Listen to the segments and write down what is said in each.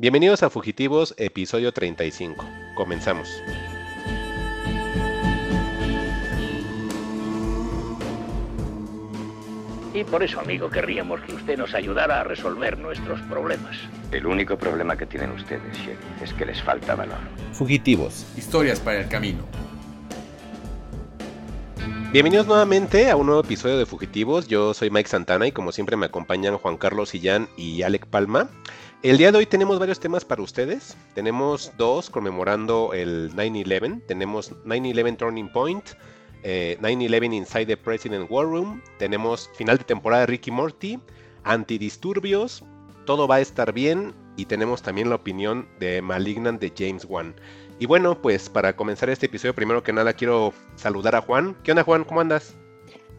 Bienvenidos a Fugitivos, episodio 35. Comenzamos. Y por eso, amigo, querríamos que usted nos ayudara a resolver nuestros problemas. El único problema que tienen ustedes, Sherry, es que les falta valor. Fugitivos. Historias para el camino. Bienvenidos nuevamente a un nuevo episodio de Fugitivos. Yo soy Mike Santana y como siempre me acompañan Juan Carlos Sillán y Alec Palma. El día de hoy tenemos varios temas para ustedes. Tenemos dos conmemorando el 9-11. Tenemos 9-11 Turning Point, 9-11 eh, Inside the President War Room. Tenemos final de temporada de Ricky Morty, antidisturbios. Todo va a estar bien. Y tenemos también la opinión de Malignant de James Wan. Y bueno, pues para comenzar este episodio, primero que nada quiero saludar a Juan. ¿Qué onda, Juan? ¿Cómo andas?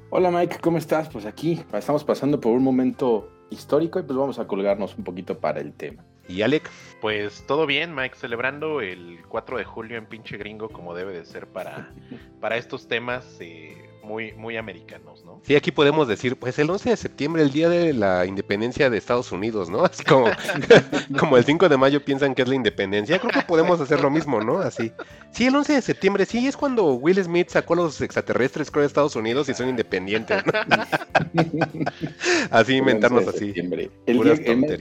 Hola, Mike, ¿cómo estás? Pues aquí estamos pasando por un momento histórico y pues vamos a colgarnos un poquito para el tema. ¿Y Alec? Pues todo bien, Mike, celebrando el 4 de julio en pinche gringo como debe de ser para, para estos temas. Eh, muy, muy americanos, ¿no? Sí, aquí podemos decir, pues el 11 de septiembre, el día de la independencia de Estados Unidos, ¿no? Así como, como el 5 de mayo piensan que es la independencia, creo que podemos hacer lo mismo, ¿no? Así. Sí, el 11 de septiembre, sí, es cuando Will Smith sacó a los extraterrestres, creo, de Estados Unidos y son independientes, ¿no? así inventarnos así. El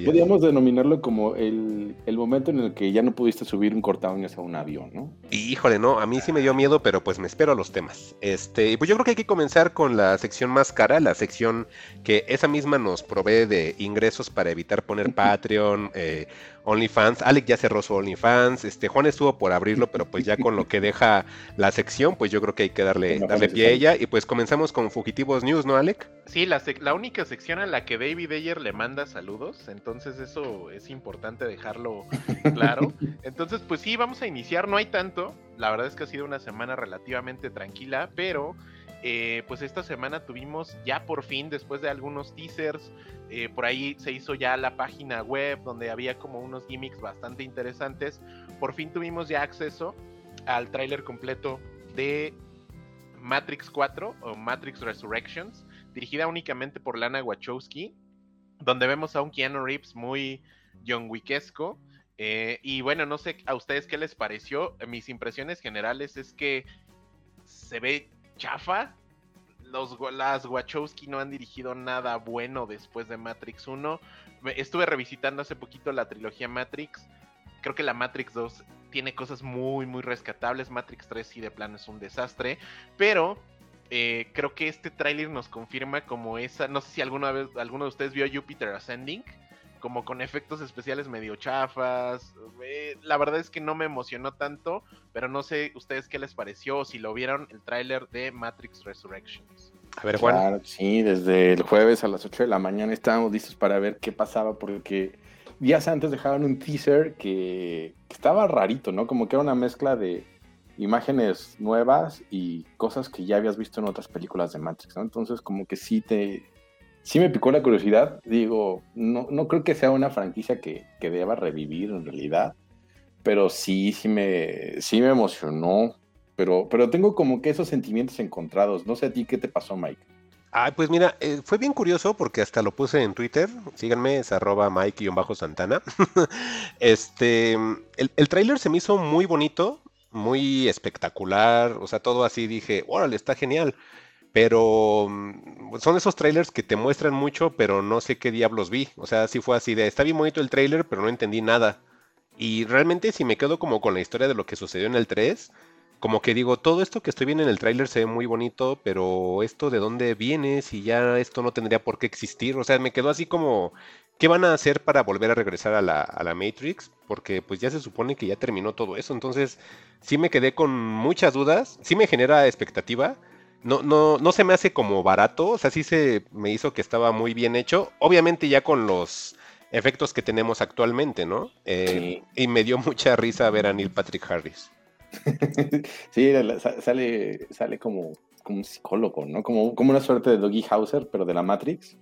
podríamos denominarlo como el, el, momento en el que ya no pudiste subir un cortadones a un avión, ¿no? híjole, no, a mí sí me dio miedo, pero pues me espero a los temas. Este, pues yo creo que hay que comenzar con la sección más cara, la sección que esa misma nos provee de ingresos para evitar poner Patreon, eh, OnlyFans. Alec ya cerró su OnlyFans. Este, Juan estuvo por abrirlo, pero pues ya con lo que deja la sección, pues yo creo que hay que darle, darle pie a ella. Y pues comenzamos con Fugitivos News, ¿no, Alec? Sí, la, la única sección a la que David Ayer le manda saludos. Entonces eso es importante dejarlo claro. Entonces, pues sí, vamos a iniciar. No hay tanto. La verdad es que ha sido una semana relativamente tranquila, pero eh, pues esta semana tuvimos ya por fin, después de algunos teasers, eh, por ahí se hizo ya la página web donde había como unos gimmicks bastante interesantes. Por fin tuvimos ya acceso al tráiler completo de Matrix 4 o Matrix Resurrections, dirigida únicamente por Lana Wachowski, donde vemos a un Keanu Reeves muy John Wickesco. Eh, y bueno, no sé a ustedes qué les pareció. Mis impresiones generales es que se ve chafa. Los, las Wachowski no han dirigido nada bueno después de Matrix 1. Estuve revisitando hace poquito la trilogía Matrix. Creo que la Matrix 2 tiene cosas muy, muy rescatables. Matrix 3 sí de plano es un desastre. Pero eh, creo que este tráiler nos confirma como esa. No sé si alguna vez alguno de ustedes vio Jupiter Ascending como con efectos especiales medio chafas. Eh, la verdad es que no me emocionó tanto, pero no sé ustedes qué les pareció, si lo vieron el tráiler de Matrix Resurrections. A ver, Juan. sí, desde el jueves a las 8 de la mañana estábamos listos para ver qué pasaba, porque días antes dejaban un teaser que, que estaba rarito, ¿no? Como que era una mezcla de imágenes nuevas y cosas que ya habías visto en otras películas de Matrix, ¿no? Entonces, como que sí te, sí me picó la curiosidad. Digo, no, no creo que sea una franquicia que, que, deba revivir en realidad, pero sí, sí me, sí me emocionó. Pero, pero tengo como que esos sentimientos encontrados. No sé a ti qué te pasó, Mike. Ah, pues mira, eh, fue bien curioso porque hasta lo puse en Twitter. Síganme, es arroba Mike-Santana. este, el, el tráiler se me hizo muy bonito, muy espectacular. O sea, todo así dije, órale, está genial. Pero mm, son esos trailers que te muestran mucho, pero no sé qué diablos vi. O sea, sí fue así de, está bien bonito el trailer, pero no entendí nada. Y realmente si me quedo como con la historia de lo que sucedió en el 3, como que digo, todo esto que estoy viendo en el trailer se ve muy bonito, pero esto de dónde viene, si ya esto no tendría por qué existir. O sea, me quedó así como, ¿qué van a hacer para volver a regresar a la, a la Matrix? Porque pues ya se supone que ya terminó todo eso. Entonces, sí me quedé con muchas dudas, sí me genera expectativa no, no, no se me hace como barato, o sea, sí se me hizo que estaba muy bien hecho, obviamente ya con los efectos que tenemos actualmente, ¿no? Eh, y me dio mucha risa ver a Neil Patrick Harris. sí, sale, sale como, como un psicólogo, ¿no? Como, como una suerte de Doggy Hauser, pero de la Matrix,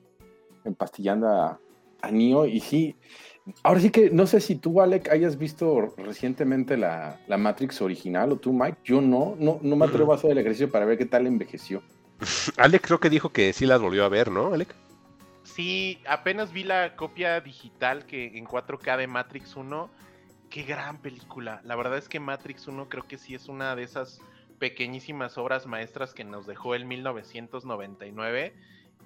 empastillando a, a Neo, y sí, Ahora sí que no sé si tú, Alec, hayas visto recientemente la, Matrix original o tú, Mike. Yo no, no, no me atrevo a hacer el ejercicio para ver qué tal envejeció. Alec creo que dijo que sí las volvió a ver, ¿no, Alec? Sí, apenas vi la copia digital que en 4K de Matrix 1. Qué gran película. La verdad es que Matrix 1 creo que sí es una de esas pequeñísimas obras maestras que nos dejó el 1999.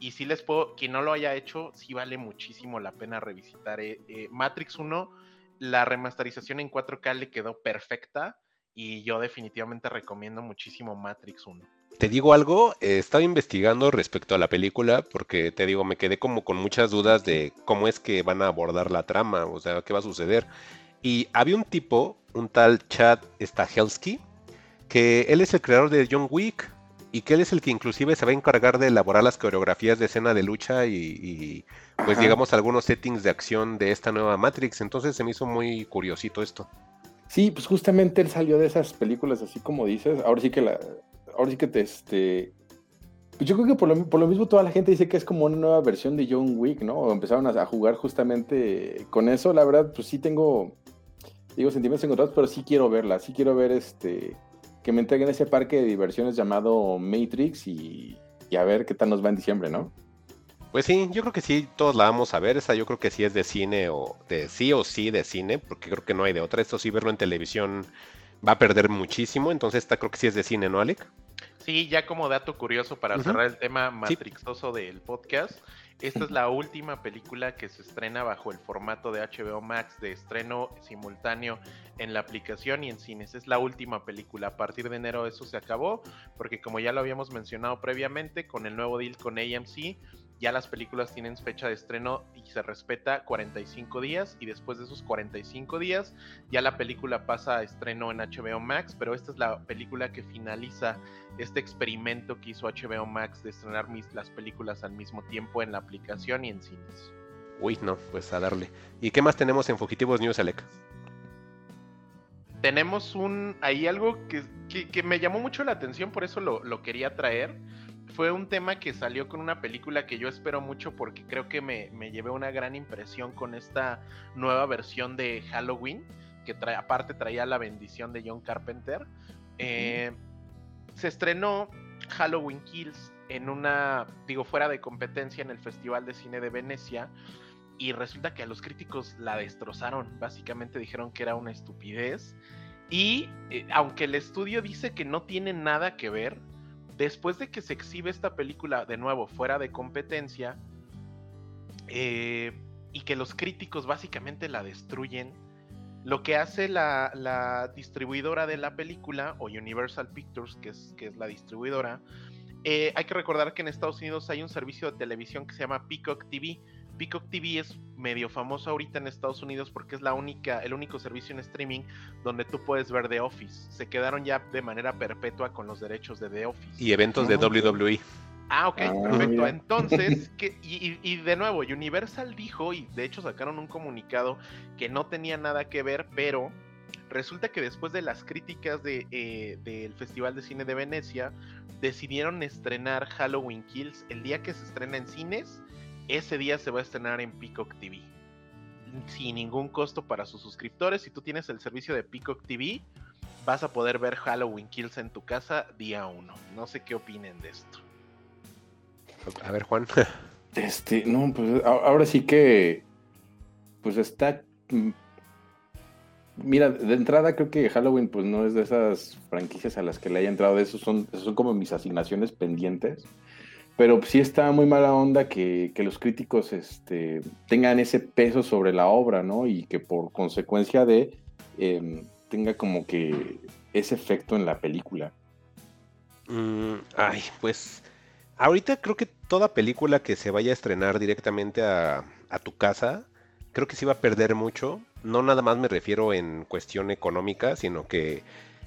Y sí les puedo, quien no lo haya hecho, sí vale muchísimo la pena revisitar. eh, eh, Matrix 1, la remasterización en 4K le quedó perfecta. Y yo definitivamente recomiendo muchísimo Matrix 1. Te digo algo, eh, estaba investigando respecto a la película porque te digo, me quedé como con muchas dudas de cómo es que van a abordar la trama, o sea, qué va a suceder. Y había un tipo, un tal Chad Stahelski, que él es el creador de John Wick y que él es el que inclusive se va a encargar de elaborar las coreografías de escena de lucha y, y, pues Ajá. digamos algunos settings de acción de esta nueva Matrix. Entonces se me hizo muy curiosito esto. Sí, pues justamente él salió de esas películas así como dices. Ahora sí que la, ahora sí que te este. Pues yo creo que por lo, por lo mismo toda la gente dice que es como una nueva versión de John Wick, ¿no? O empezaron a, a jugar justamente con eso. La verdad, pues sí tengo, digo, sentimientos encontrados, pero sí quiero verla. Sí quiero ver este que me entreguen ese parque de diversiones llamado Matrix y, y a ver qué tal nos va en diciembre, ¿no? Pues sí, yo creo que sí, todos la vamos a ver. Esa yo creo que sí es de cine o de sí o sí de cine, porque creo que no hay de otra. Esto sí, verlo en televisión va a perder muchísimo. Entonces, esta creo que sí es de cine, ¿no, Alec? Sí, ya como dato curioso para cerrar el tema matrixoso del podcast, esta es la última película que se estrena bajo el formato de HBO Max de estreno simultáneo en la aplicación y en cines. Es la última película. A partir de enero eso se acabó, porque como ya lo habíamos mencionado previamente, con el nuevo deal con AMC, ya las películas tienen fecha de estreno y se respeta 45 días y después de esos 45 días ya la película pasa a estreno en HBO Max, pero esta es la película que finaliza este experimento que hizo HBO Max de estrenar mis, las películas al mismo tiempo en la aplicación y en cines. Uy, no, pues a darle. ¿Y qué más tenemos en Fugitivos News, Alec? Tenemos un ahí algo que, que, que me llamó mucho la atención, por eso lo, lo, quería traer. Fue un tema que salió con una película que yo espero mucho porque creo que me, me llevé una gran impresión con esta nueva versión de Halloween, que trae, aparte traía la bendición de John Carpenter. Eh, se estrenó Halloween Kills en una, digo, fuera de competencia en el Festival de Cine de Venecia. Y resulta que a los críticos la destrozaron. Básicamente dijeron que era una estupidez. Y eh, aunque el estudio dice que no tiene nada que ver, después de que se exhibe esta película de nuevo fuera de competencia, eh, y que los críticos básicamente la destruyen, lo que hace la, distribuidora de la película, o Universal Pictures, que es, que es la distribuidora, eh, hay que recordar que en Estados Unidos hay un servicio de televisión que se llama Peacock TV. Peacock TV es medio famoso ahorita en Estados Unidos porque es la única, el único servicio en streaming donde tú puedes ver The Office. Se quedaron ya de manera perpetua con los derechos de The Office. Y eventos de WWE. Ah, ok, ah, perfecto. Mira. Entonces, que, y, y, de nuevo, Universal dijo, y de hecho sacaron un comunicado que no tenía nada que ver, pero resulta que después de las críticas de, eh, del Festival de Cine de Venecia, decidieron estrenar Halloween Kills el día que se estrena en cines. Ese día se va a estrenar en Peacock TV. Sin ningún costo para sus suscriptores. Si tú tienes el servicio de Peacock TV, vas a poder ver Halloween Kills en tu casa día 1. No sé qué opinen de esto. A ver, Juan. Este, no, pues ahora sí que. Pues está. mm, Mira, de entrada creo que Halloween pues no es de esas franquicias a las que le haya entrado, esos son, esos son como mis asignaciones pendientes. Pero sí está muy mala onda que, que, los críticos este, tengan ese peso sobre la obra, ¿no? Y que por consecuencia de eh, tenga como que ese efecto en la película. Mm, ay, pues ahorita creo que toda película que se vaya a estrenar directamente a, a tu casa, creo que sí va a perder mucho. No nada más me refiero en cuestión económica, sino que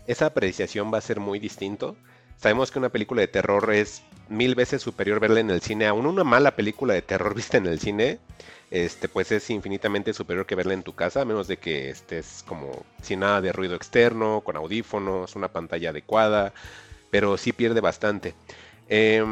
esa apreciación va a ser muy distinto. Sabemos que una película de terror es mil veces superior verla en el cine, aún una mala película de terror vista en el cine, este, pues es infinitamente superior que verla en tu casa, a menos de que estés como sin nada de ruido externo, con audífonos, una pantalla adecuada, pero sí pierde bastante. Eh,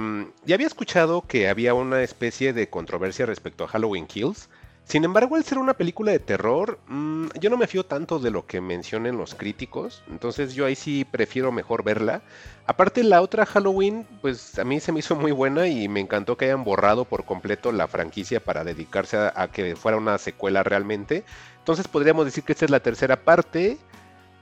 ya había escuchado que había una especie de controversia respecto a Halloween Kills, Sin embargo, al ser una película de terror, mm, yo no me fío tanto de lo que mencionen los críticos, entonces yo ahí sí prefiero mejor verla. Aparte, la otra Halloween, pues a mí se me hizo muy buena y me encantó que hayan borrado por completo la franquicia para dedicarse a, a que fuera una secuela realmente. Entonces podríamos decir que esta es la tercera parte,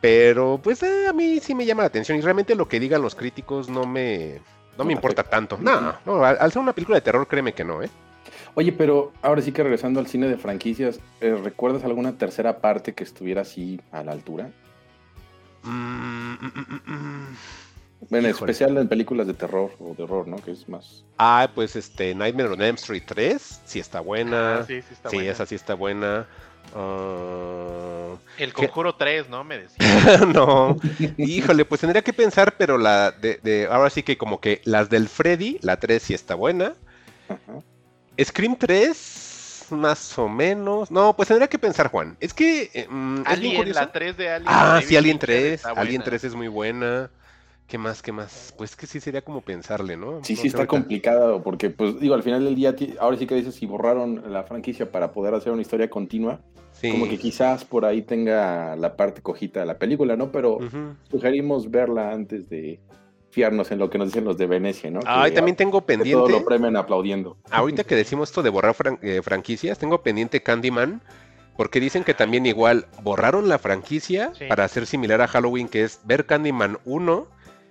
pero pues eh, a mí sí me llama la atención y realmente lo que digan los críticos no me, no me importa tanto. No, no, al al ser una película de terror, créeme que no, ¿eh? Oye, pero ahora sí que regresando al cine de franquicias, eh, ¿recuerdas alguna tercera parte que estuviera así a la altura? Mm, mm, mm, mm. Bueno, en Híjole. especial en películas de terror o de horror, ¿no? Que es más. Ah, pues este, Nightmare on Elm Street 3, sí está buena. Ah, sí, sí está sí, buena. esa sí está buena. Ah, El Conjuro 3, ¿no? Me decía. no, híjole, pues tendría que pensar, pero la de, de- ahora sí que como que las del Freddy, la 3 sí está buena. Scream 3, más o menos. No, pues tendría que pensar, Juan. Es que eh, mm, Alien, la 3 de Alien. Ah, sí, Alien Fincher 3. está Alien buena. 3 es muy buena. ¿Qué más? ¿Qué más? Pues que sí sería como pensarle, ¿no? Sí, No sí está ahorita. complicado, porque, pues, digo, al final del día, ahora sí que dices, si borraron la franquicia para poder hacer una historia continua, Sí. como que quizás por ahí tenga la parte cojita de la película, ¿no? Pero sugerimos verla antes de fiarnos en lo que nos dicen los de Venecia, ¿no? Ah, y también tengo que todo pendiente. lo premian aplaudiendo. Ahorita que decimos esto de borrar fran- eh, franquicias, tengo pendiente Candyman, porque dicen que también igual borraron la franquicia Sí. para hacer similar a Halloween, que es ver Candyman 1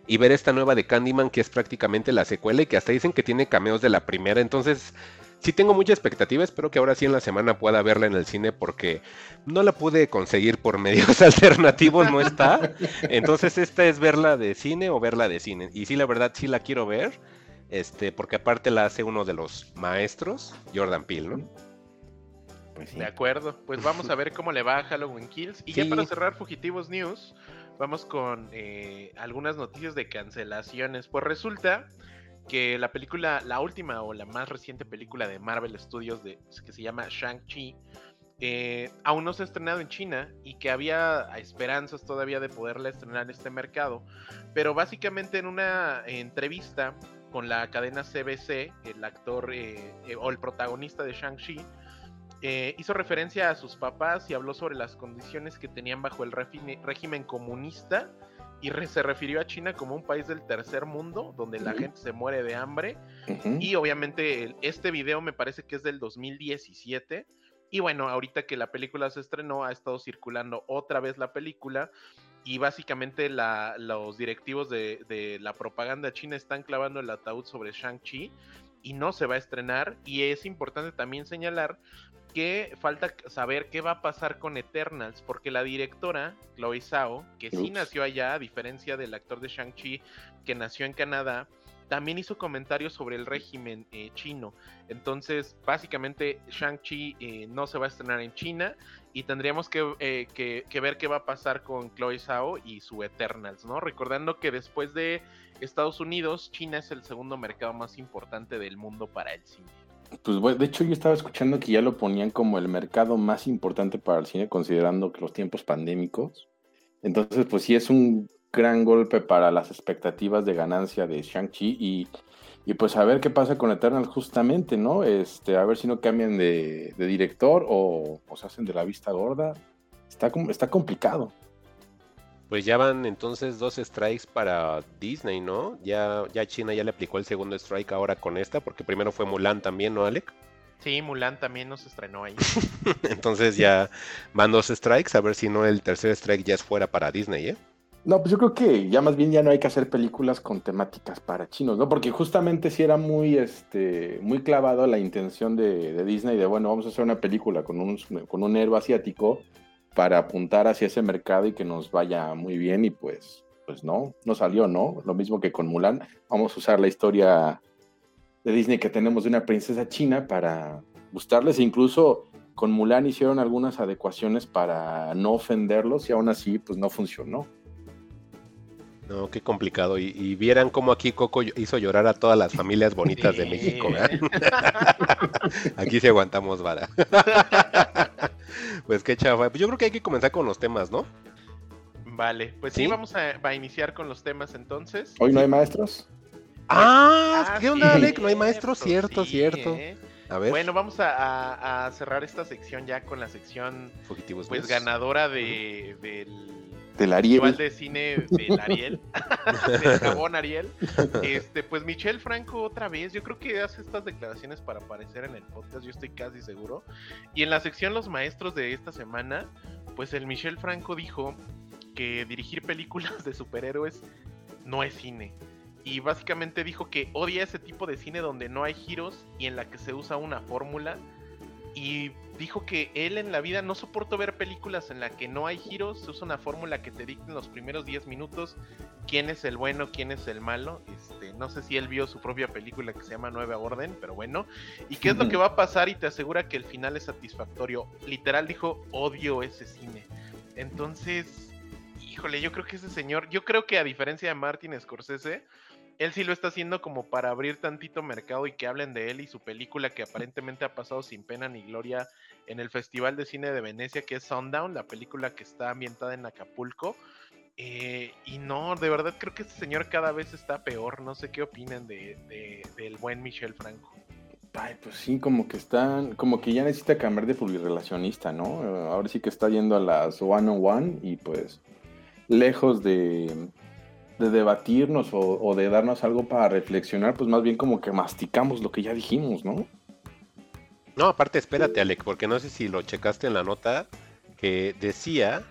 y ver esta nueva de Candyman, que es prácticamente la secuela y que hasta dicen que tiene cameos de la primera. Entonces, sí tengo mucha expectativa, espero que ahora sí en la semana pueda verla en el cine porque no la pude conseguir por medios alternativos, no está. Entonces, esta es verla de cine o verla de cine. Y sí, la verdad, sí la quiero ver. Este, porque aparte la hace uno de los maestros, Jordan Peele, ¿no? Pues sí. De acuerdo, pues vamos a ver cómo le va a Halloween Kills. Y Sí. ya para cerrar Fugitivos News, vamos con eh, algunas noticias de cancelaciones. Pues resulta que la película, la última o la más reciente película de Marvel Studios de, que se llama Shang-Chi, eh, aún no se ha estrenado en China y que había esperanzas todavía de poderla estrenar en este mercado. Pero básicamente en una entrevista con la cadena CBC, el actor eh, eh, o el protagonista de Shang-Chi, hizo referencia a sus papás y habló sobre las condiciones que tenían bajo el régimen comunista y re- se refirió a China como un país del tercer mundo donde la gente se muere de hambre. Y obviamente el- este video me parece que es del 2017 y bueno, ahorita que la película se estrenó ha estado circulando otra vez la película. Y básicamente la- los directivos de, de la propaganda china están clavando el ataúd sobre Shang-Chi y no se va a estrenar y es importante también señalar que falta saber qué va a pasar con Eternals, porque la directora, Chloe Zhao, que sí Ups. nació allá, a diferencia del actor de Shang-Chi, que nació en Canadá, también hizo comentarios sobre el régimen eh, chino. Entonces, básicamente, Shang-Chi eh, no se va a estrenar en China y tendríamos que, eh, que- que ver qué va a pasar con Chloe Zhao y su Eternals, ¿no? Recordando que después de Estados Unidos, China es el segundo mercado más importante del mundo para el cine. Pues de hecho yo estaba escuchando que ya lo ponían como el mercado más importante para el cine, considerando que los tiempos pandémicos. Entonces, pues sí es un gran golpe para las expectativas de ganancia de Shang-Chi y, y pues a ver qué pasa con Eternal justamente, ¿no? Este, a ver si no cambian de, de director o, o se hacen de la vista gorda. Está, está complicado. Pues ya van entonces dos strikes para Disney, ¿no? Ya, ya China ya le aplicó el segundo strike ahora con esta, porque primero fue Mulan también, ¿no, Alec? Sí, Mulan también nos estrenó ahí. Entonces ya van dos strikes, a ver si no el tercer strike ya es fuera para Disney, ¿eh? No, pues yo creo que ya más bien ya no hay que hacer películas con temáticas para chinos, ¿no? Porque justamente sí era muy, este, muy clavado la intención de, de Disney de, bueno, vamos a hacer una película con un, con un héroe asiático para apuntar hacia ese mercado y que nos vaya muy bien y pues, pues no, no salió, ¿no? Lo mismo que con Mulan, vamos a usar la historia de Disney que tenemos de una princesa china para gustarles, e incluso con Mulan hicieron algunas adecuaciones para no ofenderlos y aún así pues no funcionó. No, qué complicado. Y, y vieran cómo aquí Coco hizo llorar a todas las familias bonitas de. México, ¿verdad? Aquí sí aguantamos vara. Pues qué chafa. Pues yo creo que hay que comenzar con los temas, ¿no? Vale, pues sí, ¿Sí? vamos a, a iniciar con los temas entonces. Hoy no hay maestros. Ah, Ah, ¿qué onda, sí, Alec? No hay maestro, cierto, sí, cierto. ¿eh? A ver, Bueno, vamos a, a- a cerrar esta sección ya con la sección fugitivos. pues News. ganadora de, del Ariel. de Cine del Ariel, del jabón Ariel. Este, pues Michelle Franco otra vez, yo creo que hace estas declaraciones para aparecer en el podcast, yo estoy casi seguro. Y en la sección Los Maestros de esta semana, pues el Michelle Franco dijo que dirigir películas de superhéroes no es cine. Y básicamente dijo que odia ese tipo de cine donde no hay giros y en la que se usa una fórmula. Y dijo que él en la vida no soportó ver películas en la que no hay giros, se usa una fórmula que te dicta en los primeros 10 minutos quién es el bueno, quién es el malo. Este, no sé si él vio su propia película que se llama Nueva Orden, pero bueno. ¿Y qué es lo que va a pasar? Y te asegura que el final es satisfactorio. Literal dijo, odio ese cine. Entonces, híjole, yo creo que ese señor, yo creo que a diferencia de Martin Scorsese, él sí lo está haciendo como para abrir tantito mercado y que hablen de él y su película que aparentemente ha pasado sin pena ni gloria en el Festival de Cine de Venecia, que es Sundown, la película que está ambientada en Acapulco. Eh, y no, de verdad creo que este señor cada vez está peor. No sé qué opinan de, de- del buen Michel Franco. Ay, pues sí, como que están, como que ya necesita cambiar de publirelacionista, ¿no? Eh, Ahora sí que está yendo a las one on one y pues lejos de, de debatirnos o, o de darnos algo para reflexionar, pues más bien como que masticamos lo que ya dijimos, ¿no? No, aparte, espérate, Alec, porque no sé si lo checaste en la nota que decía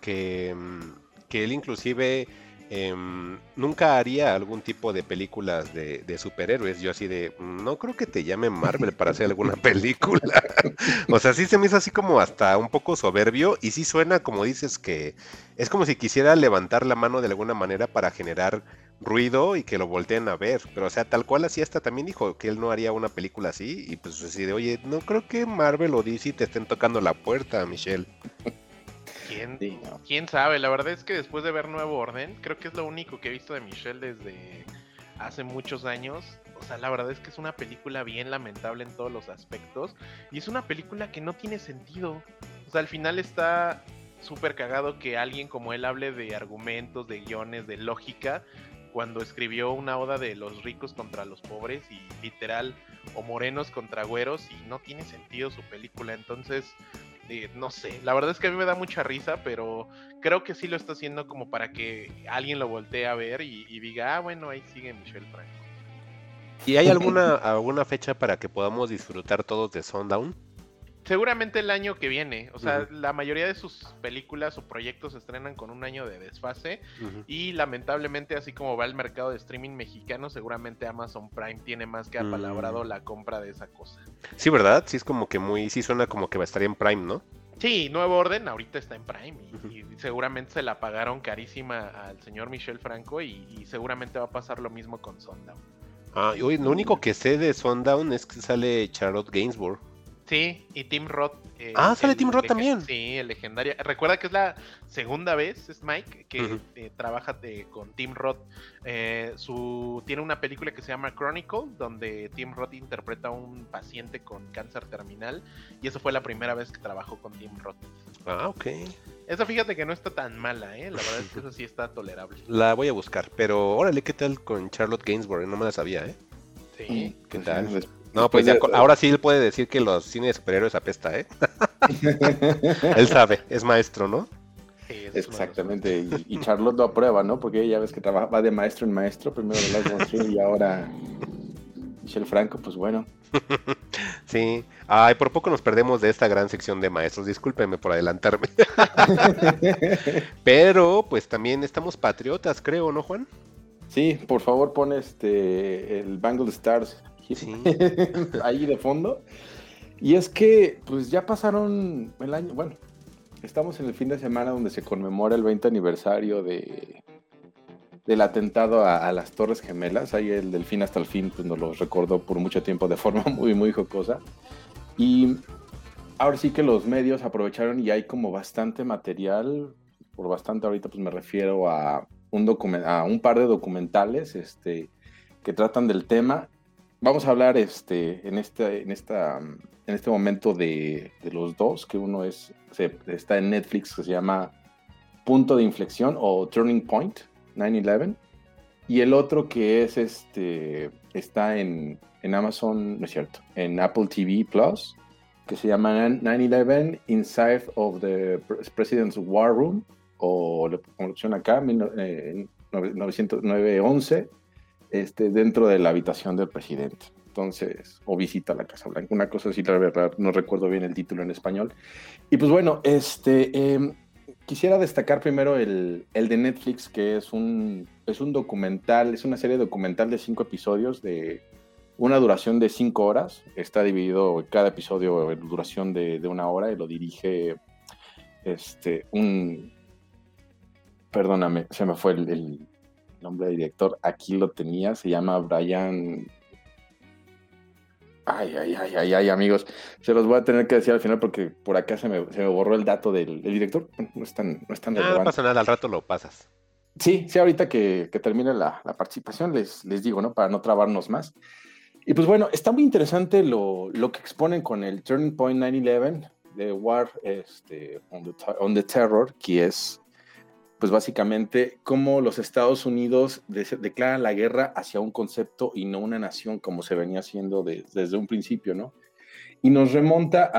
que, mm, que él inclusive em, nunca haría algún tipo de películas de, de superhéroes. Yo así de, "Mm, no creo que te llame Marvel para hacer alguna película. o sea, sí se me hizo así como hasta un poco soberbio y sí suena como dices que es como si quisiera levantar la mano de alguna manera para generar ruido y que lo volteen a ver. Pero o sea, tal cual así hasta también dijo que él no haría una película así y pues así de, oye, no creo que Marvel o DC te estén tocando la puerta, Michelle. ¿Quién, Sí, no. quién sabe? La verdad es que después de ver Nuevo Orden, creo que es lo único que he visto de Michelle desde hace muchos años. O sea, la verdad es que es una película bien lamentable en todos los aspectos. Y es una película que no tiene sentido. O sea, al final está súper cagado que alguien como él hable de argumentos, de guiones, de lógica, cuando escribió una oda de los ricos contra los pobres y literal, o morenos contra güeros, y no tiene sentido su película. Entonces, eh, no sé, la verdad es que a mí me da mucha risa, pero creo que sí lo está haciendo como para que alguien lo voltee a ver y, y diga, ah, bueno, ahí sigue Michelle Franco. ¿Y hay alguna, alguna fecha para que podamos disfrutar todos de Sundown? Seguramente el año que viene, o sea, la mayoría de sus películas o proyectos se estrenan con un año de desfase y lamentablemente así como va el mercado de streaming mexicano, seguramente Amazon Prime tiene más que apalabrado Mm. la compra de esa cosa. Sí, ¿verdad? Sí es como que muy, sí suena como que va a estar en Prime, ¿no? Sí, Nuevo Orden ahorita está en Prime y, seguramente se la pagaron carísima al señor Michel Franco y, y seguramente va a pasar lo mismo con Sundown. Ah, y oye, lo único que sé de Sundown es que sale Charlotte Gainsbourg. Sí, y Tim Roth. eh, Ah, sale el Tim Roth también. Sí, el legendario. Recuerda que es la segunda vez, es Mike, que eh, trabaja de- con Tim Roth. Eh, su, tiene una película que se llama Chronicle, donde Tim Roth interpreta a un paciente con cáncer terminal. Y esa fue la primera vez que trabajó con Tim Roth. Ah, ok. Esa fíjate que no está tan mala, ¿eh? La verdad es que esa sí está tolerable. La voy a buscar, pero órale, ¿qué tal con Charlotte Gainsbourg? No me la sabía, ¿eh? Sí. ¿Qué tal? No, pues ya, ahora sí él puede decir que los cines de superhéroes apesta, ¿eh? él sabe, es maestro, ¿no? sí, Exactamente, y, y Charlotte lo aprueba, ¿no? Porque ella ya ves que trabaja, va de maestro en maestro, primero de Lars von Trier y ahora Michel Franco, pues bueno. Sí. Ay, por poco nos perdemos de esta gran sección de maestros. Discúlpenme por adelantarme. Pero, pues también estamos patriotas, creo, ¿no, Juan? Sí, por favor pon este el Bangle Stars Sí. ahí de fondo. Y es que, pues ya pasaron el año, bueno, estamos en el fin de semana donde se conmemora el 20 aniversario de del atentado a, a las Torres Gemelas. Ahí el del fin hasta el fin, pues nos lo recordó por mucho tiempo de forma muy, muy jocosa. Y ahora sí que los medios aprovecharon y hay como bastante material. Por bastante ahorita pues me refiero a un, a un par de documentales este, que tratan del tema. Vamos a hablar este, en, este, en, esta, en este momento de, los dos, que uno es, se- está en Netflix, que se llama Punto de Inflexión o Turning Point 9-11. Y el otro que es este, está en, en Amazon, no es cierto, en Apple TV Plus, que se llama 9-11 Inside of the President's War Room, o como lo acá, 911, este, dentro de la habitación del presidente. Entonces, o visita la Casa Blanca, una cosa así, la verdad, no recuerdo bien el título en español. Y pues bueno, este, em, quisiera destacar primero el, el, de Netflix, que es un, es un documental, es una serie documental de cinco episodios de una duración de cinco horas. Está dividido cada episodio en duración de, de una hora y lo dirige este, un, perdóname, se me fue el, nombre del director, aquí lo tenía, se llama Brian... Ay, ay, ay, ay, ay, amigos, se los voy a tener que decir al final porque por acá se me, borró el dato del, director, no es tan, no es tan ah, No pasa nada, al rato lo pasas. Sí, sí, ahorita que, termine la, participación les, les digo, ¿no? Para no trabarnos más. Y pues bueno, está muy interesante lo, que exponen con el Turning Point 9-11 de War este, on, the, on the Terror, que es pues básicamente cómo los Estados Unidos declaran la guerra hacia un concepto y no una nación como se venía haciendo desde un principio, ¿no? Y nos remonta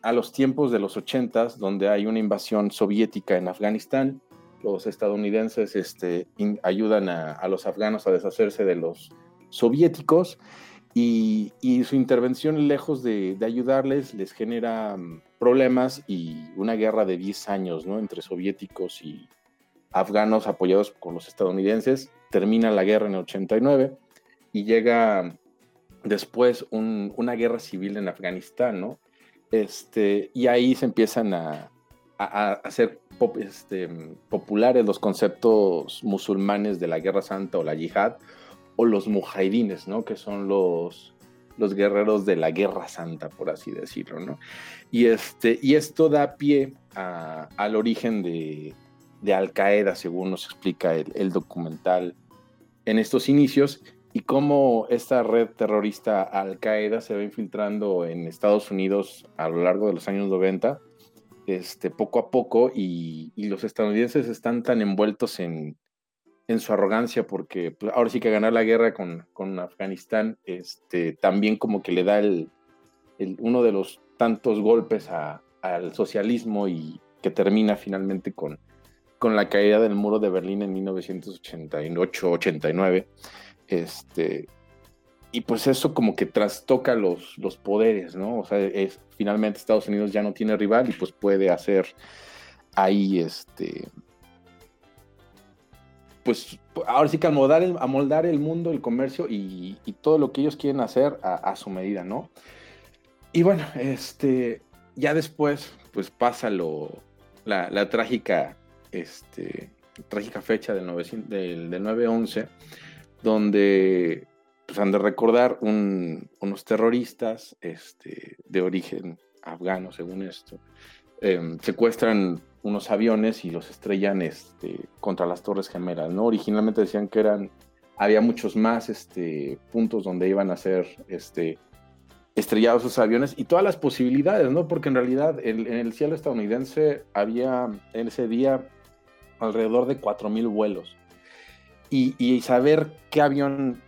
a, los tiempos de los ochentas, donde hay una invasión soviética en Afganistán. Los estadounidenses este, ayudan a, los afganos a deshacerse de los soviéticos y, su intervención, lejos de, de, ayudarles, les genera mm, problemas y una guerra de 10 años ¿no? entre soviéticos y afganos apoyados con los estadounidenses. Termina la guerra en el 89 y llega después una guerra civil en Afganistán, ¿no? Este, y ahí se empiezan a, hacer este, populares los conceptos musulmanes de la guerra santa o la yihad, los mujahidines, ¿no? Que son los, los guerreros de la guerra santa, por así decirlo, ¿no? Y, este, y esto da pie al origen de, Al Qaeda, según nos explica el, documental en estos inicios, y cómo esta red terrorista Al Qaeda se va infiltrando en Estados Unidos a lo largo de los años 90, este, poco a poco, y los estadounidenses están tan envueltos en, en su arrogancia, porque pues, ahora sí que ganar la guerra con, con Afganistán, este, también como que le da el, uno de los tantos golpes al socialismo y que termina finalmente con, con la caída del muro de Berlín en 1988-89. Este, y pues eso como que trastoca los, los poderes, ¿no? O sea, finalmente Estados Unidos ya no tiene rival y pues puede hacer ahí este pues ahora sí que amoldar el, el mundo, el comercio y, todo lo que ellos quieren hacer a, su medida, ¿no? Y bueno, este, ya después, pues pasa lo, la, trágica, este, trágica fecha del, 9, del, 9-11, donde pues, han de recordar unos terroristas este, de origen afgano, según esto, em, secuestran unos aviones y los estrellan este, contra las Torres Gemelas, ¿no? Originalmente decían que eran, había muchos más este, puntos donde iban a ser este, estrellados esos aviones y todas las posibilidades, ¿no? Porque en realidad en, el cielo estadounidense había en ese día alrededor de 4.000 vuelos. Y, y, saber qué avión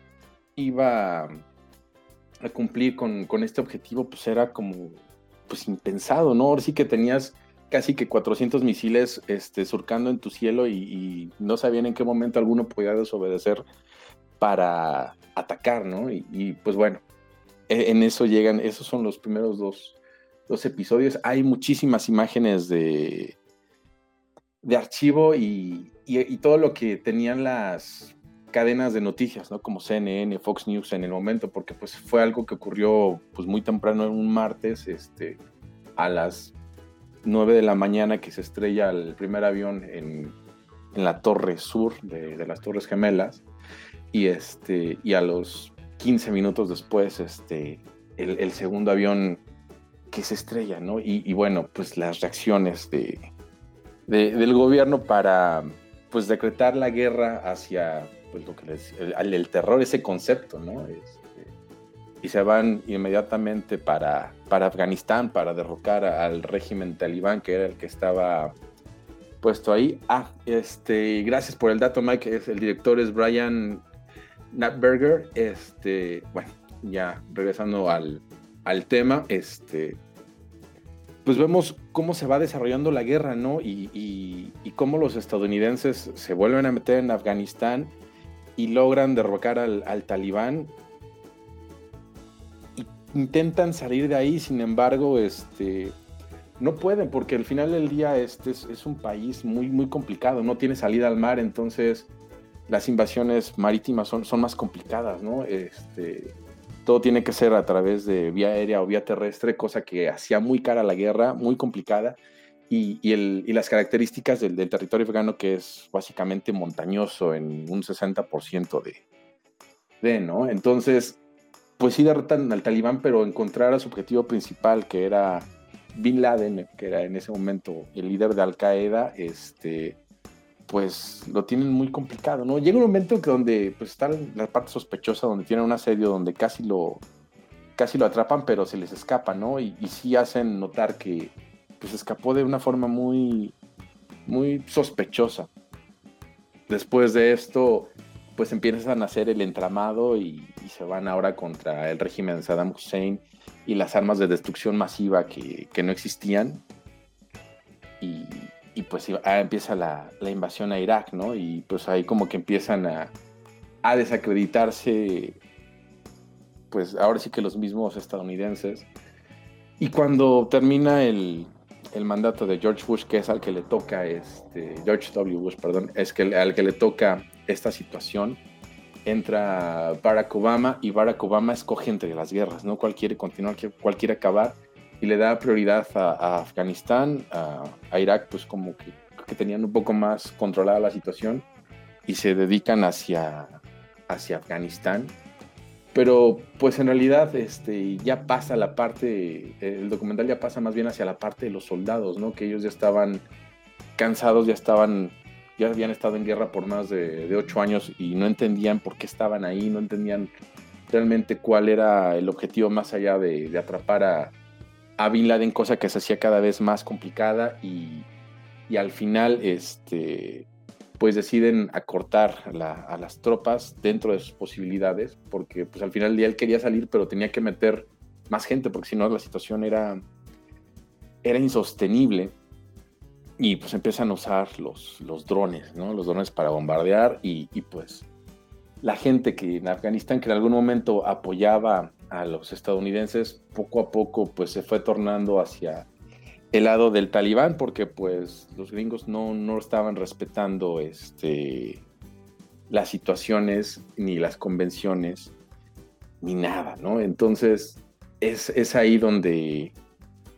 iba a cumplir con, con, este objetivo, pues era como pues impensado, ¿no? Ahora sí que tenías casi que 400 misiles este, surcando en tu cielo y, no sabían en qué momento alguno podía desobedecer para atacar, ¿no? Y, pues bueno, e, en eso llegan, esos son los primeros dos, episodios. Hay muchísimas imágenes de, de archivo y, y, todo lo que tenían las cadenas de noticias, ¿no? Como CNN, Fox News en el momento, porque pues fue algo que ocurrió pues muy temprano en un martes, este, a las 9 de la mañana que se estrella el primer avión en, la torre sur de, las Torres Gemelas y, este, y a los 15 minutos después este, el, segundo avión que se estrella, ¿no? Y, bueno, pues las reacciones de, del gobierno para pues decretar la guerra hacia pues, el, terror, ese concepto, ¿no? Es, y se van inmediatamente para, para Afganistán para derrocar al régimen talibán, que era el que estaba puesto ahí. Ah, este, gracias por el dato, Mike. El director es Brian Natberger. Este, bueno, ya regresando al, al tema, este, pues vemos cómo se va desarrollando la guerra, ¿no? Y, y, y, cómo los estadounidenses se vuelven a meter en Afganistán y logran derrocar al, al talibán. Intentan salir de ahí, sin embargo, este, no pueden, porque al final del día este es, es, un país muy, muy complicado, no tiene salida al mar, entonces las invasiones marítimas son, son más complicadas, ¿no? Este, todo tiene que ser a través de vía aérea o vía terrestre, cosa que hacía muy cara la guerra, muy complicada, y, las características del, territorio afgano, que es básicamente montañoso en un 60% de, de, ¿no? Entonces, pues sí derrotan al talibán, pero encontrar a su objetivo principal, que era Bin Laden, que era en ese momento el líder de Al Qaeda, este, pues lo tienen muy complicado, ¿no? Llega un momento que donde pues está la parte sospechosa, donde tienen un asedio, donde casi lo, casi lo atrapan, pero se les escapa, ¿no? Y sí hacen notar que pues escapó de una forma muy, muy sospechosa. Después de esto, pues empiezan a hacer el entramado y, se van ahora contra el régimen de Saddam Hussein y las armas de destrucción masiva que, que no existían. Y, y pues empieza la, la, invasión a Irak, ¿no? Y pues ahí como que empiezan a, a, desacreditarse, pues ahora sí que los mismos estadounidenses. Y cuando termina el, el mandato de George Bush, que es al que le toca, este, George W. Bush, perdón, es que al que le toca esta situación, entra Barack Obama y Barack Obama escoge entre las guerras, ¿no? Cuál quiere continuar, cuál quiere acabar y le da prioridad a, Afganistán, a, a, Irak, pues como que, que, tenían un poco más controlada la situación y se dedican hacia, hacia Afganistán. Pero pues en realidad este, ya pasa la parte, el documental ya pasa más bien hacia la parte de los soldados, ¿no? Que ellos ya estaban cansados, ya estaban, ya habían estado en guerra por más de, de ocho años y no entendían por qué estaban ahí, no entendían realmente cuál era el objetivo más allá de, de atrapar a, a Bin Laden, cosa que se hacía cada vez más complicada y, y al final este, pues deciden acortar a las tropas dentro de sus posibilidades, porque pues al final del día él quería salir, pero tenía que meter más gente, porque si no la situación era, era insostenible. Y pues empiezan a usar los, los drones, ¿no? Los drones para bombardear y, y pues la gente que en Afganistán, que en algún momento apoyaba a los estadounidenses, poco a poco pues se fue tornando hacia el lado del talibán porque pues los gringos no, no estaban respetando este, las situaciones ni las convenciones ni nada, ¿no? Entonces es, es ahí donde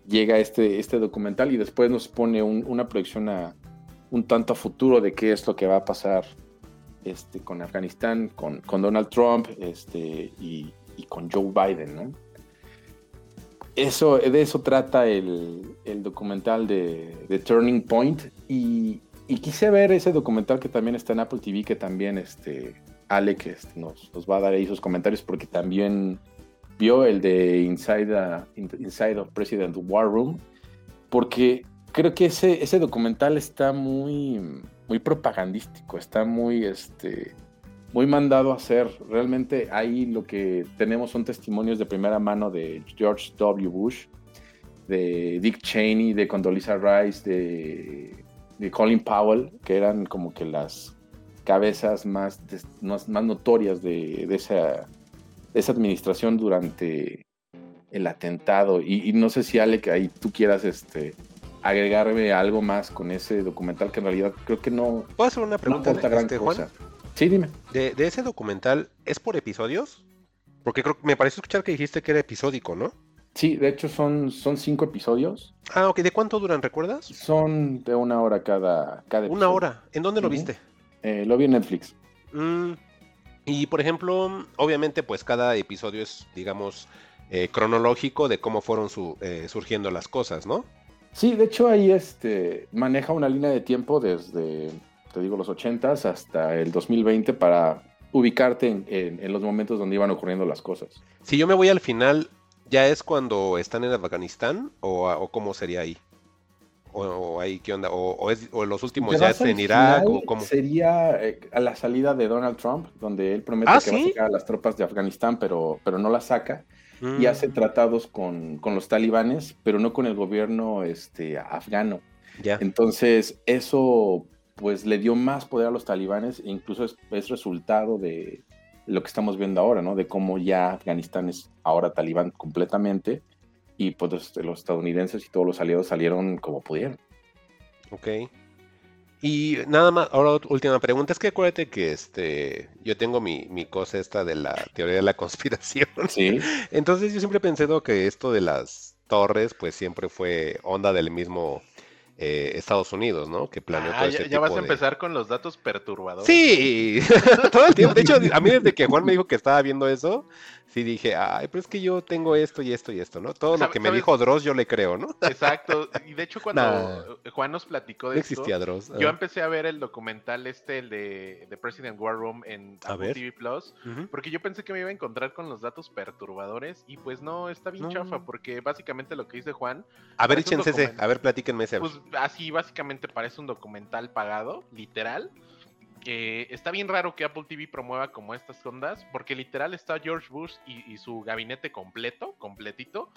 llega este, este documental y después nos pone un, una proyección a, un tanto a futuro de qué es lo que va a pasar este, con Afganistán, con, con Donald Trump este, y, y, con Joe Biden, ¿no? Eso, de eso trata el, el documental de, Turning Point. Y, y, quise ver ese documental que también está en Apple TV, que también este, Alec este, nos, nos, va a dar ahí sus comentarios porque también vio el de Inside, Inside of President War Room, porque creo que ese, ese documental está muy, muy propagandístico, está muy, este, muy mandado a hacer. Realmente ahí lo que tenemos son testimonios de primera mano de George W. Bush, de Dick Cheney, de Condoleezza Rice, de, de Colin Powell, que eran como que las cabezas más, más, más notorias de, de, esa, de, esa, administración durante el atentado. Y, y, no sé si Ale, que ahí tú quieras este, agregarme algo más con ese documental que en realidad creo que no. ¿Puedo hacer una pregunta? No gran este, cosa. Juan? Sí, dime. De, de, ese documental, ¿es por episodios? Porque creo me parece escuchar que dijiste que era episódico, ¿no? Sí, de hecho son, son cinco episodios. Ah, ok. ¿De cuánto duran, recuerdas? Son de una hora cada, cada Una hora. ¿En dónde lo uh -huh. viste? Eh, lo vi en Netflix. Mm, y por ejemplo, obviamente, pues cada episodio es, digamos, eh, cronológico de cómo fueron su, eh, surgiendo las cosas, ¿no? Sí, de hecho ahí este, maneja una línea de tiempo desde, te digo, los 80s hasta el 2020 para ubicarte en, en, en, los momentos donde iban ocurriendo las cosas. Si yo me voy al final, ¿ya es cuando están en Afganistán o, o cómo sería ahí? o, ahí qué onda? ¿O, es, o los últimos ya es en Irak? final, ¿O cómo? Sería eh, a la salida de Donald Trump, donde él promete Ah, que va a ¿sí? sacar a las tropas de Afganistán, pero, pero no las saca. Y Mm, hace tratados con, con los talibanes, pero no con el gobierno este, afgano. ya. Entonces, eso pues le dio más poder a los talibanes e incluso es, es resultado de lo que estamos viendo ahora, ¿no? De cómo ya Afganistán es ahora talibán completamente y pues los, los estadounidenses y todos los aliados salieron como pudieron. Ok. Y nada más, ahora última pregunta, es que acuérdate que este, yo tengo mi, mi cosa esta de la teoría de la conspiración. Sí, Entonces yo siempre he pensado que esto de las torres, pues siempre fue onda del mismo eh, Estados Unidos, ¿no? Que planeó Ah, todo ya, ya vas a de- empezar con los datos perturbadores. Sí, todo el tiempo. De hecho, a mí desde que Juan me dijo que estaba viendo eso, sí dije, ay, pero es que yo tengo esto y esto y esto, ¿no? Todo lo ¿Sabe- que me sabes? dijo Dross yo le creo, ¿no? Exacto. Y de hecho, cuando Nah. Juan nos platicó No de esto, existía Dross. yo ah. empecé a ver el documental este, el de, de President War Room en A Apple ver. TV Plus, porque yo pensé que me iba a encontrar con los datos perturbadores y pues no, está bien No. chafa, porque básicamente lo que dice Juan, A ver, échense ese, a ver, platíquenme ese. pues así básicamente parece un documental pagado, literal. Que está bien raro que Apple TV promueva como estas ondas, porque literal está George Bush y, y su gabinete completo, completito,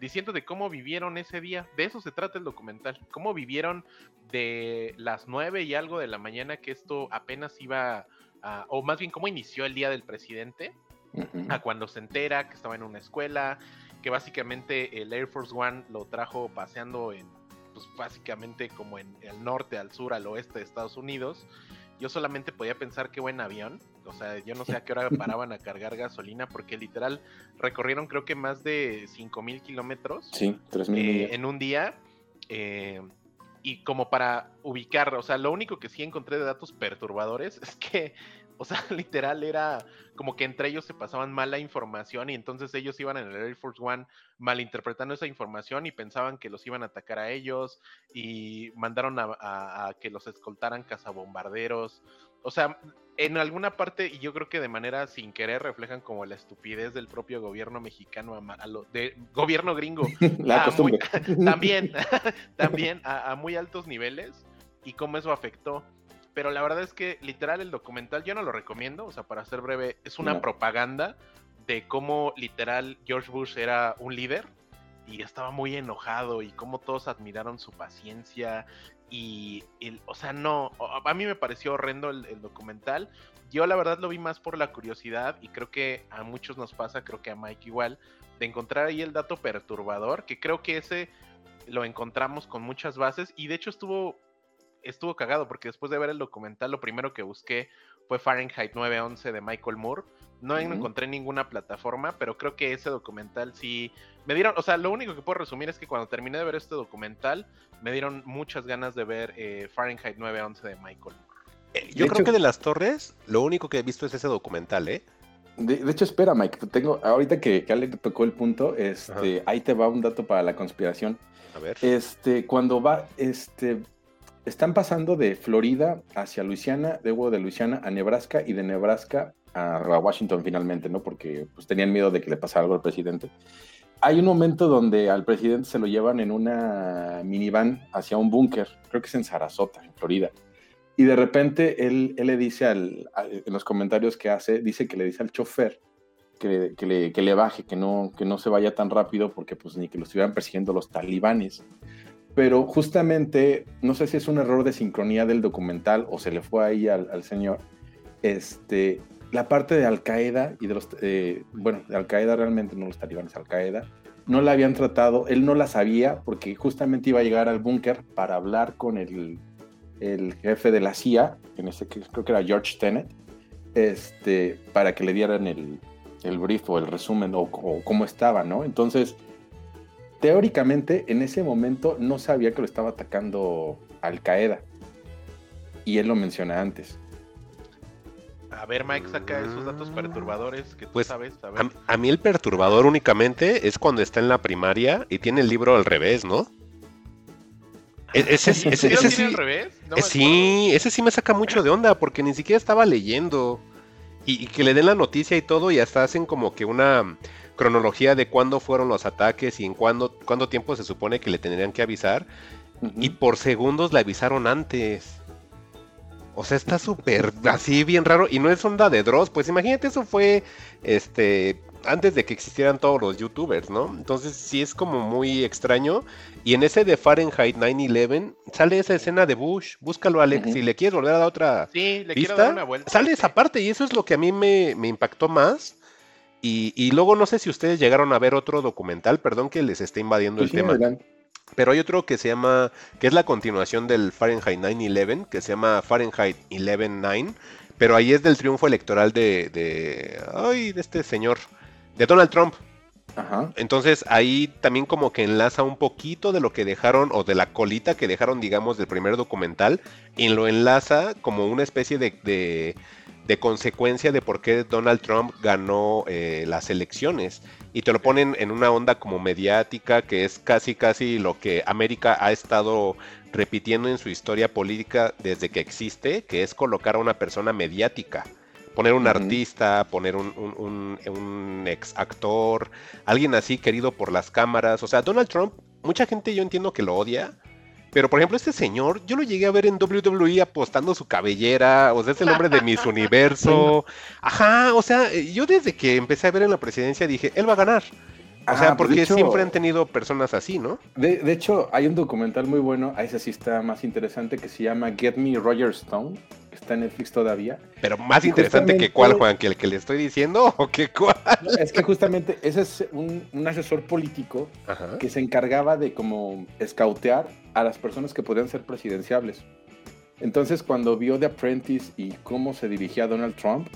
diciendo de cómo vivieron ese día. De eso se trata el documental. Cómo vivieron de las nueve y algo de la mañana que esto apenas iba a, o más bien cómo inició el día del presidente, a cuando se entera que estaba en una escuela, que básicamente el Air Force One lo trajo paseando en, pues básicamente como en el norte, al sur, al oeste de Estados Unidos. Yo solamente podía pensar qué buen avión. O sea, yo no sé a qué hora paraban a cargar gasolina, porque literal recorrieron creo que más de 5000 kilómetros Sí, 3.000 eh, en un día. eh, y como para ubicar, o sea, lo único que sí encontré de datos perturbadores es que, o sea, literal era como que entre ellos se pasaban mala información y entonces ellos iban en el Air Force One malinterpretando esa información y pensaban que los iban a atacar a ellos y mandaron a, a- a que los escoltaran cazabombarderos. O sea, en alguna parte, y yo creo que de manera sin querer, reflejan como la estupidez del propio gobierno mexicano, a a lo- de gobierno gringo, La ah, muy- también, también a, a muy altos niveles y cómo eso afectó. Pero la verdad es que literal el documental yo no lo recomiendo, o sea, para ser breve, es una No. propaganda de cómo literal George Bush era un líder y estaba muy enojado y cómo todos admiraron su paciencia y, el- o sea, no, a mí me pareció horrendo el, el documental. Yo la verdad lo vi más por la curiosidad y creo que a muchos nos pasa, creo que a Mike igual, de encontrar ahí el dato perturbador, que creo que ese lo encontramos con muchas bases y de hecho estuvo estuvo cagado porque después de ver el documental lo primero que busqué fue Fahrenheit 911 de Michael Moore. No encontré ninguna plataforma, pero creo que ese documental sí me dieron, o sea, lo único que puedo resumir es que cuando terminé de ver este documental me dieron muchas ganas de ver eh, Fahrenheit 911 de Michael Moore. Eh, Yo De creo hecho- que de las torres, lo único que he visto es ese documental, ¿eh? De, de hecho, espera, Mike. Tengo, ahorita que, que Ale tocó el punto, este, ahí te va un dato para la conspiración. A ver. Este, cuando va, este, están pasando de Florida hacia Luisiana, luego de Luisiana a Nebraska y de Nebraska a, Washington finalmente, ¿no? Porque pues, tenían miedo de que le pasara algo al presidente. Hay un momento donde al presidente se lo llevan en una minivan hacia un búnker, creo que es en Sarasota, en Florida. Y de repente él, le dice al, en los comentarios que hace, dice que le dice al chofer que, que le, que le baje, que no, que no se vaya tan rápido porque pues ni que lo estuvieran persiguiendo los talibanes. Pero justamente, no sé si es un error de sincronía del documental o se le fue ahí al, señor, este, la parte de Al Qaeda y de los, eh, bueno, de Al Qaeda realmente no los talibanes, Al Qaeda, no la habían tratado, él no la sabía porque justamente iba a llegar al búnker para hablar con el, el jefe de la CIA, en ese que creo que era George Tenet, este, para que le dieran el, el brief o el resumen o cómo estaba, ¿no? Entonces, teóricamente en ese momento no sabía que lo estaba atacando Al Qaeda. Y él lo menciona antes. A ver, Mike, saca esos datos perturbadores que tú Pues, sabes. A ver. A, a mí el perturbador únicamente es cuando está en la primaria y tiene el libro al revés, ¿no? E- ese, es- ese- ¿Sí ese sí, al revés? No me eh, sí, ese sí me saca mucho de onda porque ni siquiera estaba leyendo. Y, y que le den la noticia y todo y hasta hacen como que una cronología de cuándo fueron los ataques y en cuándo, cuánto tiempo se supone que le tendrían que avisar. y por segundos le avisaron antes. O sea, está súper así bien raro y no es onda de Dross, pues imagínate eso fue este antes de que existieran todos los youtubers, ¿no? Entonces sí es como muy extraño y en ese de Fahrenheit 9/11 sale esa escena de Bush, búscalo Alex, si le quieres volver a dar otra Sí, le quiero dar una vuelta. sale sí. esa parte y eso es lo que a mí me, me impactó más. Y, y luego no sé si ustedes llegaron a ver otro documental, perdón que les esté invadiendo Sí, el sí, tema. adelante. Pero hay otro que se llama, que es la continuación del Fahrenheit 9-11, que se llama Fahrenheit 11-9, pero ahí es del triunfo electoral de, de, ay, de este señor, de Donald Trump. Ajá. Entonces ahí también como que enlaza un poquito de lo que dejaron, o de la colita que dejaron, digamos, del primer documental, y lo enlaza como una especie de, de, de consecuencia de por qué Donald Trump ganó eh, las elecciones. Y te lo ponen en una onda como mediática, que es casi, casi lo que América ha estado repitiendo en su historia política desde que existe, que es colocar a una persona mediática. Poner un artista, poner un, un- un- un ex actor, alguien así querido por las cámaras. O sea, Donald Trump, mucha gente yo entiendo que lo odia. Pero por ejemplo, este señor, yo lo llegué a ver en WWE apostando su cabellera, o sea, es el hombre de Miss Universo. Ajá, o sea, eh, yo desde que empecé a ver en la presidencia dije, él va a ganar. O sea, Ajá, pues, porque hecho- siempre han tenido personas así, ¿no? De, de hecho, hay un documental muy bueno, a ese sí está más interesante, que se llama Get Me Roger Stone, que está en Netflix todavía. Pero más Y interesante que cuál, Juan, que el que le estoy diciendo o que cuál. Es que justamente ese es un, un asesor político Ajá. que se encargaba de como escautear a las personas que podían ser presidenciables. Entonces, cuando vio The Apprentice y cómo se dirigía Donald Trump,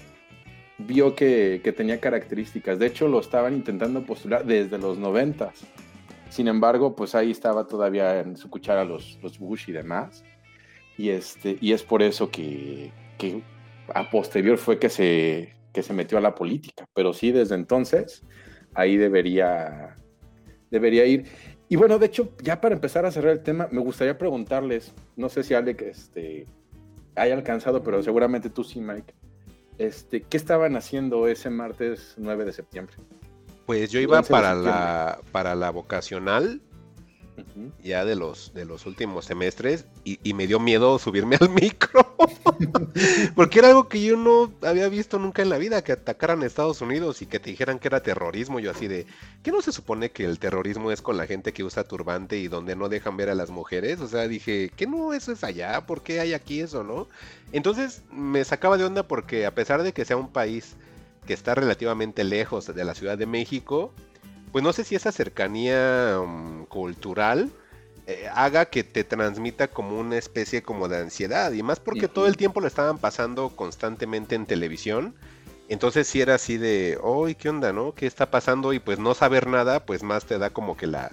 vio que, que tenía características. De hecho, lo estaban intentando postular desde los noventas. Sin embargo, pues ahí estaba todavía en su cuchara los, los Bush y demás. Y, este, y es por eso que, que a posterior fue que se, que se metió a la política. Pero sí, desde entonces, ahí debería, debería ir. Y bueno, de hecho, ya para empezar a cerrar el tema, me gustaría preguntarles, no sé si Alec este, haya alcanzado, pero seguramente tú sí, Mike. Este, ¿Qué estaban haciendo ese martes 9 de septiembre? Pues yo iba 11 de para la, para la vocacional Ya de los, de los últimos semestres y, y me dio miedo subirme al micro. Porque era algo que yo no había visto nunca en la vida, que atacaran a Estados Unidos y que te dijeran que era terrorismo. Yo así de, ¿qué no se supone que el terrorismo es con la gente que usa turbante y donde no dejan ver a las mujeres? O sea, dije, ¿qué no eso es allá? ¿Por qué hay aquí eso, no? Entonces me sacaba de onda porque a pesar de que sea un país que está relativamente lejos de la Ciudad de México, pues no sé si esa cercanía mm, cultural eh, haga que te transmita como una especie como de ansiedad y más porque todo el tiempo lo estaban pasando constantemente en televisión. Entonces si era así de, ¡ay, qué onda, no! ¿Qué está pasando? Y pues no saber nada, pues más te da como que la,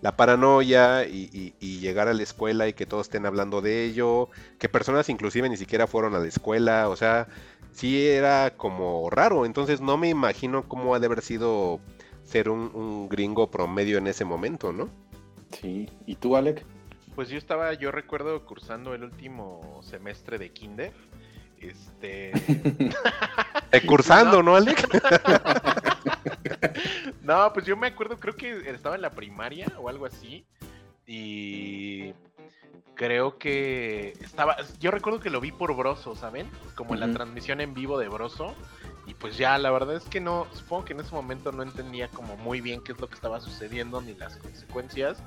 la paranoia y, y- y llegar a la escuela y que todos estén hablando de ello, que personas inclusive ni siquiera fueron a la escuela, o sea, sí era como raro, entonces no me imagino cómo ha de haber sido ser un, un gringo promedio en ese momento, ¿no? Sí. ¿Y tú, Alec? Pues yo estaba, yo recuerdo cursando el último semestre de kinder. Este. Eh, cursando, ¿no, Alec? No, pues yo me acuerdo, creo que estaba en la primaria o algo así. Y creo que estaba. Yo recuerdo que lo vi por Broso, ¿saben? Como en la transmisión en vivo de Broso. Y pues ya, la verdad es que no. Supongo que en ese momento no entendía como muy bien qué es lo que estaba sucediendo ni las consecuencias.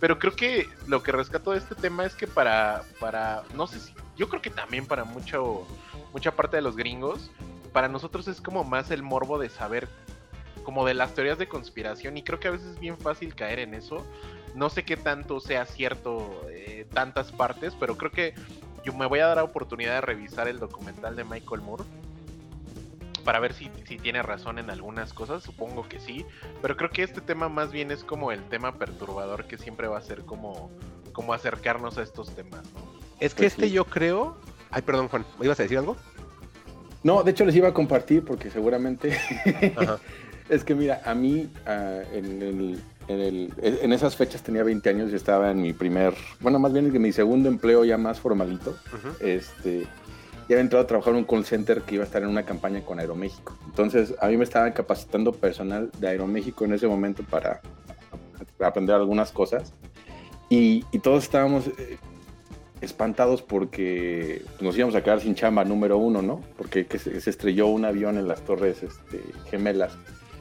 Pero creo que lo que rescato de este tema es que para. para no sé si. Yo creo que también para mucho. Mucha parte de los gringos. Para nosotros es como más el morbo de saber como de las teorías de conspiración y creo que a veces es bien fácil caer en eso. No sé qué tanto sea cierto eh, tantas partes, pero creo que yo me voy a dar la oportunidad de revisar el documental de Michael Moore para ver si, si tiene razón en algunas cosas, supongo que sí, pero creo que este tema más bien es como el tema perturbador que siempre va a ser como, como acercarnos a estos temas, ¿no? Es que Pues este sí. yo creo... Ay, perdón, Juan, ¿me ibas a decir algo? No, de hecho les iba a compartir porque seguramente Ajá. es que mira, a mí ah, en, el- en, el- en esas fechas tenía 20 años y estaba en mi primer, bueno, más bien en mi segundo empleo ya más formalito. Este, ya había entrado a trabajar en un call center que iba a estar en una campaña con Aeroméxico. Entonces, a mí me estaban capacitando personal de Aeroméxico en ese momento para aprender algunas cosas. Y, y todos estábamos eh, espantados porque nos íbamos a quedar sin chamba número uno, ¿no? Porque que se, se estrelló un avión en las torres este, gemelas.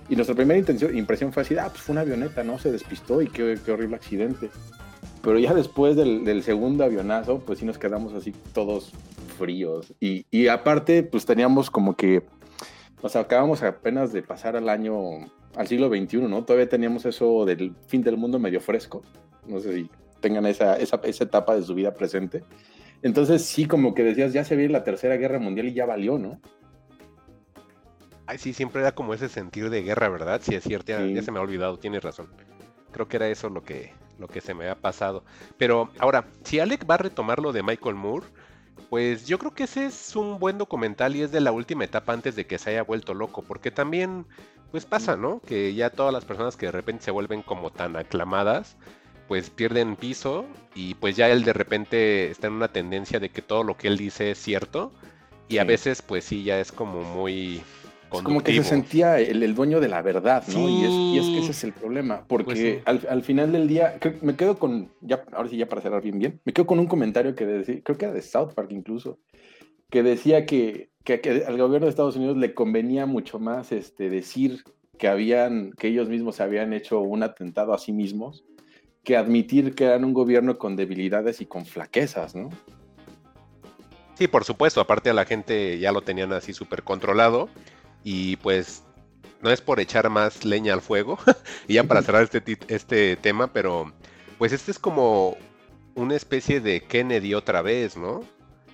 Y nuestra primera intención, impresión fue así, ah, pues fue una avioneta, ¿no? Se despistó y qué, qué horrible accidente. Pero ya después del, del, segundo avionazo, pues sí nos quedamos así todos fríos. Y, y aparte, pues teníamos como que, o sea, acabamos apenas de pasar al año, al siglo XXI, ¿no? Todavía teníamos eso del fin del mundo medio fresco. No sé si tengan esa, esa, esa etapa de su vida presente. Entonces sí, como que decías, ya se viene la tercera guerra mundial y ya valió, ¿no? Ay, sí, siempre era como ese sentir de guerra, ¿verdad? Sí, es cierto, ya, sí. ya se me ha olvidado, tienes razón. Creo que era eso lo que, lo que se me ha pasado. Pero ahora, si Alec va a retomar lo de Michael Moore, pues yo creo que ese es un buen documental y es de la última etapa antes de que se haya vuelto loco, porque también, pues pasa, ¿no? Que ya todas las personas que de repente se vuelven como tan aclamadas, pues pierden piso y pues ya él de repente está en una tendencia de que todo lo que él dice es cierto y sí. a veces pues sí ya es como muy como que se sentía el, el, dueño de la verdad, ¿no? Sí. Y, es, y, es, que ese es el problema, porque pues sí. al, al, final del día, creo, me quedo con, ya, ahora sí ya para cerrar bien, bien, me quedo con un comentario que decía, creo que era de South Park incluso, que decía que, que, que, al gobierno de Estados Unidos le convenía mucho más este, decir que habían, que ellos mismos habían hecho un atentado a sí mismos, que admitir que eran un gobierno con debilidades y con flaquezas, ¿no? Sí, por supuesto, aparte a la gente ya lo tenían así súper controlado y pues no es por echar más leña al fuego, y ya para cerrar este, este tema, pero pues este es como una especie de Kennedy otra vez, ¿no?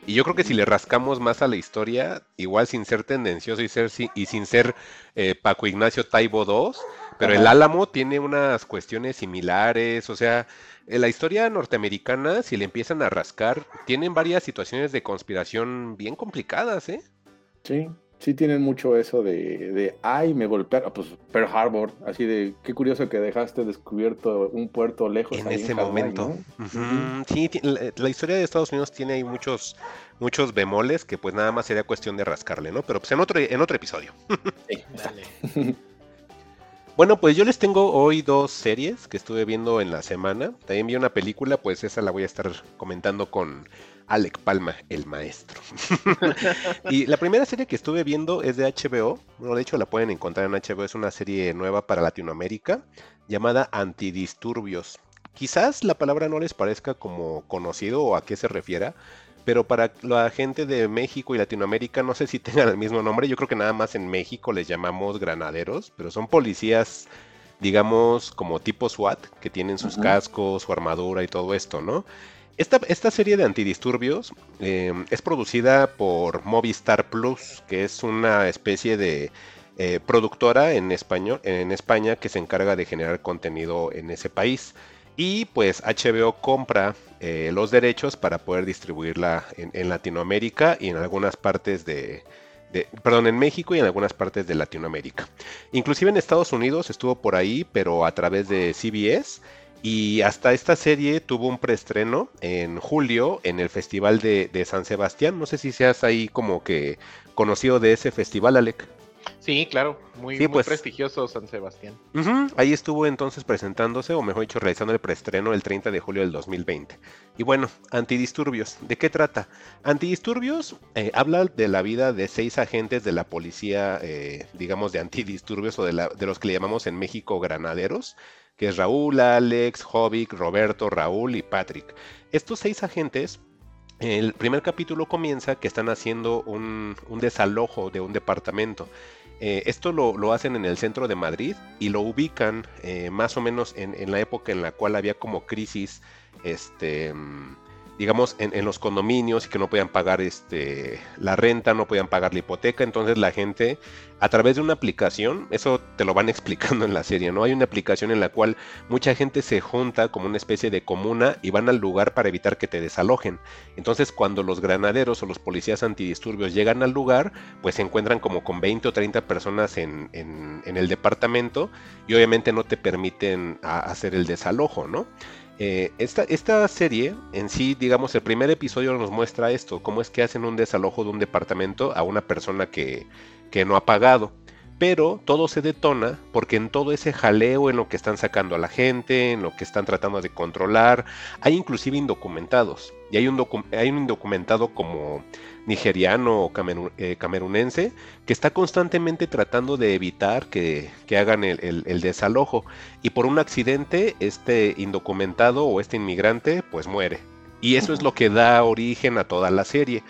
Y yo creo que si le rascamos más a la historia, igual sin ser tendencioso y, ser, y sin ser eh, Paco Ignacio Taibo II, pero Ajá. el Álamo tiene unas cuestiones similares, o sea, en la historia norteamericana, si le empiezan a rascar, tienen varias situaciones de conspiración bien complicadas, ¿eh? Sí, sí tienen mucho eso de, de ay, me golpearon, pues Pearl Harbor, así de, qué curioso que dejaste descubierto un puerto lejos. En ese en Hawaii, momento. ¿no? Uh -huh. Sí, la, la, historia de Estados Unidos tiene ahí muchos, muchos bemoles que pues nada más sería cuestión de rascarle, ¿no? Pero pues en otro, en otro episodio. Sí, dale. Bueno, pues yo les tengo hoy dos series que estuve viendo en la semana. También vi una película, pues esa la voy a estar comentando con Alec Palma, el maestro. y la primera serie que estuve viendo es de HBO. Bueno, de hecho la pueden encontrar en HBO. Es una serie nueva para Latinoamérica llamada Antidisturbios. Quizás la palabra no les parezca como conocido o a qué se refiera, pero para la gente de México y Latinoamérica no sé si tengan el mismo nombre. Yo creo que nada más en México les llamamos granaderos, pero son policías, digamos, como tipo SWAT, que tienen sus uh -huh. cascos, su armadura y todo esto, ¿no? Esta, serie de antidisturbios eh, es producida por Movistar Plus, que es una especie de eh, productora en, España que se encarga de generar contenido en ese país. Y pues HBO compra eh, los derechos para poder distribuirla en, Latinoamérica y en algunas partes de, perdón, en México y en algunas partes de Latinoamérica. Inclusive en Estados Unidos estuvo por ahí, pero a través de CBS. Y hasta esta serie tuvo un preestreno en julio en el Festival de, de San Sebastián. No sé si seas ahí como que conocido de ese festival, Alec. Sí, claro, muy, sí, muy pues, prestigioso San Sebastián. Uh -huh, ahí estuvo entonces presentándose, o mejor dicho, realizando el preestreno el 30 de julio del 2020. Y bueno, Antidisturbios, ¿de qué trata? Antidisturbios eh, habla de la vida de seis agentes de la policía, eh, digamos, de antidisturbios, o de, la, de los que le llamamos en México granaderos, que es Raúl, Alex, Jovic, Roberto, Raúl y Patrick. Estos seis agentes el primer capítulo comienza que están haciendo un, desalojo de un departamento. Eh, esto lo, lo, hacen en el centro de Madrid y lo ubican eh, más o menos en, en, la época en la cual había como crisis este, digamos, en, los condominios y que no podían pagar este, la renta, no podían pagar la hipoteca. Entonces la gente, a través de una aplicación, eso te lo van explicando en la serie, ¿no? Hay una aplicación en la cual mucha gente se junta como una especie de comuna y van al lugar para evitar que te desalojen. Entonces cuando los granaderos o los policías antidisturbios llegan al lugar, pues se encuentran como con 20 o 30 personas en, el departamento y obviamente no te permiten hacer el desalojo, ¿no? Eh, esta, esta, serie en sí, digamos, el primer episodio nos muestra esto, cómo es que hacen un desalojo de un departamento a una persona que, que no ha pagado. pero todo se detona porque en todo ese jaleo en lo que están sacando a la gente, en lo que están tratando de controlar, hay inclusive indocumentados. Y hay un, hay un indocumentado como nigeriano o eh, camerunense que está constantemente tratando de evitar que, hagan el, el, desalojo. Y por un accidente, este indocumentado o este inmigrante pues muere. Y eso es lo que da origen a toda la serie.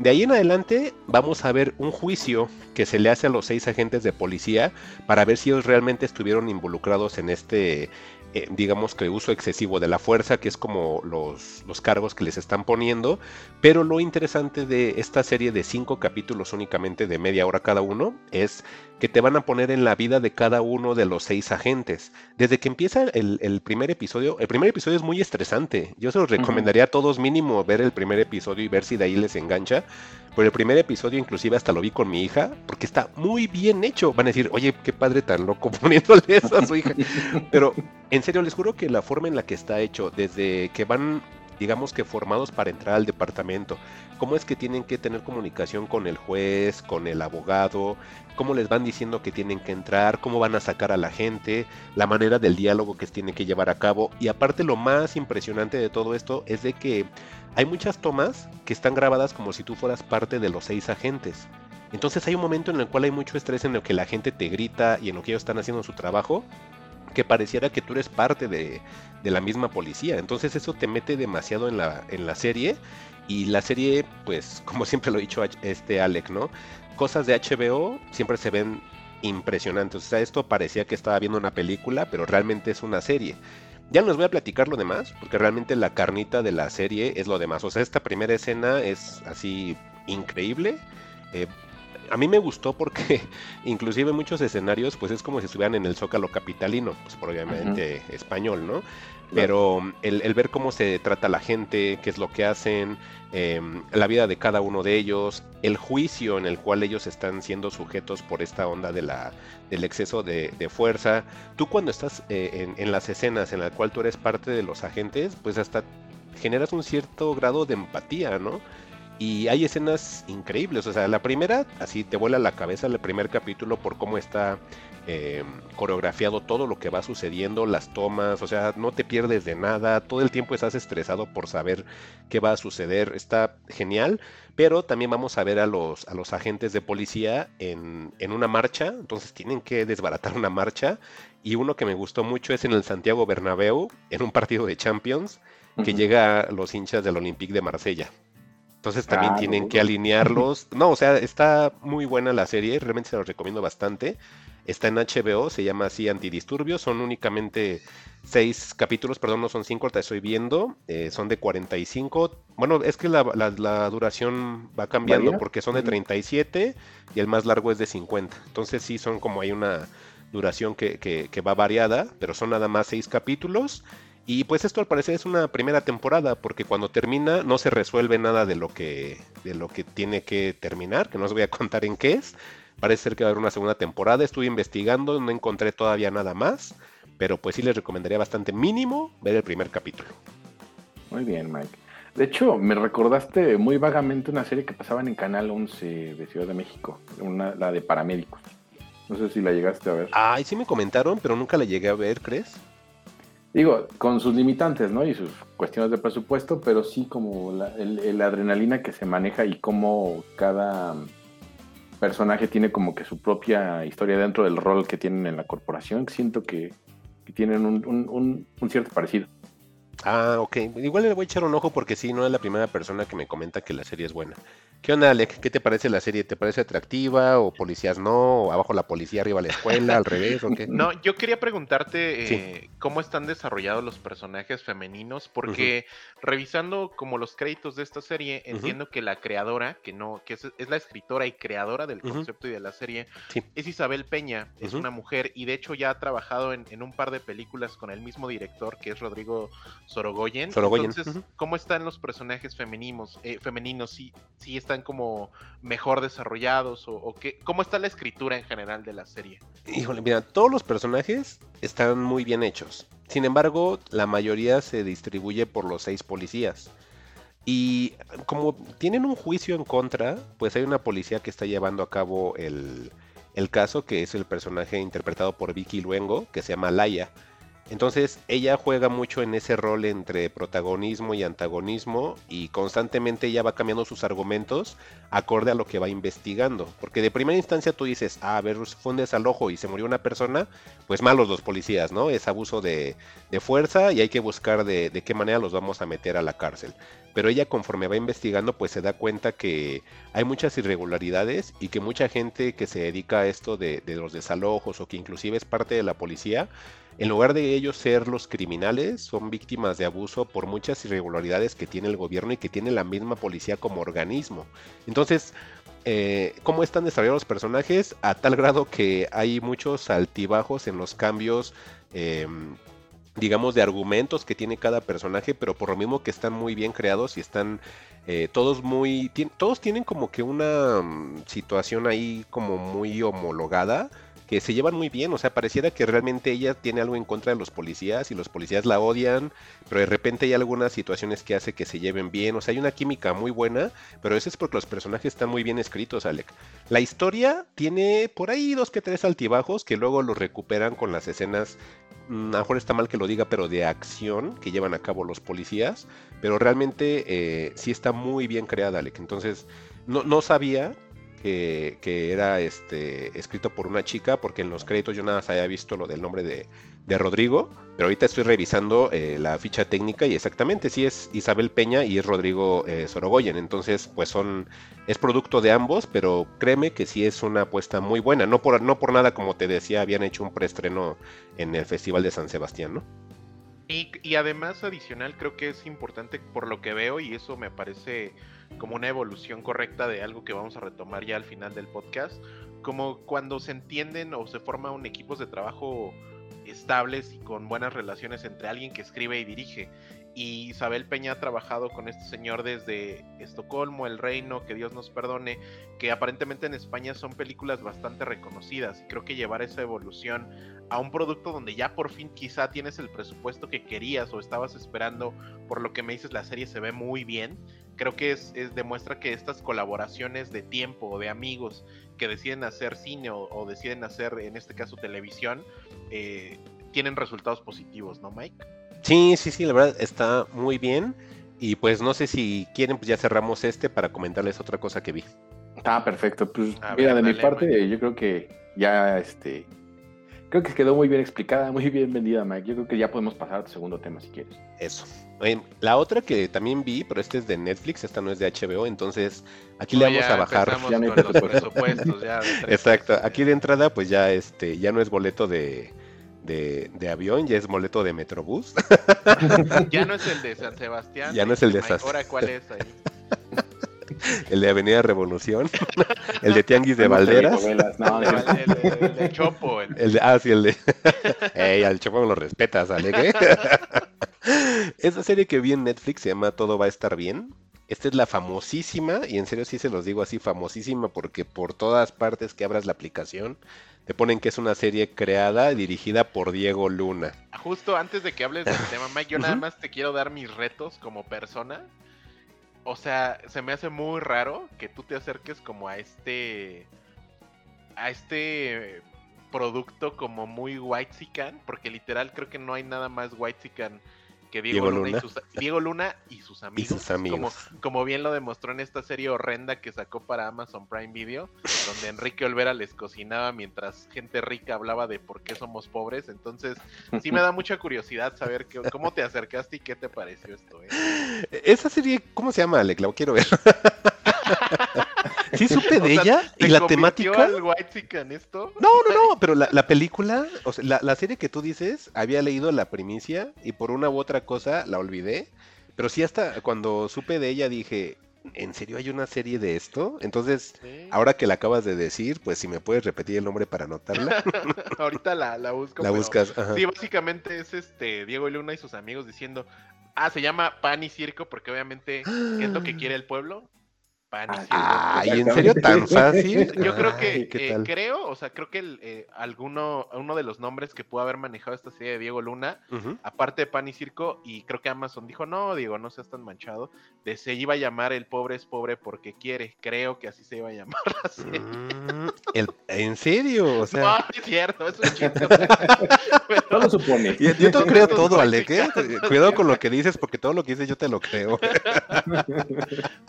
De ahí en adelante vamos a ver un juicio que se le hace a los seis agentes de policía para ver si ellos realmente estuvieron involucrados en este eh, digamos que uso excesivo de la fuerza, que es como los, los, cargos que les están poniendo. Pero lo interesante de esta serie de cinco capítulos únicamente de media hora cada uno es que te van a poner en la vida de cada uno de los seis agentes. Desde que empieza el, primer episodio, el primer episodio es muy estresante. Yo se los recomendaría a todos mínimo ver el primer episodio y ver si de ahí les engancha. Pero el primer episodio inclusive hasta lo vi con mi hija porque está muy bien hecho. Van a decir, oye, qué padre tan loco poniéndole eso a su hija. Pero en serio, les juro que la forma en la que está hecho, desde que van digamos que formados para entrar al departamento. ¿Cómo es que tienen que tener comunicación con el juez, con el abogado? ¿Cómo les van diciendo que tienen que entrar? ¿Cómo van a sacar a la gente? La manera del diálogo que tienen que llevar a cabo. Y aparte lo más impresionante de todo esto es de que hay muchas tomas que están grabadas como si tú fueras parte de los seis agentes. Entonces hay un momento en el cual hay mucho estrés en el que la gente te grita y en lo que ellos están haciendo su trabajo que pareciera que tú eres parte de, la misma policía. Entonces eso te mete demasiado en la, en la serie. Y la serie, pues, como siempre lo he dicho este Alec, ¿no? Cosas de HBO siempre se ven impresionantes. O sea, esto parecía que estaba viendo una película, pero realmente es una serie. Ya no les voy a platicar lo demás, porque realmente la carnita de la serie es lo demás. O sea, esta primera escena es así increíble. Eh, a mí me gustó porque inclusive muchos escenarios pues es como si estuvieran en el Zócalo capitalino, pues obviamente español, ¿no? Pero el, ver cómo se trata la gente, qué es lo que hacen, em, la vida de cada uno de ellos, el juicio en el cual ellos están siendo sujetos por esta onda de la, del exceso de, fuerza. Tú cuando estás eh, en, las escenas en la cual tú eres parte de los agentes, pues hasta generas un cierto grado de empatía, ¿no? Y hay escenas increíbles. O sea, la primera, así te vuela la cabeza el primer capítulo por cómo está eh, coreografiado todo lo que va sucediendo, las tomas. O sea, no te pierdes de nada. Todo el tiempo estás estresado por saber qué va a suceder. Está genial. Pero también vamos a ver a los, a los agentes de policía en, en una marcha. Entonces tienen que desbaratar una marcha. Y uno que me gustó mucho es en el Santiago Bernabéu, en un partido de Champions, que llega los hinchas del Olympique de Marsella. Entonces también tienen que alinearlos. No, o sea, está muy buena la serie, realmente se los recomiendo bastante. Está en HBO, se llama así Antidisturbios, son únicamente seis capítulos, perdón, no son cinco, te estoy viendo, eh, son de 45. Bueno, es que la, duración va cambiando porque son de 37 y el más largo es de 50. Entonces sí, son como hay una duración que, que va variada, pero son nada más seis capítulos y pues esto al parecer es una primera temporada, porque cuando termina no se resuelve nada de lo que, de lo que tiene que terminar, que no os voy a contar en qué es. Parece ser que va a haber una segunda temporada. Estuve investigando, no encontré todavía nada más, pero pues sí les recomendaría bastante mínimo ver el primer capítulo. Muy bien, Mike. De hecho, me recordaste muy vagamente una serie que pasaban en Canal 11 de Ciudad de México, una, la de paramédicos. No sé si la llegaste a ver. Ay, sí me comentaron, pero nunca la llegué a ver, ¿crees? Digo, con sus limitantes, ¿no? Y sus cuestiones de presupuesto, pero sí como la, el, adrenalina que se maneja y cómo cada personaje tiene como que su propia historia dentro del rol que tienen en la corporación. Siento que, tienen un, un cierto parecido. Ah, ok. Igual le voy a echar un ojo porque sí, no es la primera persona que me comenta que la serie es buena. ¿Qué onda, Alec? ¿Qué te parece la serie? ¿Te parece atractiva o policías no? ¿O abajo la policía, arriba la escuela, al revés o qué? No, yo quería preguntarte eh, cómo están desarrollados los personajes femeninos porque revisando como los créditos de esta serie, entiendo que la creadora, que no, que es, la escritora y creadora del concepto y de la serie, es Isabel Peña, es una mujer y de hecho ya ha trabajado en, en, un par de películas con el mismo director que es Rodrigo Sorogoyen. Entonces, ¿cómo están los personajes femeninos? Eh, femeninos, sí, sí están como mejor desarrollados o, qué, cómo está la escritura en general de la serie. Híjole, mira, todos los personajes están muy bien hechos. Sin embargo, la mayoría se distribuye por los seis policías. Y como tienen un juicio en contra, pues hay una policía que está llevando a cabo el, el caso, que es el personaje interpretado por Vicky Luengo, que se llama Laia. Entonces ella juega mucho en ese rol entre protagonismo y antagonismo y constantemente ella va cambiando sus argumentos acorde a lo que va investigando. Porque de primera instancia tú dices, ah, a ver, fue un desalojo y se murió una persona, pues malos los policías, ¿no? Es abuso de, fuerza y hay que buscar de, qué manera los vamos a meter a la cárcel. Pero ella conforme va investigando pues se da cuenta que hay muchas irregularidades y que mucha gente que se dedica a esto de, de los desalojos o que inclusive es parte de la policía, en lugar de ellos ser los criminales, son víctimas de abuso por muchas irregularidades que tiene el gobierno y que tiene la misma policía como organismo. Entonces, eh, ¿cómo están desarrollados los personajes? A tal grado que hay muchos altibajos en los cambios. Em, digamos, de argumentos que tiene cada personaje, pero por lo mismo que están muy bien creados y están eh, todos muy... todos tienen como que una mm, situación ahí como muy homologada que se llevan muy bien, o sea, pareciera que realmente ella tiene algo en contra de los policías y los policías la odian, pero de repente hay algunas situaciones que hace que se lleven bien, o sea, hay una química muy buena, pero eso es porque los personajes están muy bien escritos, Alec. La historia tiene por ahí dos que tres altibajos que luego los recuperan con las escenas mm, a lo mejor está mal que lo diga, pero de acción que llevan a cabo los policías, pero realmente eh, sí está muy bien creada, Alec. Entonces, no, no sabía que, era este, escrito por una chica, porque en los créditos yo nada más había visto lo del nombre de, Rodrigo, pero ahorita estoy revisando eh, la ficha técnica y exactamente sí es Isabel Peña y es Rodrigo eh, Sorogoyen, entonces pues son, es producto de ambos, pero créeme que sí es una apuesta muy buena, no por, no por nada como te decía, habían hecho un preestreno en el Festival de San Sebastián, ¿no? Y, y además adicional creo que es importante por lo que veo y eso me parece como una evolución correcta de algo que vamos a retomar ya al final del podcast, como cuando se entienden o se forman equipos de trabajo estables y con buenas relaciones entre alguien que escribe y dirige. Y Isabel Peña ha trabajado con este señor desde Estocolmo, El Reino, que Dios nos perdone, que aparentemente en España son películas bastante reconocidas. Y creo que llevar esa evolución a un producto donde ya por fin quizá tienes el presupuesto que querías o estabas esperando, por lo que me dices la serie se ve muy bien, creo que es, demuestra que estas colaboraciones de tiempo o de amigos que deciden hacer cine o, deciden hacer, en este caso, televisión, eh, tienen resultados positivos, ¿no, Mike? Sí, sí, sí, la verdad está muy bien. Y pues no sé si quieren, pues ya cerramos este para comentarles otra cosa que vi. Ah, perfecto. Pues mira, de mi parte, yo creo que ya este. Creo que quedó muy bien explicada, muy bien vendida, Mike. Yo creo que ya podemos pasar al segundo tema si quieres. Eso la otra que también vi, pero este es de Netflix, esta no es de HBO, entonces aquí le vamos a bajar. Ya con los presupuestos, ya Exacto, aquí de entrada pues ya este ya no es boleto de, de, avión, ya es boleto de Metrobús. ya no es el de San Sebastián. Ya no es el de San Ahora cuál es ahí. el de Avenida Revolución, el de Tianguis de Valderas. No, el, de Chopo. El... de, ah, sí, el de. Ey, al Chopo me lo respetas, ¿vale? Esa serie que vi en Netflix se llama Todo va a estar bien. Esta es la famosísima, y en serio sí se los digo así, famosísima, porque por todas partes que abras la aplicación te ponen que es una serie creada, dirigida por Diego Luna. Justo antes de que hables del tema, Mike, yo nada más te quiero dar mis retos como persona. O sea, se me hace muy raro que tú te acerques como a este. a este producto como muy white porque literal creo que no hay nada más white que Diego, Luna, Y sus, Diego Luna y sus amigos. Como, como, bien lo demostró en esta serie horrenda que sacó para Amazon Prime Video, donde Enrique Olvera les cocinaba mientras gente rica hablaba de por qué somos pobres. Entonces, sí me da mucha curiosidad saber cómo te acercaste y qué te pareció esto. ¿eh? Esa serie, ¿cómo se llama, Alec? La quiero ver. Sí supe de ella y la temática. esto? No, no, no, pero la, película, o sea, la, serie que tú dices, había leído la primicia y por una u otra cosa la olvidé. Pero sí hasta cuando supe de ella dije, ¿en serio hay una serie de esto? Entonces, ahora que la acabas de decir, pues si me puedes repetir el nombre para anotarla. Ahorita la, la busco. La buscas. Sí, básicamente es este Diego Luna y sus amigos diciendo, ah, se llama Pan y Circo porque obviamente, ¿qué es lo que quiere el pueblo? Pan y Ah. Ay, ¿en serio tan fácil? Yo creo que, Ay, ¿qué eh, creo, o sea, creo que el, eh, alguno, uno de los nombres que pudo haber manejado esta serie de Diego Luna, aparte de Pan y Circo, y creo que Amazon dijo, no, Diego, no seas tan manchado, de se iba a llamar El pobre es pobre porque quiere, creo que así se iba a llamar la serie. Mm, el- ¿En serio? O sea, no, es cierto, es un chiste. Pero- Todo lo supone. yo, yo te creo todo, Alec, ¿eh? Cuidado con lo que dices, porque todo lo que dices yo te lo creo.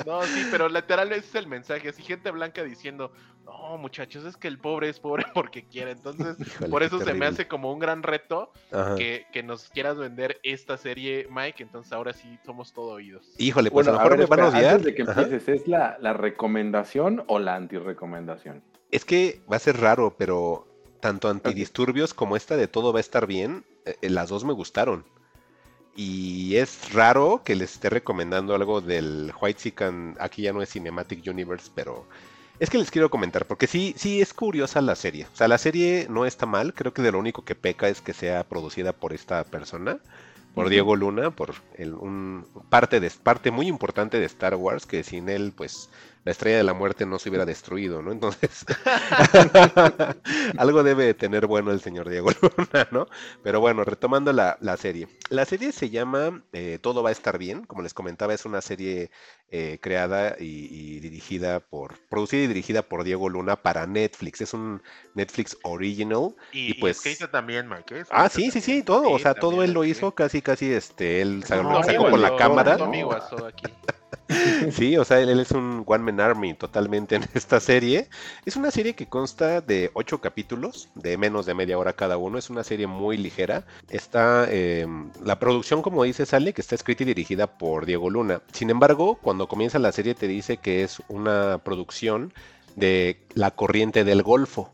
No, sí, pero literal ese es el mensaje. Así gente blanca diciendo, no, muchachos, es que el pobre es pobre porque quiere. Entonces, Híjole, por eso se me hace como un gran reto que, que nos quieras vender esta serie, Mike. Entonces ahora sí somos todo oídos. Híjole, pues Bueno, a lo mejor ver, me van a odiar. Antes de que Ajá. empieces, ¿es la, la recomendación o la antirecomendación? Es que va a ser raro, pero tanto antidisturbios como esta de todo va a estar bien, eh, las dos me gustaron. Y es raro que les esté recomendando algo del White Sican, aquí ya no es Cinematic Universe, pero es que les quiero comentar, porque sí, sí es curiosa la serie. O sea, la serie no está mal, creo que de lo único que peca es que sea producida por esta persona, por. Diego Luna, por el, un parte de parte muy importante de Star Wars, que sin él, pues, la estrella de la muerte no se hubiera destruido, ¿no? Entonces, algo debe de tener bueno el señor Diego Luna, ¿no? Pero bueno, retomando la, la serie. La serie se llama eh, Todo va a estar bien, como les comentaba, es una serie eh, creada y, y dirigida por, producida y dirigida por Diego Luna para Netflix. Es un Netflix original. Y, Y pues- también, Mike. ¿eh? Ah, sí, sí, sí, todo. O sea, todo él lo hizo casi, casi, este, él No, sacó amigo, con la yo- cámara. aquí. Sí, o sea, él, es un One Man Army totalmente en esta serie. Es una serie que consta de ocho capítulos, de menos de media hora cada uno. Es una serie muy ligera. Está eh, la producción, como dice Sale, que está escrita y dirigida por Diego Luna. Sin embargo, cuando comienza la serie te dice que es una producción de La Corriente del Golfo.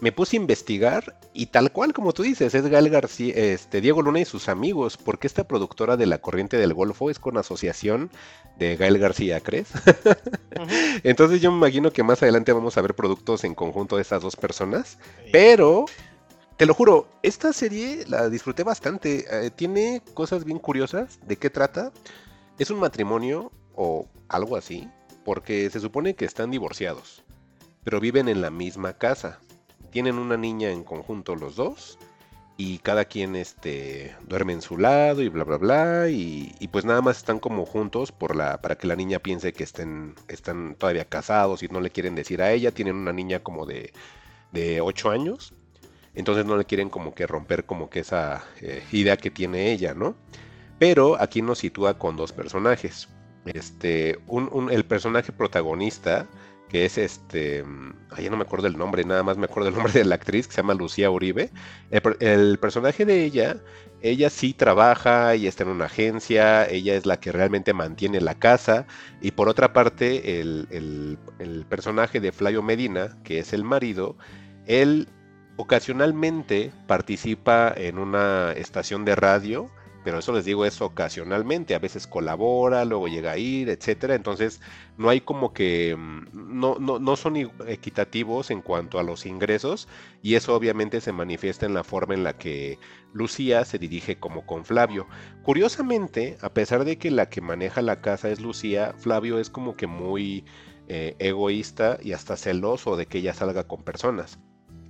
Me puse a investigar y tal cual como tú dices, es Gael García, este, Diego Luna y sus amigos, porque esta productora de La Corriente del Golfo es con asociación de Gael García, ¿crees? Entonces yo me imagino que más adelante vamos a ver productos en conjunto de estas dos personas, pero te lo juro, esta serie la disfruté bastante, eh, tiene cosas bien curiosas, ¿de qué trata? Es un matrimonio o algo así, porque se supone que están divorciados, pero viven en la misma casa. Tienen una niña en conjunto los dos y cada quien este, duerme en su lado y bla bla bla y, y pues nada más están como juntos por la, para que la niña piense que estén, están todavía casados y no le quieren decir a ella. Tienen una niña como de, de 8 años, entonces no le quieren como que romper como que esa eh, idea que tiene ella, ¿no? Pero aquí nos sitúa con dos personajes. Este, un, el personaje protagonista, que es este, mm, ay, no me acuerdo el nombre, nada más me acuerdo el nombre de la actriz, que se llama Lucía Uribe. El, per- el personaje de ella, ella sí trabaja, ella está en una agencia, ella es la que realmente mantiene la casa. Y por otra parte, el, el- el personaje de Flavio Medina, que es el marido, él ocasionalmente participa en una estación de radio, pero eso les digo es ocasionalmente, a veces colabora, luego llega a ir, etcétera. Entonces, no hay como que mm, no, no, no son equitativos en cuanto a los ingresos, y eso obviamente se manifiesta en la forma en la que Lucía se dirige como con Flavio. Curiosamente, a pesar de que la que maneja la casa es Lucía, Flavio es como que muy eh, egoísta y hasta celoso de que ella salga con personas.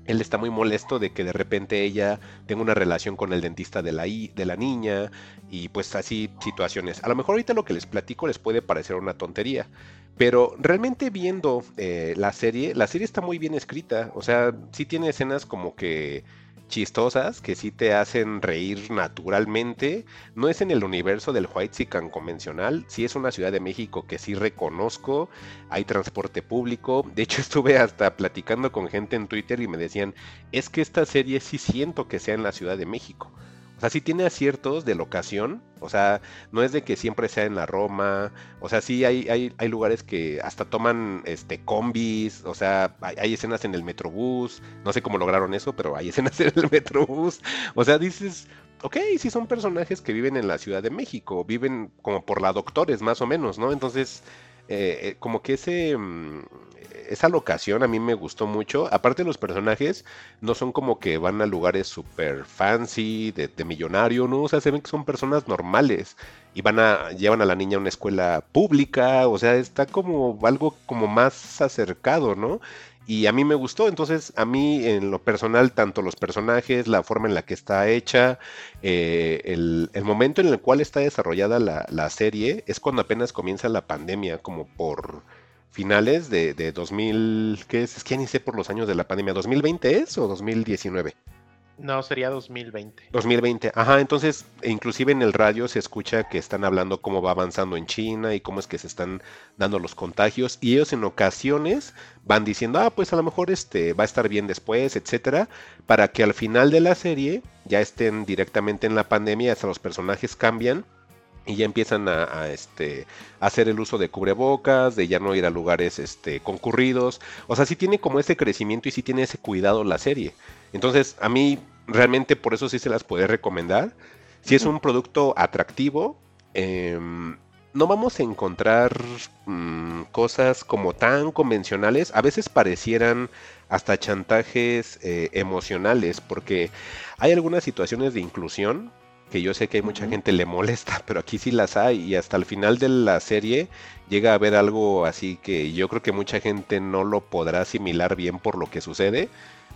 Él está muy molesto de que de repente ella tenga una relación con el dentista de la, de la niña y pues así situaciones. A lo mejor ahorita lo que les platico les puede parecer una tontería, pero realmente viendo eh, la serie, la serie está muy bien escrita, o sea, sí tiene escenas como que chistosas que sí te hacen reír naturalmente. No es en el universo del Sican convencional, sí es una ciudad de México que sí reconozco, hay transporte público. De hecho, estuve hasta platicando con gente en Twitter y me decían, es que esta serie sí siento que sea en la Ciudad de México. O sea, sí tiene aciertos de locación. O sea, no es de que siempre sea en la Roma. O sea, sí hay, hay, hay lugares que hasta toman este combis. O sea, hay, escenas en el Metrobús. No sé cómo lograron eso, pero hay escenas en el Metrobús. O sea, dices, ok, sí son personajes que viven en la Ciudad de México. Viven como por la doctores, más o menos, ¿no? Entonces, eh, eh, como que ese, mm, esa locación a mí me gustó mucho. Aparte los personajes no son como que van a lugares super fancy, de, millonario, ¿no? O sea, se ven que son personas normales y van a, llevan a la niña a una escuela pública, o sea, está como algo como más acercado, ¿no? y a mí me gustó. Entonces, a mí en lo personal, tanto los personajes, la forma en la que está hecha, eh, el, momento en el cual está desarrollada la, serie es cuando apenas comienza la pandemia, como por finales de, de 2000, ¿qué es? Es que ya ni sé por los años de la pandemia, ¿2020 es o 2019? No, sería 2020. 2020, ajá, entonces inclusive en el radio se escucha que están hablando cómo va avanzando en China y cómo es que se están dando los contagios y ellos en ocasiones van diciendo, ah, pues a lo mejor este va a estar bien después, etcétera, para que al final de la serie ya estén directamente en la pandemia, hasta los personajes cambian y ya empiezan a, este, hacer el uso de cubrebocas, de ya no ir a lugares este, concurridos. O sea, sí tiene como ese crecimiento y sí tiene ese cuidado la serie. Entonces, a mí realmente por eso sí se las puede recomendar. Si es un producto atractivo, em, no vamos a encontrar mm, cosas como tan convencionales. A veces parecieran hasta chantajes eh, emocionales, porque hay algunas situaciones de inclusión que yo sé que hay mucha gente le molesta, pero aquí sí las hay y hasta el final de la serie llega a haber algo así que yo creo que mucha gente no lo podrá asimilar bien por lo que sucede,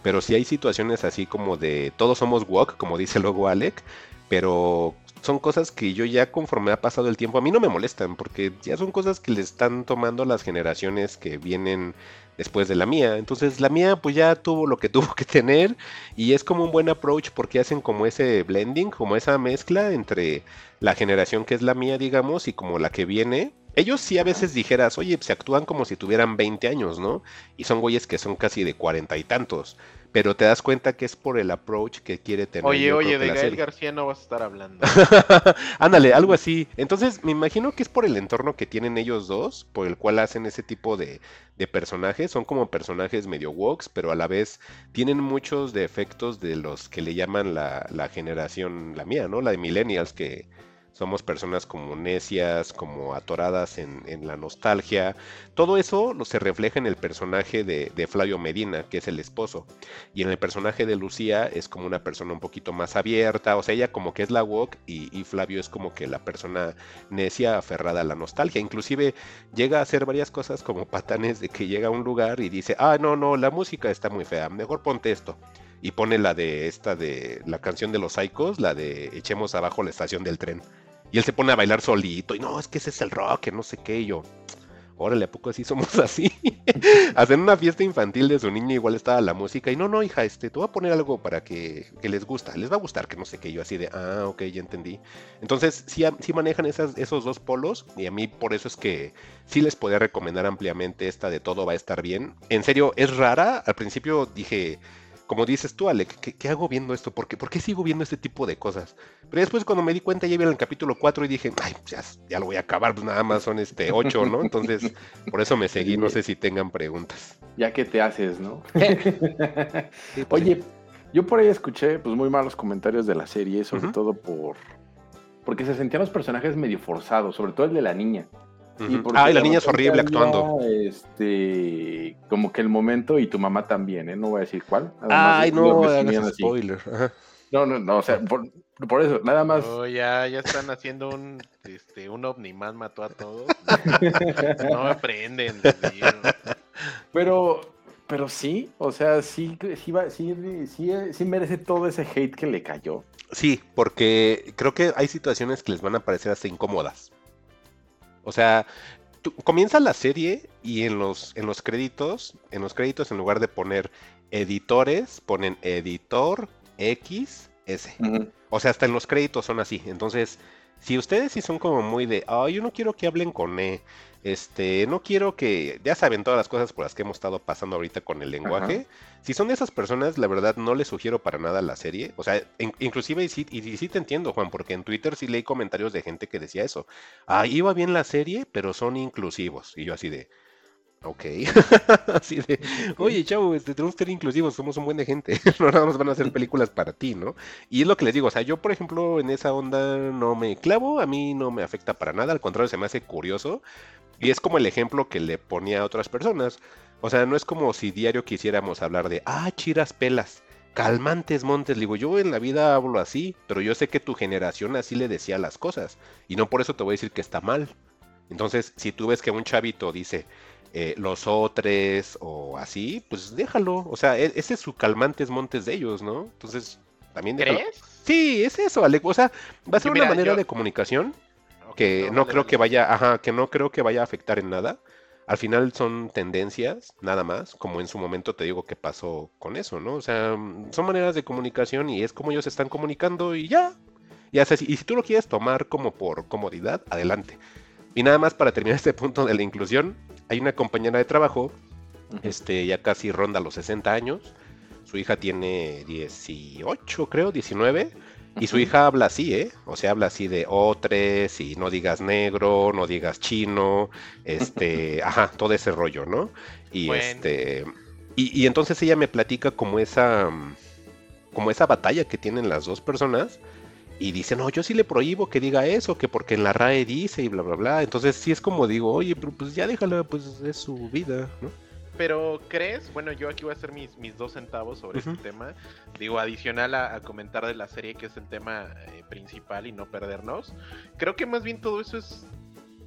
pero sí hay situaciones así como de todos somos walk, como dice luego Alec, pero son cosas que yo ya conforme ha pasado el tiempo a mí no me molestan porque ya son cosas que le están tomando las generaciones que vienen después de la mía. Entonces la mía pues ya tuvo lo que tuvo que tener y es como un buen approach porque hacen como ese blending, como esa mezcla entre la generación que es la mía, digamos, y como la que viene. Ellos sí a veces dijeras, oye, se actúan como si tuvieran 20 años, ¿no? Y son güeyes que son casi de cuarenta y tantos pero te das cuenta que es por el approach que quiere tener. Oye, oye, de Gael García no vas a estar hablando. Ándale, algo así. Entonces, me imagino que es por el entorno que tienen ellos dos, por el cual hacen ese tipo de, de personajes. Son como personajes medio woks, pero a la vez tienen muchos defectos de los que le llaman la, la generación, la mía, ¿no? La de millennials, que somos personas como necias, como atoradas en, la nostalgia. Todo eso se refleja en el personaje de, Flavio Medina, que es el esposo. Y en el personaje de Lucía es como una persona un poquito más abierta, o sea, ella como que es la wok y, Flavio es como que la persona necia aferrada a la nostalgia. Inclusive llega a hacer varias cosas como patanes de que llega a un lugar y dice, ah, no, no, la música está muy fea, mejor ponte esto y pone la de esta de la canción de los Psychos, la de echemos abajo la estación del tren. Y él se pone a bailar solito y no, es que ese es el rock, que no sé qué, y yo. Órale, ¿a poco así somos así? Hacen una fiesta infantil de su niña, igual estaba la música. Y no, no, hija, este, te voy a poner algo para que, les gusta. Les va a gustar, que no sé qué. Yo así de, ah, ok, ya entendí. Entonces, sí, sí manejan esas, esos dos polos. Y a mí por eso es que sí les podía recomendar ampliamente esta de todo va a estar bien. En serio, es rara. Al principio dije, como dices tú, Alec, ¿qué, hago viendo esto? ¿Por qué, ¿Por qué, sigo viendo este tipo de cosas? Pero después cuando me di cuenta ya vi el capítulo 4 y dije, ay, ya, ya, lo voy a acabar, pues nada más son este 8, ¿no? Entonces, por eso me seguí, no sé si tengan preguntas. Ya que te haces, ¿no? Pues Oye, yo por ahí escuché pues muy malos comentarios de la serie, sobre todo por porque se sentían los personajes medio forzados, sobre todo el de la niña. Ah, la niña es horrible actuando. Este, como que el momento y tu mamá también, ¿eh? No voy a decir cuál. Ay, no, hagas spoiler. No, no, no, o sea, por, eso, nada más. Oh, ya, ya están haciendo un, este, un Omniman mató a todos. no aprenden. Pero, pero sí, o sea, sí, sí, sí, sí, sí merece todo ese hate que le cayó. Sí, porque creo que hay situaciones que les van a parecer hasta incómodas. O sea, comienza la serie y en los, en los créditos, en los créditos en lugar de poner editores, ponen editor X S. O sea, hasta en los créditos son así. Entonces, si ustedes sí son como muy de, oh, yo no quiero que hablen con E, este, no quiero que, ya saben todas las cosas por las que hemos estado pasando ahorita con el lenguaje. Si son de esas personas, la verdad no les sugiero para nada la serie. O sea, inclusive y sí, y sí te entiendo, Juan, porque en Twitter sí leí comentarios de gente que decía eso. Ah, iba bien la serie, pero son inclusivos. Y yo así de, Ok. Así de, oye, chavo, este, tenemos que ser inclusivos, somos un buen de gente. no nada más van a hacer películas para ti, ¿no? Y es lo que les digo, o sea, yo, por ejemplo, en esa onda no me clavo, a mí no me afecta para nada, al contrario, se me hace curioso. Y es como el ejemplo que le ponía a otras personas. O sea, no es como si diario quisiéramos hablar de, ah, chiras pelas, calmantes montes. Digo, yo en la vida hablo así, pero yo sé que tu generación así le decía las cosas. Y no por eso te voy a decir que está mal. Entonces, si tú ves que un chavito dice, eh, los otros o así, pues déjalo. O sea, e-, ese es su calmantes montes de ellos, ¿no? Entonces, también déjalo. ¿Crees? Sí, es eso, Alec. O sea, va a ser una manera yo- de comunicación que no vale, creo vale. que vaya, ajá, que no creo que vaya a afectar en nada. Al final son tendencias, nada más, como en su momento te digo que pasó con eso, ¿no? O sea, son maneras de comunicación y es como ellos están comunicando y ya. Y, haces- y si tú lo quieres tomar como por comodidad, adelante. Y nada más para terminar este punto de la inclusión, hay una compañera de trabajo, este, ya casi ronda los 60 años, su hija tiene 18, creo, 19, y su hija habla así, ¿eh? O sea, habla así de otres y no digas negro, no digas chino, este, ajá, todo ese rollo, ¿no? Y Bueno. este, y, y entonces ella me platica como esa, como esa batalla que tienen las dos personas. Y dice, no, yo sí le prohíbo que diga eso, que porque en la RAE dice y bla, bla, bla. Entonces sí es como digo, oye, pero pues ya déjala, pues es su vida, ¿no? Pero crees, bueno, yo aquí voy a hacer mis, mis dos centavos sobre este tema. Digo, adicional a, a comentar de la serie, que es el tema eh, principal y no perdernos. Creo que más bien todo eso es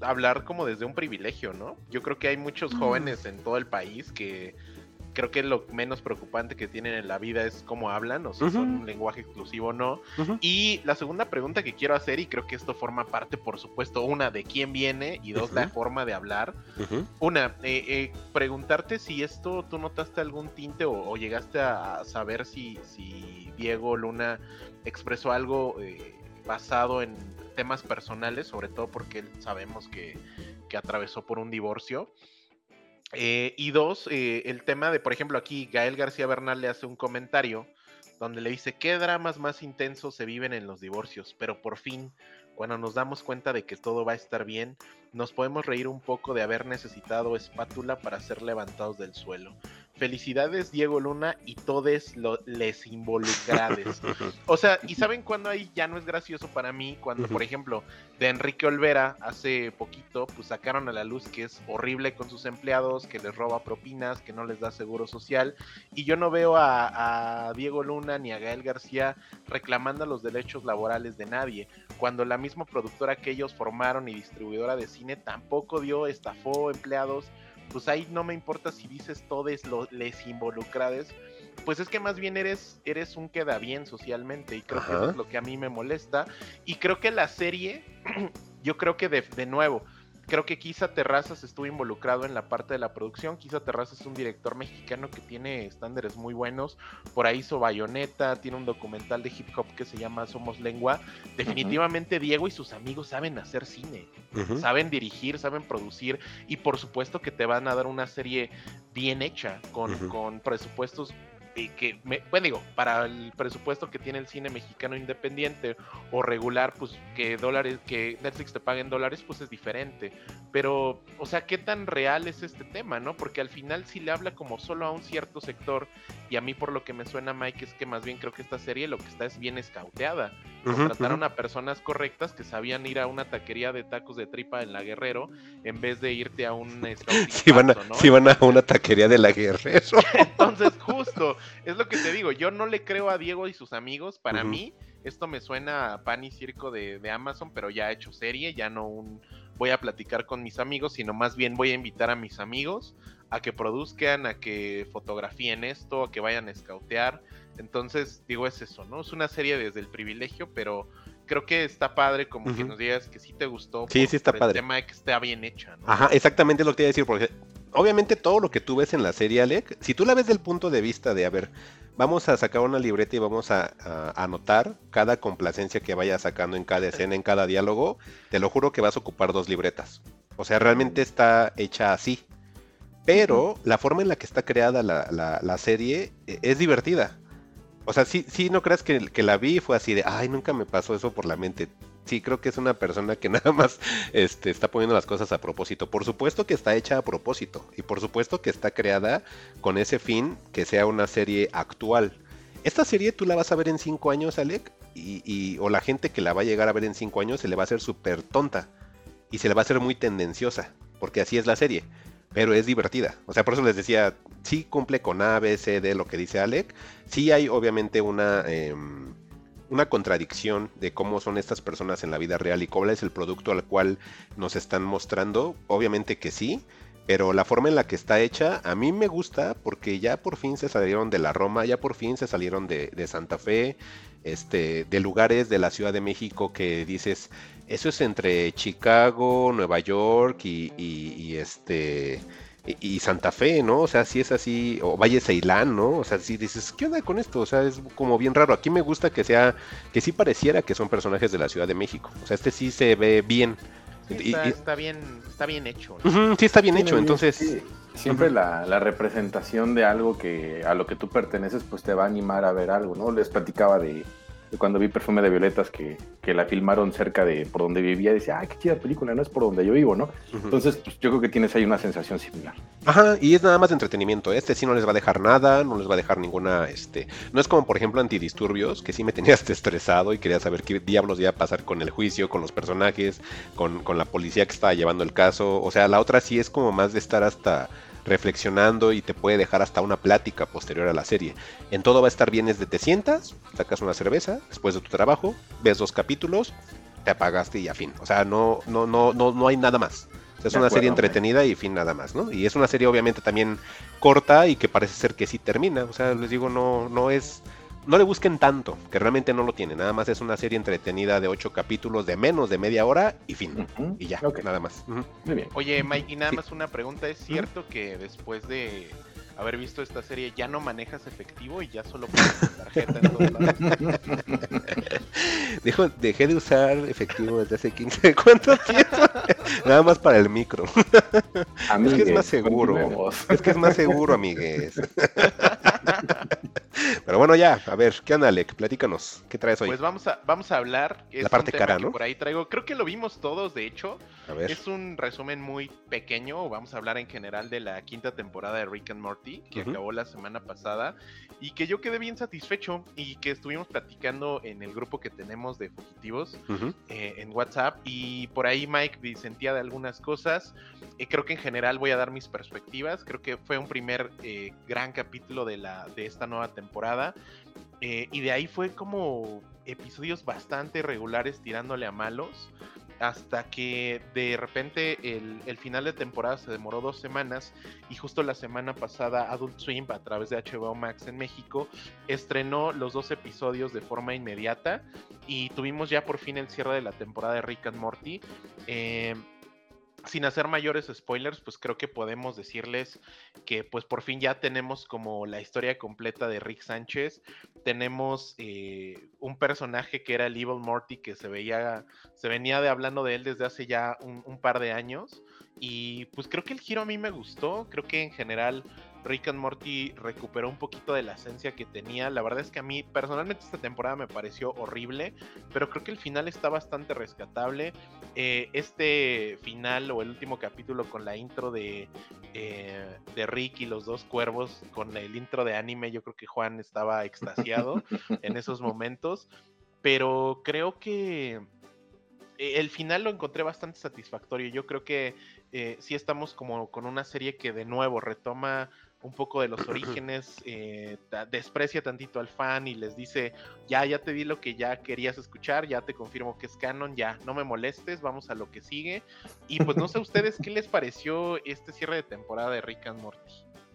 hablar como desde un privilegio, ¿no? Yo creo que hay muchos Mm. jóvenes en todo el país que creo que lo menos preocupante que tienen en la vida es cómo hablan, o si son un lenguaje exclusivo o no. Y la segunda pregunta que quiero hacer, y creo que esto forma parte, por supuesto, una, de quién viene, y dos, la forma de hablar. Una, eh, eh, preguntarte si esto tú notaste algún tinte o, o llegaste a, a saber si, si Diego Luna expresó algo eh, basado en temas personales, sobre todo porque él sabemos que, que atravesó por un divorcio. Eh, y dos, eh, el tema de, por ejemplo, aquí Gael García Bernal le hace un comentario donde le dice, ¿qué dramas más intensos se viven en los divorcios? Pero por fin, cuando nos damos cuenta de que todo va a estar bien, nos podemos reír un poco de haber necesitado espátula para ser levantados del suelo. Felicidades, Diego Luna, y todes lo, les involucrades. O sea, ¿y saben cuándo ahí ya no es gracioso para mí? Cuando, por ejemplo, de Enrique Olvera hace poquito, pues sacaron a la luz que es horrible con sus empleados, que les roba propinas, que no les da seguro social. Y yo no veo a, a Diego Luna ni a Gael García reclamando los derechos laborales de nadie. Cuando la misma productora que ellos formaron y distribuidora de cine tampoco dio, estafó empleados. Pues ahí no me importa si dices todes lo, les involucrades, pues es que más bien eres, eres un queda bien socialmente y creo que eso es lo que a mí me molesta. Y creo que la serie, yo creo que de, de nuevo, creo que Kisa Terrazas estuvo involucrado en la parte de la producción. Kisa Terrazas es un director mexicano que tiene estándares muy buenos. Por ahí hizo Bayonetta, tiene un documental de hip hop que se llama Somos Lengua. Definitivamente Diego y sus amigos saben hacer cine saben dirigir, saben producir y por supuesto que te van a dar una serie bien hecha con, con presupuestos eh, que, me, bueno digo, para el presupuesto que tiene el cine mexicano independiente o regular, pues que dólares, que Netflix te pague en dólares, pues es diferente. Pero, o sea, ¿qué tan real es este tema, no? Porque al final si le habla como solo a un cierto sector y a mí por lo que me suena Mike es que más bien creo que esta serie lo que está es bien escauteada Contrataron a personas correctas que sabían ir a una taquería de tacos de tripa en la Guerrero en vez de irte a un scouting Si van, a, paso, ¿no? si van a una taquería de la Guerrero. Entonces, justo, es lo que te digo, yo no le creo a Diego y sus amigos, para mí esto me suena a pan y circo de, de Amazon, pero ya hecho serie, ya no un voy a platicar con mis amigos, sino más bien voy a invitar a mis amigos a que produzcan, a que fotografíen esto, a que vayan a escautear. Entonces, digo, es eso, ¿no? Es una serie desde el privilegio, pero creo que está padre como que nos digas que sí te gustó. Sí, sí está por padre. El tema de que esté bien hecha, ¿no? Ajá, exactamente lo que te iba a decir, porque obviamente todo lo que tú ves en la serie, Alec, si tú la ves del punto de vista de, a ver, vamos a sacar una libreta y vamos a, a anotar cada complacencia que vaya sacando en cada escena, en cada diálogo, te lo juro que vas a ocupar dos libretas. O sea, realmente está hecha así. Pero la forma en la que está creada la, la- la serie eh, es divertida. O sea, sí, sí, no creas que, la vi y fue así de, ay, nunca me pasó eso por la mente. sí creo que es una persona que nada más este, está poniendo las cosas a propósito. Por supuesto que está hecha a propósito y por supuesto que está creada con ese fin que sea una serie actual. Esta serie tú la vas a ver en cinco años, Alec, y, o la gente que la va a llegar a ver en cinco años se le va a hacer súper tonta y se le va a hacer muy tendenciosa, porque así es la serie, pero es divertida. O sea, por eso les decía, sí cumple con A, B, C, D, lo que dice Alec. Sí hay obviamente una... Em, una contradicción de cómo son estas personas en la vida real y cuál es el producto al cual nos están mostrando. Obviamente que sí, pero la forma en la que está hecha a mí me gusta porque ya por fin se salieron de la Roma, ya por fin se salieron de, Santa Fe, este, de lugares de la Ciudad de México que dices, eso es entre Chicago, Nueva York y este y, Santa Fe, ¿no? O sea, si es así, o Valle Ceilán, ¿no? O sea, si dices, ¿qué onda con esto? O sea, es como bien raro. Aquí me gusta que sea, que sí pareciera que son personajes de la Ciudad de México. O sea, este sí se ve bien. está, bien, está bien hecho. sí, está bien hecho. Entonces, siempre la, la, representación de algo que a lo que tú perteneces, pues te va a animar a ver algo, ¿no? Les platicaba de cuando vi Perfume de Violetas que, que, la filmaron cerca de por donde vivía, decía, ah, qué chida película, no es por donde yo vivo, ¿no? Entonces, pues, yo creo que tienes ahí una sensación similar. Ajá, y es nada más de entretenimiento. Este sí no les va a dejar nada, no les va a dejar ninguna, este, no es como por ejemplo Antidisturbios, que sí me tenías estresado y quería saber qué diablos iba a pasar con el juicio, con los personajes, con, con la policía que estaba llevando el caso. O sea, la otra sí es como más de estar hasta reflexionando y te puede dejar hasta una plática posterior a la serie. En todo va a estar bien desde te sientas, sacas una cerveza después de tu trabajo, ves dos capítulos, te apagaste y a fin. O sea, no, no, no, no, no hay nada más. es una serie entretenida y fin nada más, ¿no? Y es una serie obviamente también corta y que parece ser que sí termina. O sea, les digo, no, no es no le busquen tanto, que realmente no lo tiene. Nada más es una serie entretenida de ocho capítulos de menos de media hora y fin. Y ya, nada más. Muy bien. Oye, Mike, y nada más una pregunta. ¿Es cierto que después de haber visto esta serie ya no manejas efectivo y ya solo pones tarjeta en todos lados? Dejo, dejé de usar efectivo desde hace 15. ¿Cuánto tiempo? Nada más para el micro. es que es más seguro. Es que es más seguro, amigues. Pero bueno, ya, a ver, ¿qué onda, Alec? Platícanos, ¿qué traes hoy? Pues vamos a, vamos a hablar. la parte cara, ¿no? Por ahí traigo, creo que lo vimos todos, de hecho. A ver. Es un resumen muy pequeño, vamos a hablar en general de la quinta temporada de Rick and Morty, que acabó la semana pasada, y que yo quedé bien satisfecho y que estuvimos platicando en el grupo que tenemos de fugitivos eh, en WhatsApp, y por ahí Mike sentía de algunas cosas. Eh, creo que en general voy a dar mis perspectivas, creo que fue un primer eh, gran capítulo de, la, de esta nueva temporada. Eh, y de ahí fue como episodios bastante regulares tirándole a malos. Hasta que de repente el, final de temporada se demoró dos semanas. Y justo la semana pasada Adult Swim a través de HBO Max en México estrenó los dos episodios de forma inmediata. Y tuvimos ya por fin el cierre de la temporada de Rick and Morty. Eh, sin hacer mayores spoilers, pues creo que podemos decirles que pues por fin ya tenemos como la historia completa de Rick Sánchez. Tenemos eh, un personaje que era el Evil Morty que se veía, se venía de hablando de él desde hace ya un, un par de años. Y pues creo que el giro a mí me gustó. Creo que en general Rick and Morty recuperó un poquito de la esencia que tenía. La verdad es que a mí personalmente esta temporada me pareció horrible, pero creo que el final está bastante rescatable. Eh, este final o el último capítulo con la intro de, eh, de Rick y los dos cuervos, con el intro de anime, yo creo que Juan estaba extasiado en esos momentos, pero creo que eh, el final lo encontré bastante satisfactorio. Yo creo que eh, sí estamos como con una serie que de nuevo retoma un poco de los orígenes, eh, desprecia tantito al fan y les dice, ya, ya te di lo que ya querías escuchar, ya te confirmo que es canon, ya, no me molestes, vamos a lo que sigue. Y pues no sé a ustedes qué les pareció este cierre de temporada de Rick and Morty.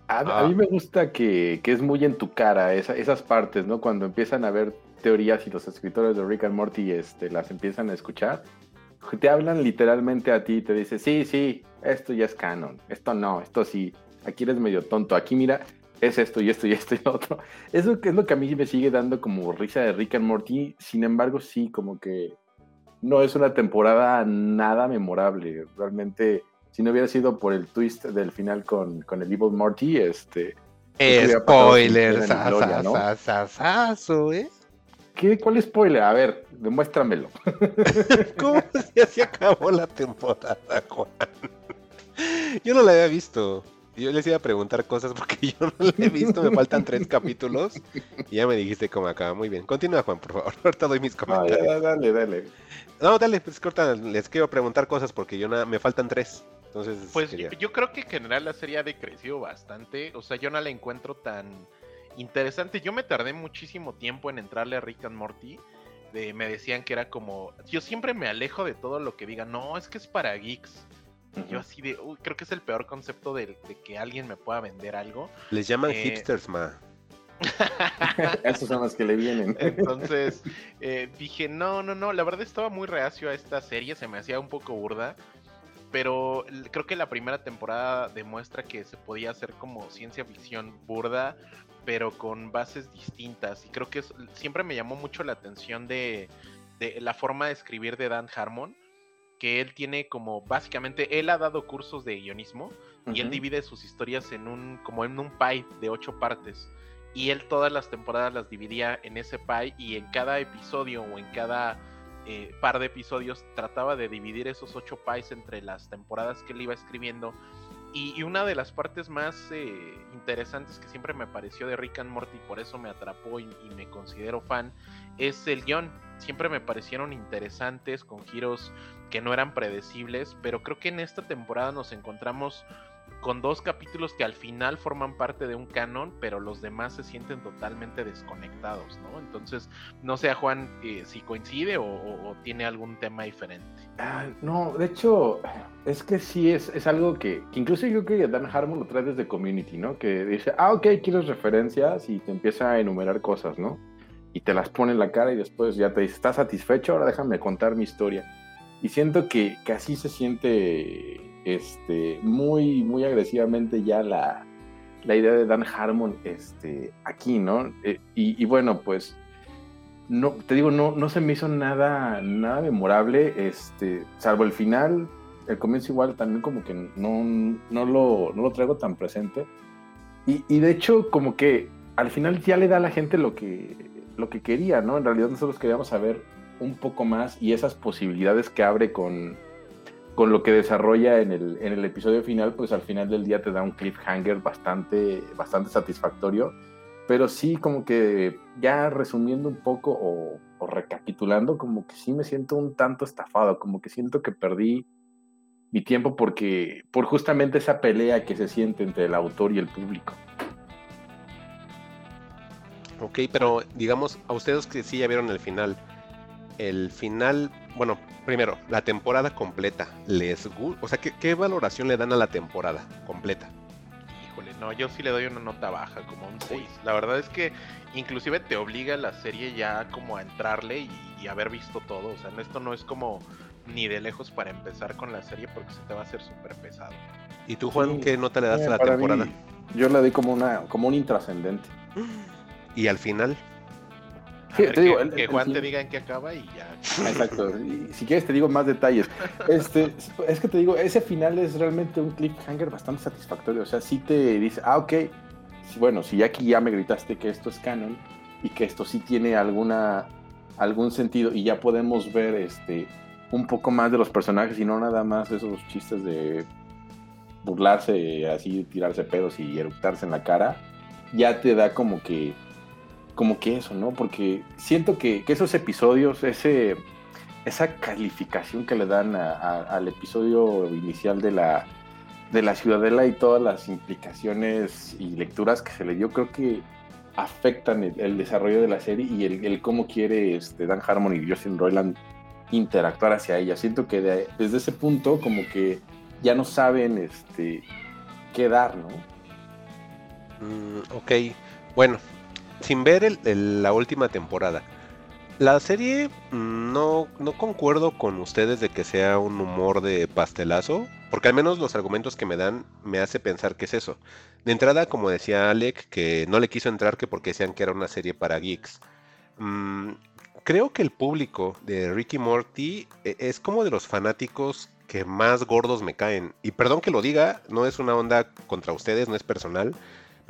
A, mí me gusta que, es muy en tu cara esas partes, ¿no? Cuando empiezan a ver teorías y los escritores de Rick and Morty este, las empiezan a escuchar, te hablan literalmente a ti y te dicen, sí, sí, esto ya es canon, esto no, esto sí aquí eres medio tonto, aquí mira, es esto y esto y esto y otro. Eso es lo que a mí me sigue dando como risa de Rick and Morty, sin embargo sí, como que no es una temporada nada memorable, realmente si no hubiera sido por el twist del final con, con el Evil Morty, este... Spoilers, ¿eh? ¿Qué? ¿Cuál spoiler? A ver, demuéstramelo. ¿Cómo ya se acabó la temporada, Juan? Yo no la había visto. Yo les iba a preguntar cosas porque yo no la he visto. Me faltan tres capítulos. Y ya me dijiste cómo acaba. Muy bien. Continúa, Juan, por favor. Ahorita doy mis No, comentarios. ya, dale, dale. No, dale, pues corta. Les quiero preguntar cosas porque yo nada, me faltan tres. Entonces, Pues quería- yo, yo creo que en general la serie ha decrecido bastante. O sea, yo no la encuentro tan interesante. Yo me tardé muchísimo tiempo en entrarle a Rick and Morty. De- me decían que era como. Yo siempre me alejo de todo lo que digan. No, es que es para geeks. Y Yo así de. "Uy, creo que es el peor concepto de, de que alguien me pueda vender algo. les llaman eh, hipsters, ma. Esos son los que le vienen. Entonces eh, dije, no, no, no, la verdad estaba muy reacio a esta serie, se me hacía un poco burda, pero creo que la primera temporada demuestra que se podía hacer como ciencia ficción burda, pero con bases distintas. Y creo que es- siempre me llamó mucho la atención de, de la forma de escribir de Dan Harmon, que él tiene como, básicamente, él ha dado cursos de guionismo y él divide sus historias en un como en un pie de ocho partes. Y él todas las temporadas las dividía en ese pie y en cada episodio o en cada eh, par de episodios trataba de dividir esos ocho pies entre las temporadas que él iba escribiendo. Y, y una de las partes más eh, interesantes que siempre me pareció de Rick and Morty por eso me atrapó y, y me considero fan es el guion. Siempre me parecieron interesantes con giros que no eran predecibles pero creo que en esta temporada nos encontramos con dos capítulos que al final forman parte de un canon, pero los demás se sienten totalmente desconectados, ¿no? Entonces, no sé, Juan, eh, si coincide o, tiene algún tema diferente. Ah, no, de hecho, es que sí es, es algo que, que incluso yo creo que Dan Harmon lo trae desde Community, ¿no? Que dice, ah, ok, quieres referencias y te empieza a enumerar cosas, ¿no? Y te las pone en la cara y después ya te dice, ¿estás satisfecho? Ahora déjame contar mi historia. Y siento que, que así se siente este, muy, muy agresivamente ya la, la idea de Dan Harmon este, aquí, ¿no? Eh, y, y bueno, pues no, te digo, no, no se me hizo nada, nada memorable, este, salvo el final, el comienzo igual también como que no, no, lo, no lo traigo tan presente. Y, y de hecho, como que al final ya le da a la gente lo que, lo que quería, ¿no? En realidad nosotros queríamos saber un poco más y esas posibilidades que abre con, con lo que desarrolla en el, en el episodio final, pues al final del día te da un cliffhanger bastante, bastante satisfactorio. Pero sí, como que ya resumiendo un poco o, o recapitulando, como que sí me siento un tanto estafado, como que siento que perdí mi tiempo porque por justamente esa pelea que se siente entre el autor y el público. Ok, pero digamos, a ustedes que sí ya vieron el final. El final, bueno, primero, la temporada completa. ¿Les gusta? O sea, ¿qué, qué valoración le dan a la temporada completa? Híjole, no, yo sí le doy una nota baja, como un 6. La verdad es que inclusive te obliga la serie ya como a entrarle y, y haber visto todo. O sea, esto no es como ni de lejos para empezar con la serie porque se te va a hacer súper pesado. ¿Y tú, Juan, Sí. qué nota le das Eh, a la temporada? mí, yo le doy como, una, como un intrascendente. Y al final, Sí, ver, te digo, que, el- que el Juan te diga en qué acaba y ya. Exacto. Y si quieres te digo más detalles. Este, es que te digo, ese final es realmente un cliffhanger bastante satisfactorio. O sea, sí te dice, ah, ok. bueno, si aquí ya me gritaste que esto es canon y que esto sí tiene alguna algún sentido y ya podemos ver este un poco más de los personajes y no nada más esos chistes de burlarse así, tirarse pedos y eructarse en la cara, ya te da como que como que eso, ¿no? Porque siento que, esos episodios, ese, esa calificación que le dan a- al episodio inicial de la, de la Ciudadela y todas las implicaciones y lecturas que se le dio, creo que afectan el, desarrollo de la serie y el, cómo quiere este, Dan Harmon y Justin Roiland interactuar hacia ella. Siento que de- desde ese punto como que ya no saben este, qué dar, ¿no? mm, ok, bueno, sin ver el- la última temporada. La serie mm, no, no concuerdo con ustedes de que sea un humor de pastelazo, porque al menos los argumentos que me dan me hace pensar que es eso. De entrada, como decía Alec, que no le quiso entrar que porque decían que era una serie para geeks. Mm, creo que el público de Ricky Morty eh, es como de los fanáticos que más gordos me caen. Y perdón que lo diga, no es una onda contra ustedes, no es personal,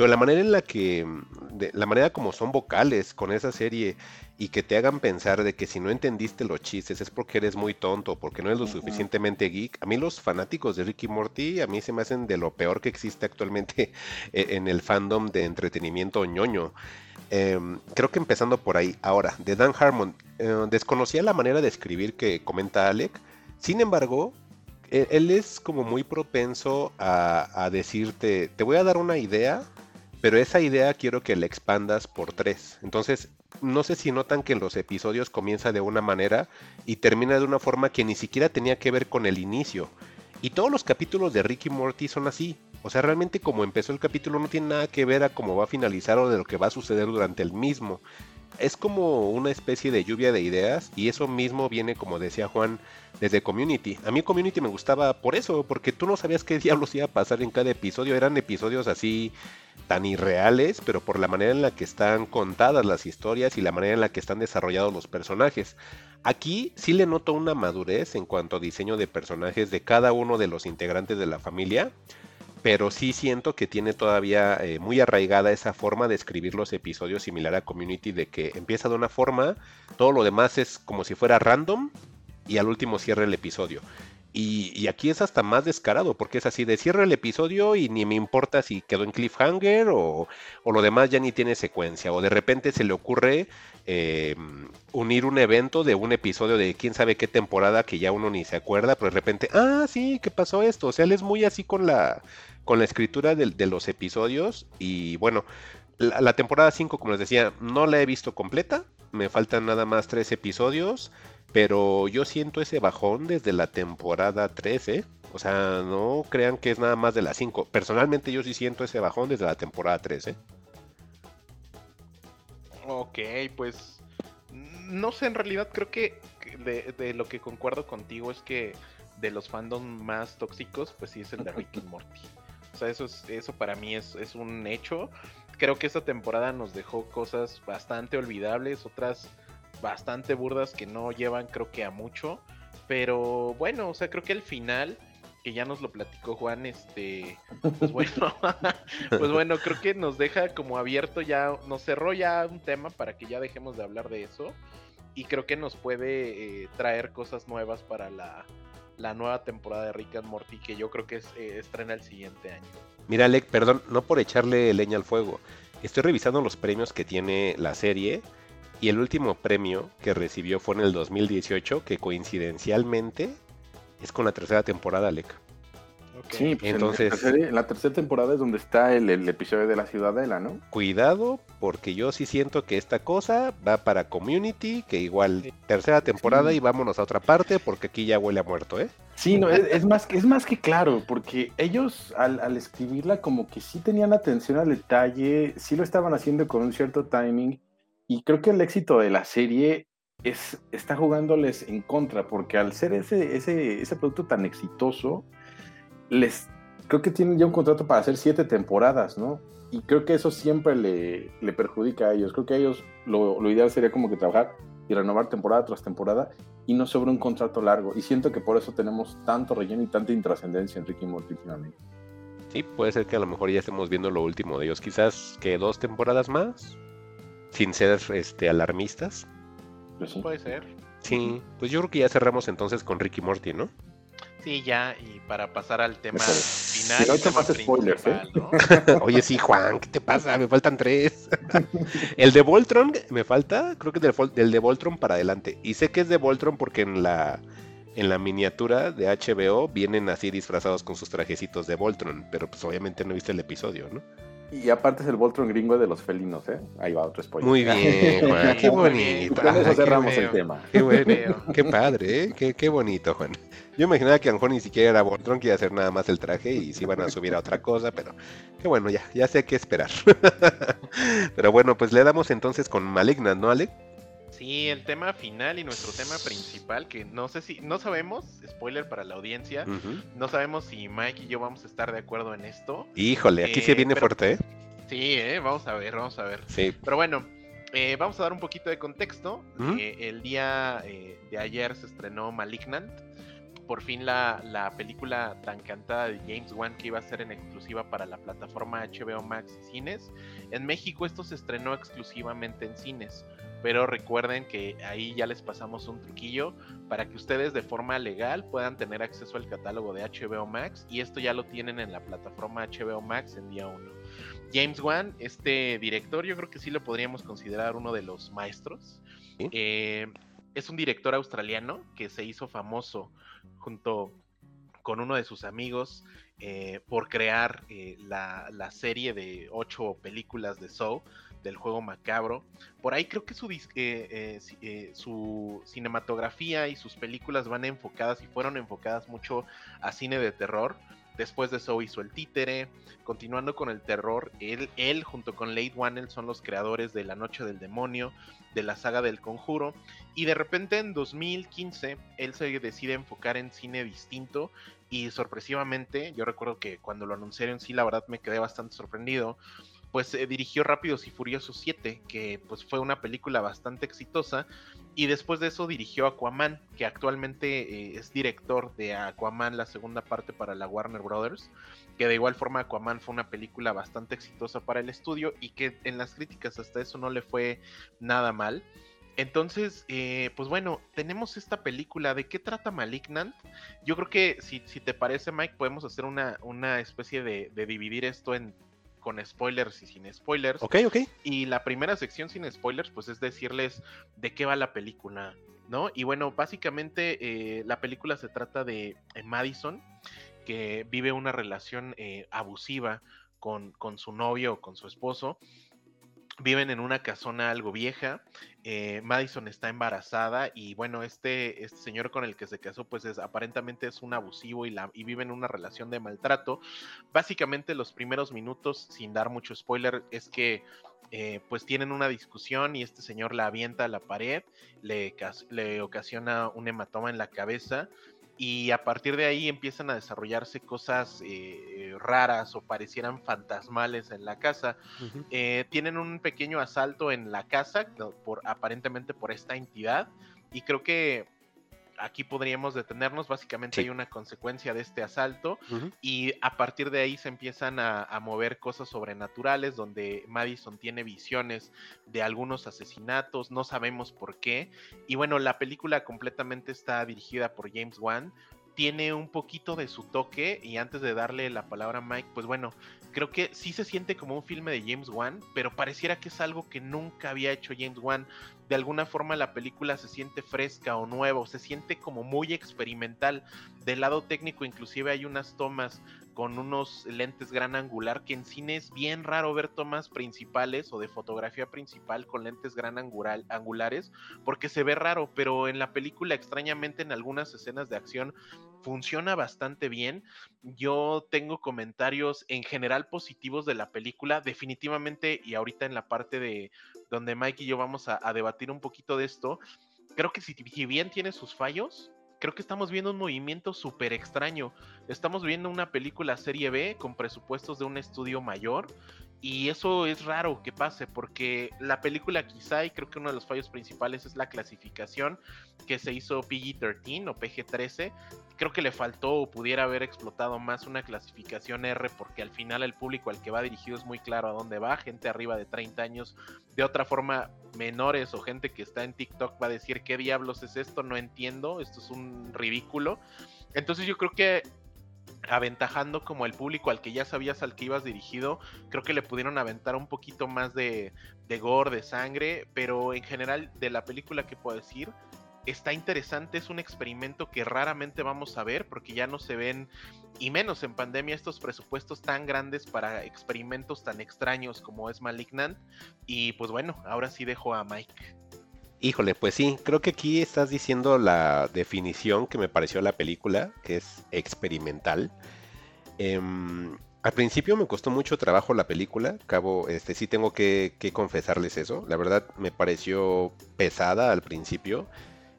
pero la manera en la que, de- la manera como son vocales con esa serie y que te hagan pensar de que si no entendiste los chistes es porque eres muy tonto, porque no eres lo suficientemente geek. A mí los fanáticos de Ricky Morty, a mí se me hacen de lo peor que existe actualmente eh, en el fandom de entretenimiento ñoño. Em, creo que empezando por ahí. Ahora, de Dan Harmon, eh, desconocía la manera de escribir que comenta Alec. Sin embargo, e- él es como muy propenso a, a decirte, te voy a dar una idea, pero esa idea quiero que la expandas por tres. Entonces, no sé si notan que en los episodios comienza de una manera y termina de una forma que ni siquiera tenía que ver con el inicio. Y todos los capítulos de Ricky Morty son así. O sea, realmente como empezó el capítulo no tiene nada que ver a cómo va a finalizar o de lo que va a suceder durante el mismo. Es como una especie de lluvia de ideas y eso mismo viene, como decía Juan, desde Community. A mí Community me gustaba por eso, porque tú no sabías qué diablos iba a pasar en cada episodio. Eran episodios así tan irreales, pero por la manera en la que están contadas las historias y la manera en la que están desarrollados los personajes. Aquí sí le noto una madurez en cuanto a diseño de personajes de cada uno de los integrantes de la familia, pero sí siento que tiene todavía eh, muy arraigada esa forma de escribir los episodios similar a Community, de que empieza de una forma, todo lo demás es como si fuera random y al último cierra el episodio. Y, aquí es hasta más descarado, porque es así de cierra el episodio y ni me importa si quedó en cliffhanger o, o lo demás ya ni tiene secuencia, o de repente se le ocurre eh, unir un evento de un episodio de quién sabe qué temporada que ya uno ni se acuerda, pero de repente, ah, sí, ¿qué pasó esto? O sea, él es muy así con la, con la escritura de, los episodios y bueno, la, temporada 5, como les decía, no la he visto completa, me faltan nada más tres episodios, pero yo siento ese bajón desde la temporada 13. O sea, no crean que es nada más de las 5. Personalmente yo sí siento ese bajón desde la temporada 13. Ok, pues no sé, en realidad creo que de, lo que concuerdo contigo es que de los fandoms más tóxicos, pues sí es el de Rick y Morty. O sea, eso, es, eso para mí es, es un hecho. Creo que esta temporada nos dejó cosas bastante olvidables, otras bastante burdas que no llevan creo que a mucho. Pero bueno, o sea, creo que el final, que ya nos lo platicó Juan, este, pues bueno, pues bueno, creo que nos deja como abierto ya, nos cerró ya un tema para que ya dejemos de hablar de eso. Y creo que nos puede eh, traer cosas nuevas para la, la nueva temporada de Rick and Morty, que yo creo que es, eh, estrena el siguiente año. Mira, Alec, perdón, no por echarle leña al fuego. Estoy revisando los premios que tiene la serie y el último premio que recibió fue en el 2018, que coincidencialmente es con la tercera temporada, Alec. Ok. Sí, pues Entonces- en, la tercera, en la tercera temporada es donde está el, el episodio de la Ciudadela, ¿no? Cuidado, porque yo sí siento que esta cosa va para Community, que igual tercera temporada Sí. y vámonos a otra parte, porque aquí ya huele a muerto, ¿eh? Sí, no, es, es más, que- es más que claro, porque ellos al, al escribirla como que sí tenían atención al detalle, sí lo estaban haciendo con un cierto timing, y creo que el éxito de la serie es, está jugándoles en contra, porque al ser ese, ese, ese producto tan exitoso, les creo que tienen ya un contrato para hacer siete temporadas, ¿no? Y creo que eso siempre le, le perjudica a ellos. Creo que a ellos lo, lo ideal sería como que trabajar y renovar temporada tras temporada y no sobre un contrato largo. Y siento que por eso tenemos tanto relleno y tanta intrascendencia en Ricky Morty últimamente. Sí, puede ser que a lo mejor ya estemos viendo lo último de ellos. Quizás que dos temporadas más, sin ser este, alarmistas. Pero sí. Puede ser. Sí, pues yo creo que ya cerramos entonces con Ricky Morty, ¿no? Sí, ya, y para pasar al tema final. No te spoilers, ¿eh? Oye, sí, Juan, ¿qué te pasa? Me faltan tres. el de Voltron me falta, creo que del, del de Voltron para adelante. Y sé que es de Voltron porque en la, en la miniatura de HBO vienen así disfrazados con sus trajecitos de Voltron, pero pues obviamente no viste el episodio, ¿no? Y aparte es el Voltron gringo de los felinos, ¿eh? Ahí va otro spoiler. Muy bien, Juan, qué bonito. Con eso cerramos el tema. Qué bueno, qué padre, ¿eh? qué, qué bonito, Juan. Yo imaginaba que a lo mejor ni siquiera era Voltron, que iba a hacer nada más el traje y se iban a subir a otra cosa, pero qué bueno, ya, ya sé qué esperar. pero bueno, pues le damos entonces con Malignant, ¿no, Alec? Sí, el tema final y nuestro tema principal, que no sé si, no sabemos, spoiler para la audiencia, no sabemos si Mike y yo vamos a estar de acuerdo en esto. Híjole, aquí se Eh, viene pero- fuerte, ¿eh? Sí, eh, vamos a ver, vamos a ver. Sí. Pero bueno, eh, vamos a dar un poquito de contexto. Eh, el día eh, de ayer se estrenó Malignant. por fin la, la, película tan cantada de James Wan que iba a ser en exclusiva para la plataforma HBO Max y cines. En México esto se estrenó exclusivamente en cines, pero recuerden que ahí ya les pasamos un truquillo para que ustedes de forma legal puedan tener acceso al catálogo de HBO Max y esto ya lo tienen en la plataforma HBO Max en día 1. James Wan, este director, yo creo que sí lo podríamos considerar uno de los maestros. Eh, es un director australiano que se hizo famoso junto con uno de sus amigos eh, por crear eh, la, serie de ocho películas de Saw del juego macabro. Por ahí creo que su, su cinematografía y sus películas van enfocadas y fueron enfocadas mucho a cine de terror. Después de eso hizo El Títere. Continuando con el terror, él, él junto con Late Wannell son los creadores de La Noche del Demonio, de la saga del Conjuro. Y de repente en 2015 él se decide enfocar en cine distinto. Y sorpresivamente, yo recuerdo que cuando lo anunciaron, sí, la verdad me quedé bastante sorprendido pues eh, dirigió Rápidos y Furiosos 7, que pues fue una película bastante exitosa, y después de eso dirigió Aquaman, que actualmente eh, es director de Aquaman, la segunda parte para la Warner Brothers, que de igual forma Aquaman fue una película bastante exitosa para el estudio y que en las críticas hasta eso no le fue nada mal. Entonces, eh, pues bueno, tenemos esta película. ¿De qué trata Malignant? Yo creo que si, si te parece, Mike, podemos hacer una, una especie de, de dividir esto en con spoilers y sin spoilers. Ok, ok. Y la primera sección sin spoilers, pues es decirles de qué va la película, ¿no? Y bueno, básicamente eh, la película se trata de eh, Madison, que vive una relación eh, abusiva con, con su novio o con su esposo viven en una casona algo vieja. Eh, Madison está embarazada y bueno, este, este, señor con el que se casó pues es aparentemente es un abusivo y, la, y vive en una relación de maltrato. Básicamente los primeros minutos, sin dar mucho spoiler, es que eh, pues tienen una discusión y este señor la avienta a la pared, le, le ocasiona un hematoma en la cabeza y a partir de ahí empiezan a desarrollarse cosas eh, raras o parecieran fantasmales en la casa. Eh, tienen un pequeño asalto en la casa, por, aparentemente por esta entidad, y creo que aquí podríamos detenernos. Básicamente hay una consecuencia de este asalto y a partir de ahí se empiezan a, mover cosas sobrenaturales donde Madison tiene visiones de algunos asesinatos, no sabemos por qué. Y bueno, la película completamente está dirigida por James Wan. Tiene un poquito de su toque y antes de darle la palabra a Mike, pues bueno, creo que sí se siente como un filme de James Wan, pero pareciera que es algo que nunca había hecho James Wan. De alguna forma la película se siente fresca o nueva, se siente como muy experimental. Del lado técnico inclusive hay unas tomas con unos lentes gran angular, que en cine es bien raro ver tomas principales o de fotografía principal con lentes gran angular, angulares, porque se ve raro, pero en la película extrañamente en algunas escenas de acción funciona bastante bien. Yo tengo comentarios en general positivos de la película, definitivamente, y ahorita en la parte de donde Mike y yo vamos a, debatir un poquito de esto, creo que si bien tiene sus fallos, creo que estamos viendo un movimiento súper extraño. Estamos viendo una película serie B con presupuestos de un estudio mayor y eso es raro que pase porque la película quizá, y creo que uno de los fallos principales es la clasificación que se hizo PG-13 o PG-13. Creo que le faltó o pudiera haber explotado más una clasificación R porque al final el público al que va dirigido es muy claro a dónde va. Gente arriba de 30 años, de otra forma menores o gente que está en TikTok va a decir qué diablos es esto, no entiendo, esto es un ridículo. Entonces yo creo que aventajando como el público al que ya sabías al que ibas dirigido, creo que le pudieron aventar un poquito más de, de gore, de sangre, pero en general de la película que puedo decir, está interesante, es un experimento que raramente vamos a ver porque ya no se ven, y menos en pandemia, estos presupuestos tan grandes para experimentos tan extraños como es Malignant. Y pues bueno, ahora sí dejo a Mike. Híjole, pues sí, creo que aquí estás diciendo la definición que me pareció la película, que es experimental. Em, al principio me costó mucho trabajo la película, cabo, este sí tengo que, confesarles eso. La verdad me pareció pesada al principio.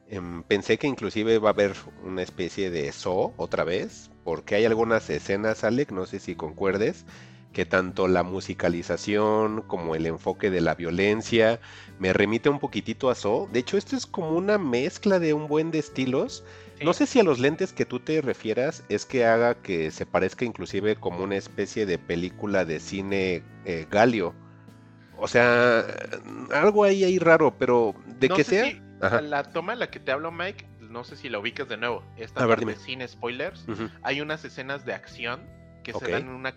Em, pensé que inclusive va a haber una especie de zoo otra vez, porque hay algunas escenas, Alec, no sé si concuerdes, que tanto la musicalización como el enfoque de la violencia me remite un poquitito a So. De hecho, esto es como una mezcla de un buen de estilos. No sé si a los lentes que tú te refieras es que haga que se parezca inclusive como una especie de película de cine eh, galio. O sea, algo ahí, ahí raro, pero de que sea... La toma en la que te hablo, Mike, no sé si la ubicas de nuevo. Esta a sin spoilers. Hay unas escenas de acción que se dan en una,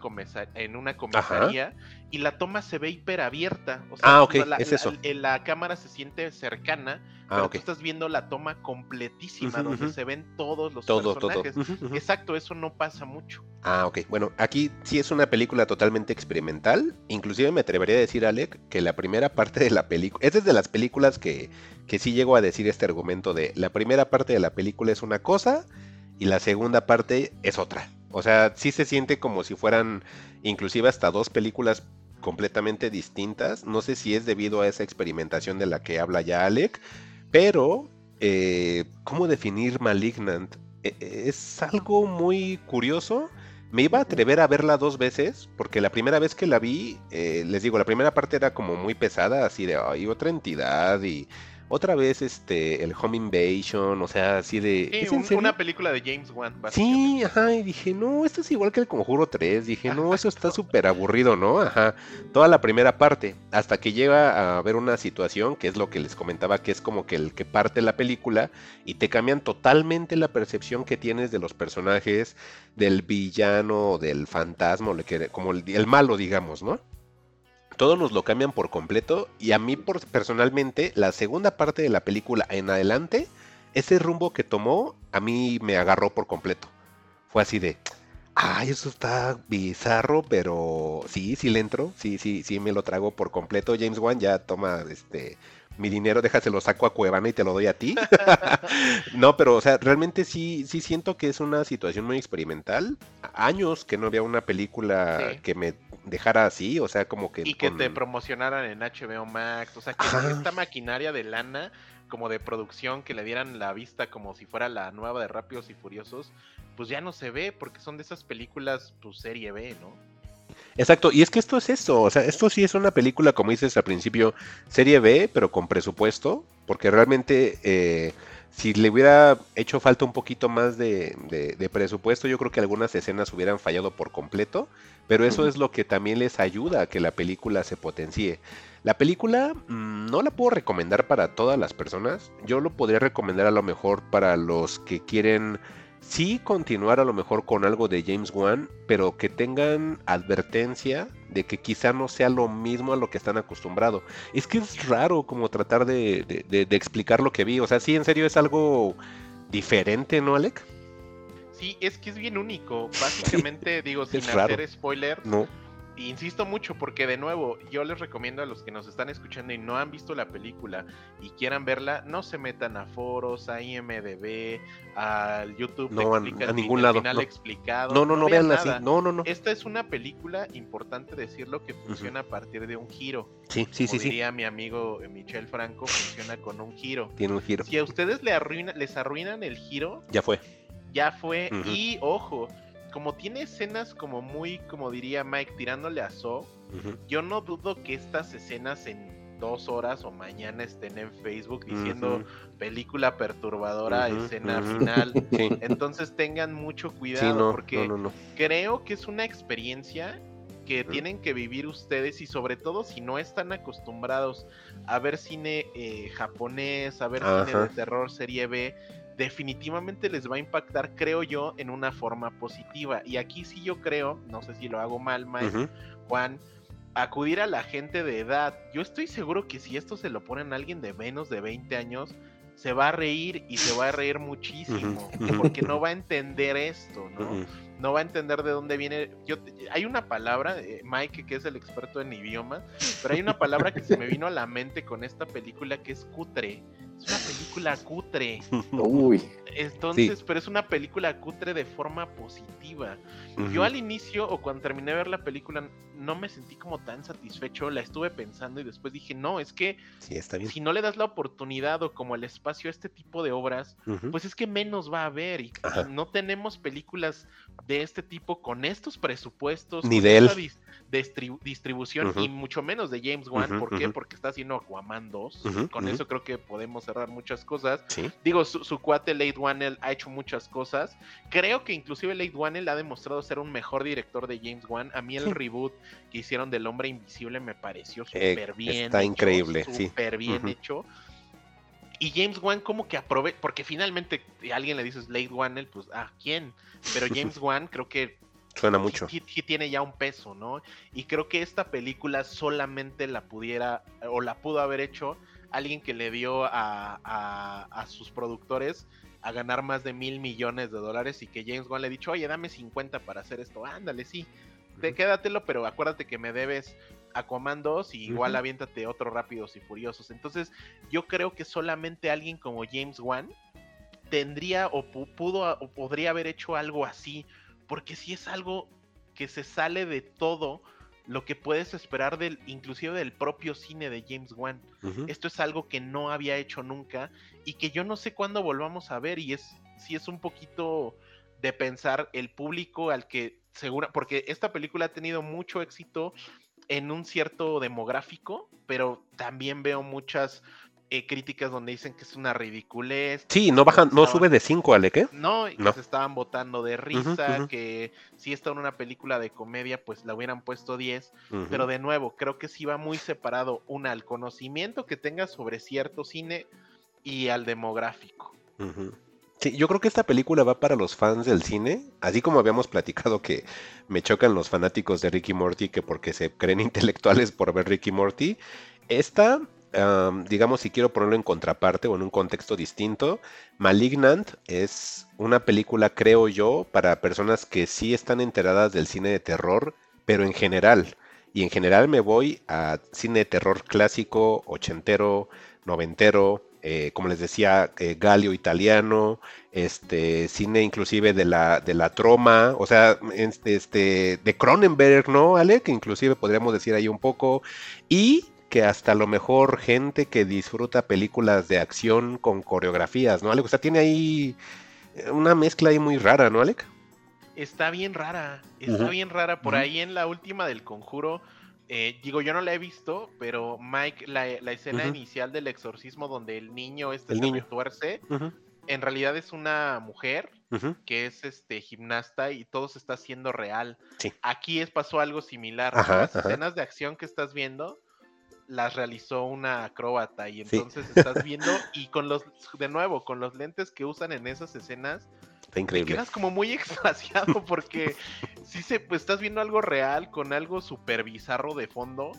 en una comisaría y la toma se ve hiperabierta. O sea, ah, ok, es eso. La, cámara se siente cercana, ah, pero tú estás viendo la toma completísima, donde se ven todos los personajes. Exacto, eso no pasa mucho. Ah, ok. Bueno, aquí sí es una película totalmente experimental. Inclusive me atrevería a decir, Alec, que la primera parte de la película... Es de las películas que, que sí llego a decir este argumento de la primera parte de la película es una cosa y la segunda parte es otra. O sea, sí se siente como si fueran inclusive hasta dos películas completamente distintas. No sé si es debido a esa experimentación de la que habla ya Alec, pero eh, ¿cómo definir Malignant? E, e, es algo muy curioso. Me iba a atrever a verla dos veces, porque la primera vez que la vi, eh, les digo, la primera parte era como muy pesada, así de, ay, otra entidad y otra vez este el Home Invasion, o sea, así de sí, una película de James Wan. Sí, ajá, y dije, "No, esto es igual que el Conjuro 3." Dije, "No, eso está súper aburrido, ¿no?" Ajá. Toda la primera parte, hasta que llega a ver una situación que es lo que les comentaba que es como que el que parte la película y te cambian totalmente la percepción que tienes de los personajes, del villano, del fantasma, como el, el malo, digamos, ¿no? Todos nos lo cambian por completo y a mí por, personalmente la segunda parte de la película en adelante, ese rumbo que tomó a mí me agarró por completo. Fue así de, ay, eso está bizarro, pero sí, sí le entro, sí, sí, sí me lo trago por completo. James Wan ya toma este mi dinero, déjaselo saco a Cuevana y te lo doy a ti. no, pero o sea, realmente sí, sí siento que es una situación muy experimental. Años que no había una película que me dejara así, o sea, como que... Y que te promocionaran en HBO Max, o sea, que esta maquinaria de lana, como de producción, que le dieran la vista como si fuera la nueva de Rápidos y Furiosos, pues ya no se ve, porque son de esas películas, pues serie B, ¿no? Exacto, y es que esto es eso, o sea, esto sí es una película, como dices al principio, serie B, pero con presupuesto, porque realmente... Eh, si le hubiera hecho falta un poquito más de, presupuesto, yo creo que algunas escenas hubieran fallado por completo, pero eso es lo que también les ayuda a que la película se potencie. La película mm, no la puedo recomendar para todas las personas, yo lo podría recomendar a lo mejor para los que quieren sí continuar a lo mejor con algo de James Wan, pero que tengan advertencia de que quizá no sea lo mismo a lo que están acostumbrados. Es que es raro como tratar de, explicar lo que vi. O sea, sí, en serio es algo diferente, ¿no, Alec? Sí, es que es bien único. Básicamente, digo, sin hacer spoiler. No insisto mucho porque de nuevo yo les recomiendo a los que nos están escuchando y no han visto la película y quieran verla, no se metan a foros, a IMDB, al YouTube, no, a, ningún lado. Final explicado. No, no, no, vean así. No, no, no. Esta es una película importante decirlo que funciona a partir de un giro. Sí, sí, sí, diría mi amigo Michel Franco, funciona con un giro. Tiene un giro. Si a ustedes le arruina, les arruinan el giro, ya fue. Ya fue y ojo, como tiene escenas como muy, como diría Mike, tirándole a So, yo no dudo que estas escenas en dos horas o mañana estén en Facebook diciendo película perturbadora, escena final. Entonces tengan mucho cuidado porque creo que es una experiencia que tienen que vivir ustedes y sobre todo si no están acostumbrados a ver cine eh, japonés, a ver cine de terror serie B, definitivamente les va a impactar, creo yo, en una forma positiva. Y aquí sí yo creo, no sé si lo hago mal, Mike, Juan, acudir a la gente de edad. Yo estoy seguro que si esto se lo ponen a alguien de menos de 20 años, se va a reír y se va a reír muchísimo, porque no va a entender esto, ¿no? No va a entender de dónde viene. Yo, hay una palabra, eh, Mike, que es el experto en idiomas, pero hay una palabra que se me vino a la mente con esta película que es cutre. Es una película cutre. Uy. Entonces, pero es una película cutre de forma positiva. Yo al inicio o cuando terminé de ver la película no me sentí como tan satisfecho, la estuve pensando y después dije, no, es que si no le das la oportunidad o como el espacio a este tipo de obras, pues es que menos va a haber y no tenemos películas de este tipo con estos presupuestos, con Nivel. esta dis- distri- distribución y mucho menos de James Wan. ¿Por qué? Porque está haciendo Aquaman 2. Ujú, con eso creo que podemos cerrar muchas cosas. Sí. Digo, su, su cuate Late Wannell ha hecho muchas cosas. Creo que inclusive Late Wannell ha demostrado ser un mejor director de James Wan. A mí el Sí. reboot que hicieron del Hombre Invisible me pareció Eh, súper bien. está hecho, increíble, sí. Súper bien hecho. Y James Wan como que aprovecha, porque finalmente a alguien le dices Late Wannell, pues, ah, ¿quién? Pero James Wan creo que Suena mucho. tiene ya un peso, ¿no? Y creo que esta película solamente la pudiera o la pudo haber hecho alguien que le dio a, a- a sus productores a ganar más de mil millones de dólares y que James Wan le ha dicho, oye, dame 50 para hacer esto, ándale, sí, te, quédatelo, pero acuérdate que me debes Aquaman 2 y igual Ujú. aviéntate otro Rápidos y Furiosos. Entonces, yo creo que solamente alguien como James Wan tendría o pu- pudo o podría haber hecho algo así, porque si es algo que se sale de todo lo que puedes esperar del inclusive del propio cine de James Wan. Esto es algo que no había hecho nunca y que yo no sé cuándo volvamos a ver y es si es un poquito de pensar el público al que segura porque esta película ha tenido mucho éxito en un cierto demográfico, pero también veo muchas eh, críticas donde dicen que es una ridiculez. Sí, no baja, no sube de 5, Alec, ¿eh? no, y que se estaban botando de risa, que si está en una película de comedia, pues la hubieran puesto 10. Ujú. Pero de nuevo, creo que sí va muy separado, una al conocimiento que tengas sobre cierto cine y al demográfico. Sí, yo creo que esta película va para los fans del cine, así como habíamos platicado que me chocan los fanáticos de Ricky Morty que porque se creen intelectuales por ver Ricky Morty. Esta, am, digamos, si quiero ponerlo en contraparte o en un contexto distinto, Malignant es una película, creo yo, para personas que sí están enteradas del cine de terror, pero en general. Y en general me voy a cine de terror clásico, ochentero, noventero, eh, como les decía, eh, Galio italiano, este, cine inclusive de la, de la troma, o sea, este, este, de Cronenberg, ¿no, Ale? Que inclusive podríamos decir ahí un poco, y que hasta a lo mejor gente que disfruta películas de acción con coreografías, ¿no, Alec? O sea, tiene ahí eh, una mezcla ahí muy rara, ¿no, Alec? Está bien rara, está bien rara. Por ahí en la última del conjuro, eh, digo, yo no la he visto, pero Mike, la, la escena inicial del exorcismo donde el niño este El se niño. retuerce, Ujú, en realidad es una mujer que es este gimnasta y todo se está haciendo real. Sí. Aquí es, pasó algo similar. Ajá, Las ajá. escenas de acción que estás viendo las realizó una acróbata y Sí. entonces estás viendo y con los de nuevo con los lentes que usan en esas escenas Está te increíble. quedas como muy extasiado porque sí se pues estás viendo algo real con algo súper bizarro de fondo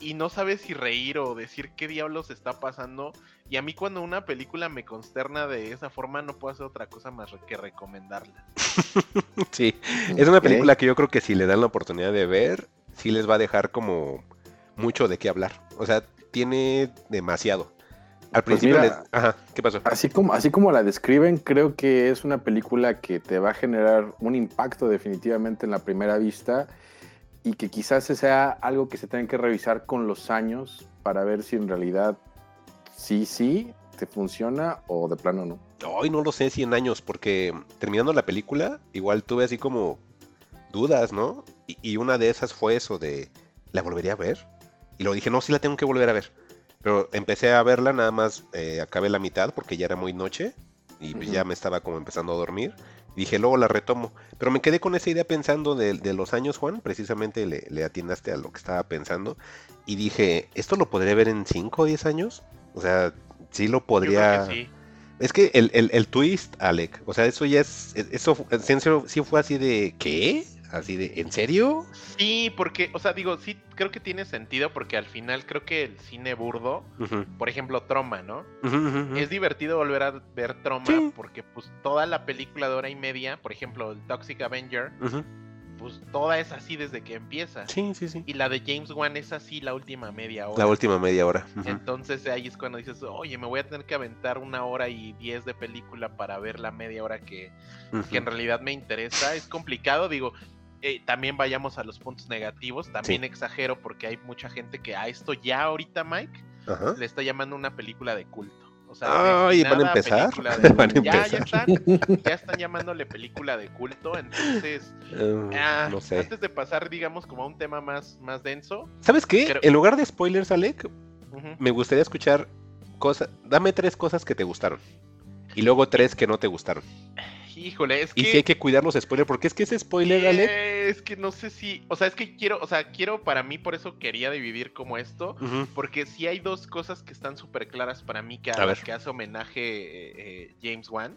y no sabes si reír o decir qué diablos está pasando. Y a mí cuando una película me consterna de esa forma no puedo hacer otra cosa más que recomendarla. Sí, es una película que yo creo que si le dan la oportunidad de ver, sí les va a dejar como mucho de qué hablar. O sea, tiene demasiado. Al Pues principio mira, les- Ajá, ¿qué pasó? Así como, así como la describen, creo que es una película que te va a generar un impacto definitivamente en la primera vista y que quizás sea algo que se tenga que revisar con los años para ver si en realidad sí, sí, te funciona o de plano no. Hoy no lo sé, 100 años, porque terminando la película, igual tuve así como dudas, ¿no? Y, y una de esas fue eso de, ¿la volvería a ver? Y luego dije, no, sí la tengo que volver a ver. Pero empecé a verla, nada más eh, acabé la mitad porque ya era muy noche y pues ya me estaba como empezando a dormir. Y dije, luego la retomo. Pero me quedé con esa idea pensando de, de los años, Juan. Precisamente le, le atinaste a lo que estaba pensando. Y dije, ¿esto lo podré ver en 5 o 10 años? O sea, sí lo podría... creo que sí. Es que el, el, el twist, Alec, o sea, eso ya es, eso sí fue así de, ¿qué? Así de, ¿en serio? Sí, porque, o sea, digo, sí, creo que tiene sentido porque al final creo que el cine burdo, por ejemplo, Troma, ¿no? Es divertido volver a ver Troma Sí. porque pues toda la película de hora y media, por ejemplo, el Toxic Avenger, pues toda es así desde que empieza. Sí, sí, sí. Y la de James Wan es así la última media hora. La última media hora. Entonces ahí es cuando dices, oye, me voy a tener que aventar una hora y diez de película para ver la media hora que, que en realidad me interesa. Es complicado, digo. Eh, también vayamos a los puntos negativos. También Sí. exagero porque hay mucha gente que a esto ya ahorita, Mike, Ajá. le está llamando una película de culto. O sea, Ay, ¿van a empezar? película de- Van a ya, están, ya están llamándole película de culto, entonces, Eh, ah, no sé. antes de pasar, digamos, como a un tema más, más denso, ¿Sabes qué? Creo- En lugar de spoilers, Alec, me gustaría escuchar cosas. Dame tres cosas que te gustaron. Y luego tres que no te gustaron. Híjole, es Y que... si hay que cuidar los spoilers, porque es que ese spoiler, eh, es que no sé si, o sea, es que quiero, o sea, quiero para mí, por eso quería dividir como esto, porque sí hay dos cosas que están súper claras para mí que, a A las que hace homenaje eh, eh, James Wan,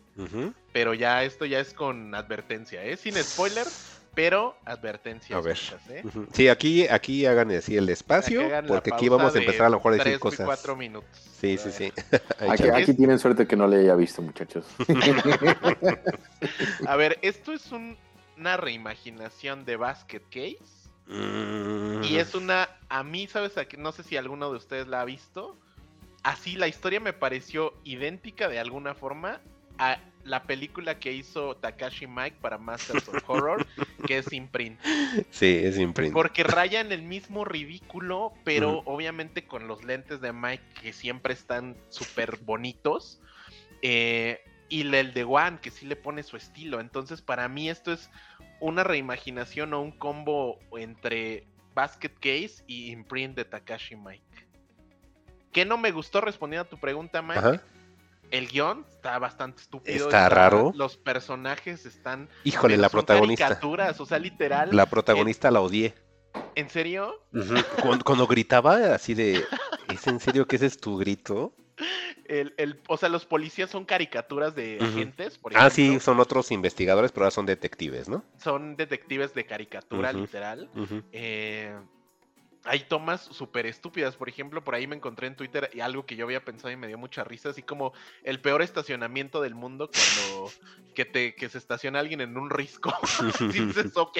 pero ya esto ya es con advertencia, ¿eh? Sin spoiler, pero advertencia. A ver. ¿eh? Sí, aquí, aquí hagan así el espacio, Aquí porque aquí vamos a empezar a lo mejor a decir cosas. cuatro minutos. Sí, sí, sí. Aquí, tienen suerte que no le haya visto, muchachos. A ver, esto es un- una reimaginación de Basket Case. Mm. Y es una, a mí, ¿sabes? No sé si alguno de ustedes la ha visto. Así, la historia me pareció idéntica de alguna forma a la película que hizo Takashi Mike para Masters of Horror, que es Imprint. Sí, es imprint. Porque raya en el mismo ridículo, pero obviamente con los lentes de Mike que siempre están súper bonitos. eh, y el de One, que sí le pone su estilo. Entonces, para mí esto es una reimaginación o un combo entre Basket Case y Imprint de Takashi Mike. ¿Qué no me gustó respondiendo a tu pregunta, Mike? Ajá. El guion está bastante estúpido. Está raro. Los personajes están. Híjole, la son protagonista. caricaturas, o sea, literal. La protagonista la odié. ¿En serio? Cuando, cuando gritaba así de, ¿es en serio que ese es tu grito? El, el- o sea, los policías son caricaturas de Ujú. agentes, por Ah, ejemplo. sí, son otros investigadores, pero ahora son detectives, ¿no? Son detectives de caricatura, literal. Eh, hay tomas súper estúpidas. Por ejemplo, por ahí me encontré en Twitter y algo que yo había pensado y me dio mucha risa, así como el peor estacionamiento del mundo cuando que te que se estaciona alguien en un risco. dices, ok,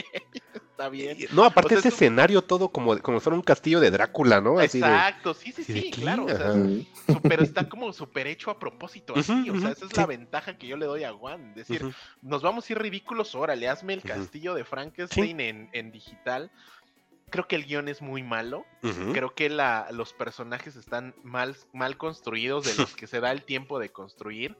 está bien. No, aparte O sea, ese es un- escenario todo como, como fuera un castillo de Drácula, ¿no? Así de, Exacto, sí, sí, sí, claro. O sea, pero está como súper hecho a propósito, así. O sea, esa es sí. la ventaja que yo le doy a Juan. Decir, Ujú. nos vamos a ir ridículos, órale, hazme el castillo de Frankenstein en, en digital. Creo que el guion es muy malo. Creo que la, los personajes están mal, mal construidos de los que se da el tiempo de construir.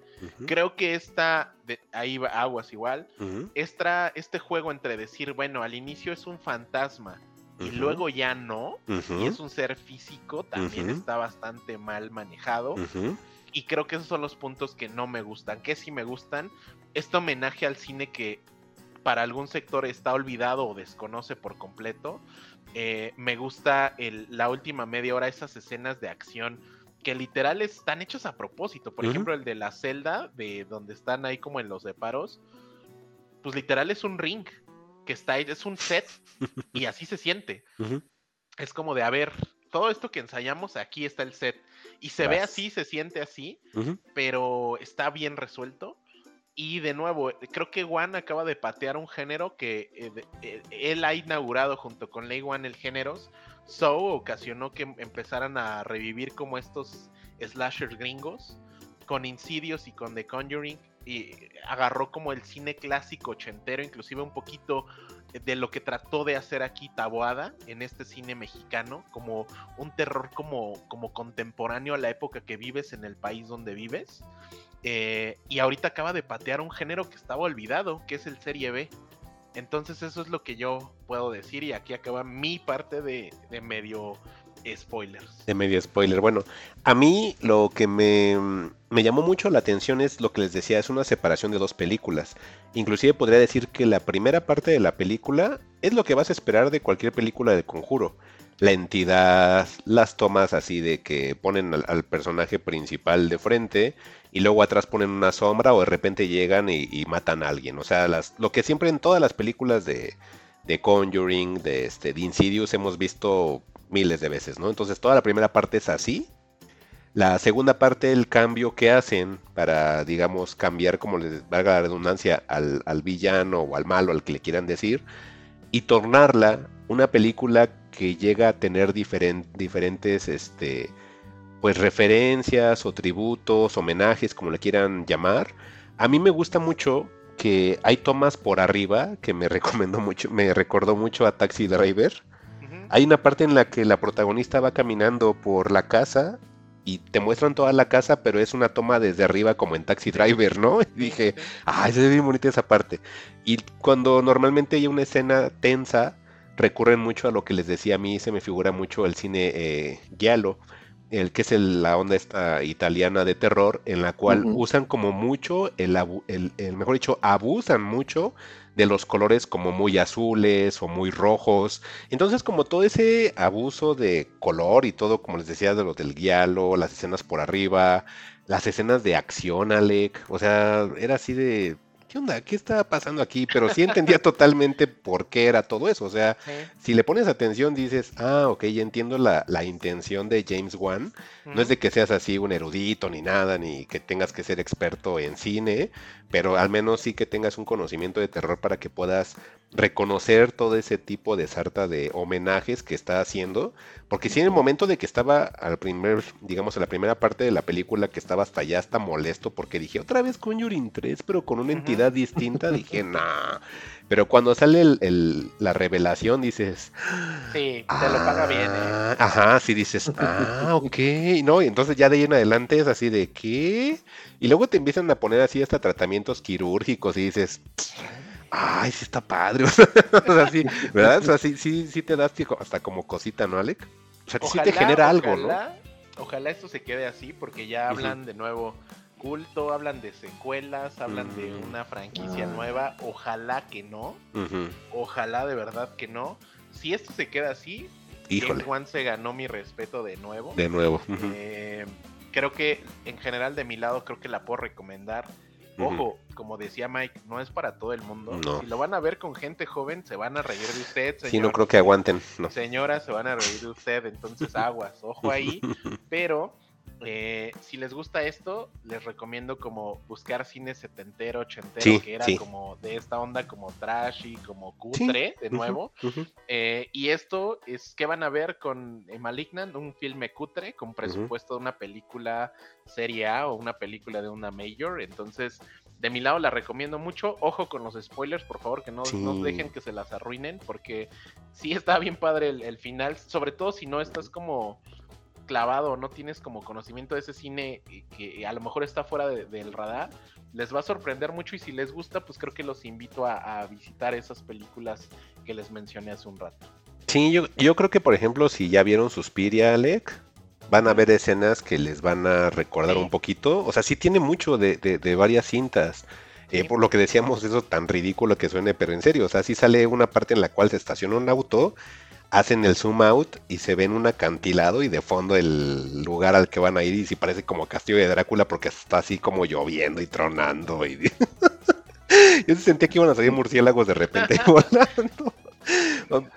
Creo que esta, de, ahí va aguas igual, esta, este juego entre decir, bueno, al inicio es un fantasma y luego ya no, y es un ser físico, también está bastante mal manejado. Y creo que esos son los puntos que no me gustan. Que sí me gustan. Este homenaje al cine que para algún sector está olvidado o desconoce por completo. Eh, me gusta el- la última media hora, esas escenas de acción que literal están hechos a propósito. Por ejemplo, el de la celda, de donde están ahí como en los deparos. Pues literal es un ring que está ahí, es un set y así se siente es como de, a ver, todo esto que ensayamos, aquí está el set. Y se ve así, se siente así, pero está bien resuelto. Y de nuevo, creo que Juan acaba de patear un género que eh, eh, él ha inaugurado junto con Lei Wan el géneros. So ocasionó que em- empezaran a revivir como estos slashers gringos con Insidious y con The Conjuring. Y agarró como el cine clásico ochentero, inclusive un poquito de lo que trató de hacer aquí Taboada en este cine mexicano, como un terror como, como contemporáneo a la época que vives en el país donde vives. Eh, y ahorita acaba de patear un género que estaba olvidado, que es el serie B. Entonces eso es lo que yo puedo decir y aquí acaba mi parte de, de medio spoilers. De medio spoiler. Bueno, a mí lo que me, llamó mucho la atención es lo que les decía, es una separación de dos películas. Inclusive podría decir que la primera parte de la película es lo que vas a esperar de cualquier película del conjuro. La entidad, las tomas así de que ponen al, personaje principal de frente y luego atrás ponen una sombra o de repente llegan y, y matan a alguien. O sea, las, lo que siempre en todas las películas de, de Conjuring, de, este, de Insidious hemos visto miles de veces, ¿no? Entonces toda la primera parte es así. La segunda parte, el cambio que hacen para, digamos, cambiar, como les valga la redundancia, al, al villano o al malo, al que le quieran decir, y tornarla una película que llega a tener diferen- diferentes, este, pues referencias o tributos, homenajes, como le quieran llamar. A mí me gusta mucho que hay tomas por arriba que me recomendó mucho, me recordó mucho a Taxi Driver. Hay una parte en la que la protagonista va caminando por la casa y te muestran toda la casa, pero es una toma desde arriba como en Taxi Driver, ¿no? Y dije, ay, se ve bien bonita esa parte. Y cuando normalmente hay una escena tensa, recurren mucho a lo que les decía a mí, se me figura mucho el cine eh, giallo, el que es el- la onda esta italiana de terror, en la cual usan como mucho, el- el- mejor dicho, abusan mucho de los colores como muy azules o muy rojos. Entonces, como todo ese abuso de color y todo, como les decía, de lo del guialo, las escenas por arriba, las escenas de acción, Alec, o sea, era así de, ¿qué onda? ¿Qué está pasando aquí? Pero sí entendía totalmente por qué era todo eso. O sea, Sí. si le pones atención, dices, ah, ok, ya entiendo la, la intención de James Wan. No es de que seas así un erudito ni nada, ni que tengas que ser experto en cine, pero al menos sí que tengas un conocimiento de terror para que puedas reconocer todo ese tipo de sarta de homenajes que está haciendo. Porque sí, en el momento de que estaba al primer, digamos, en la primera parte de la película, que estaba hasta allá, hasta molesto, porque dije, otra vez Conjuring 3, pero con una entidad distinta, dije, nah. Pero cuando sale el- el- la revelación, dices, Sí, te lo paga bien, ¿eh? Ah, Ajá, sí dices, ah, ok, no, y entonces ya de ahí en adelante es así de ¿qué? Y luego te empiezan a poner así hasta tratamientos quirúrgicos y dices, ay, sí está padre, o sea, sí, ¿verdad? O sea, sí, sí, sí te das hasta como cosita, ¿no, Alec? O sea, sí te genera algo, ¿no? ojalá, Ojalá esto se quede así, porque ya hablan de nuevo culto, hablan de secuelas, hablan de Mm. una franquicia Ah. nueva. Ojalá que no, ojalá de verdad que no. Si esto se queda así, Híjole, Wan se ganó mi respeto de nuevo. de nuevo. Eh, creo que en general de mi lado creo que la puedo recomendar. Ojo, como decía Mike, no es para todo el mundo. No. Si lo van a ver con gente joven, se van a reír de usted. Sí, no señor. creo que aguanten, no. Señora, se van a reír de usted, entonces aguas, ojo ahí. Pero eh, si les gusta esto, les recomiendo como buscar cine setentero, ochentero, Sí, que era sí. como de esta onda como trashy, como cutre, de nuevo. Eh, y esto es que van a ver con eh, Malignant, un filme cutre con presupuesto de una película serie A o una película de una major. Entonces, de mi lado la recomiendo mucho. Ojo con los spoilers, por favor, que no, Sí. no dejen que se las arruinen, porque sí está bien padre el, el final, sobre todo si no estás como clavado, no tienes como conocimiento de ese cine que a lo mejor está fuera de- del radar, les va a sorprender mucho y si les gusta, pues creo que los invito a, a visitar esas películas que les mencioné hace un rato. Sí, yo, yo creo que, por ejemplo, si ya vieron Suspiria, Alec, van a ver escenas que les van a recordar Sí. un poquito. O sea, sí tiene mucho de, de- de varias cintas. Eh, por lo que decíamos, eso tan ridículo que suene, pero en serio, o sea, sí sale una parte en la cual se estaciona un auto, hacen el zoom out y se ven un acantilado y de fondo el lugar al que van a ir y sí parece como Castillo de Drácula porque está así como lloviendo y tronando y... Yo sentía que iban a salir murciélagos de repente volando.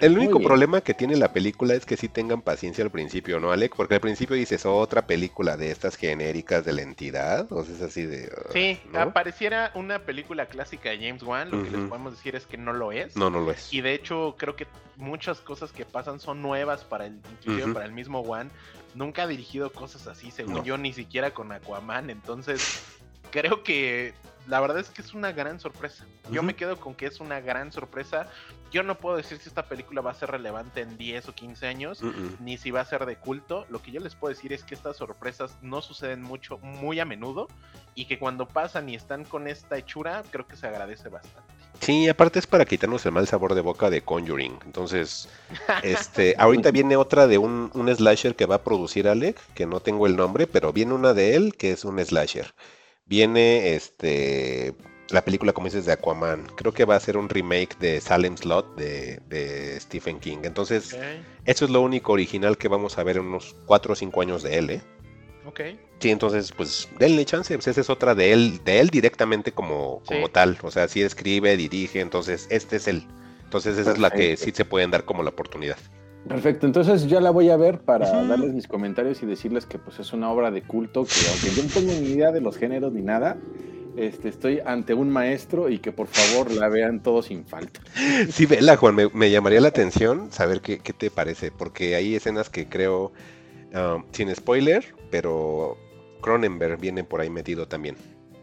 El único problema que tiene la película es que sí tengan paciencia al principio, ¿no, Alec? Porque al principio dices otra película de estas genéricas de la entidad, o sea, es así de... ah, Sí, ¿no? apareciera una película clásica de James Wan, lo que les podemos decir es que no lo es. No, no lo es. Y de hecho, creo que muchas cosas que pasan son nuevas para el, inclusive para el mismo Wan. Nunca ha dirigido cosas así, según No. yo, ni siquiera con Aquaman. Entonces, creo que la verdad es que es una gran sorpresa. Yo me quedo con que es una gran sorpresa. Yo no puedo decir si esta película va a ser relevante en 10 o 15 años, ni si va a ser de culto. Lo que yo les puedo decir es que estas sorpresas no suceden mucho, muy a menudo, y que cuando pasan y están con esta hechura, creo que se agradece bastante. Sí, aparte es para quitarnos el mal sabor de boca de Conjuring. Entonces, este, ahorita viene otra de un, un slasher que va a producir Alec, que no tengo el nombre, pero viene una de él que es un slasher. Viene este la película, como dices, de Aquaman. Creo que va a ser un remake de Salem Slot de, de Stephen King. Entonces, eso es lo único original que vamos a ver en unos 4 o 5 años de él, ¿eh? ok. Sí, entonces, pues, denle chance. Pues esa es otra de él, de él directamente como, como tal. O sea, sí escribe, dirige, entonces, este es él. Entonces, esa es la que sí se pueden dar como la oportunidad. Perfecto, entonces ya la voy a ver para darles mis comentarios y decirles que pues es una obra de culto que aunque yo no tengo ni idea de los géneros ni nada, este, estoy ante un maestro y que por favor la vean todos sin falta. Sí, vela, Juan, me, me llamaría la atención saber qué, qué te parece, porque hay escenas que creo, um, sin spoiler, pero Cronenberg viene por ahí metido también,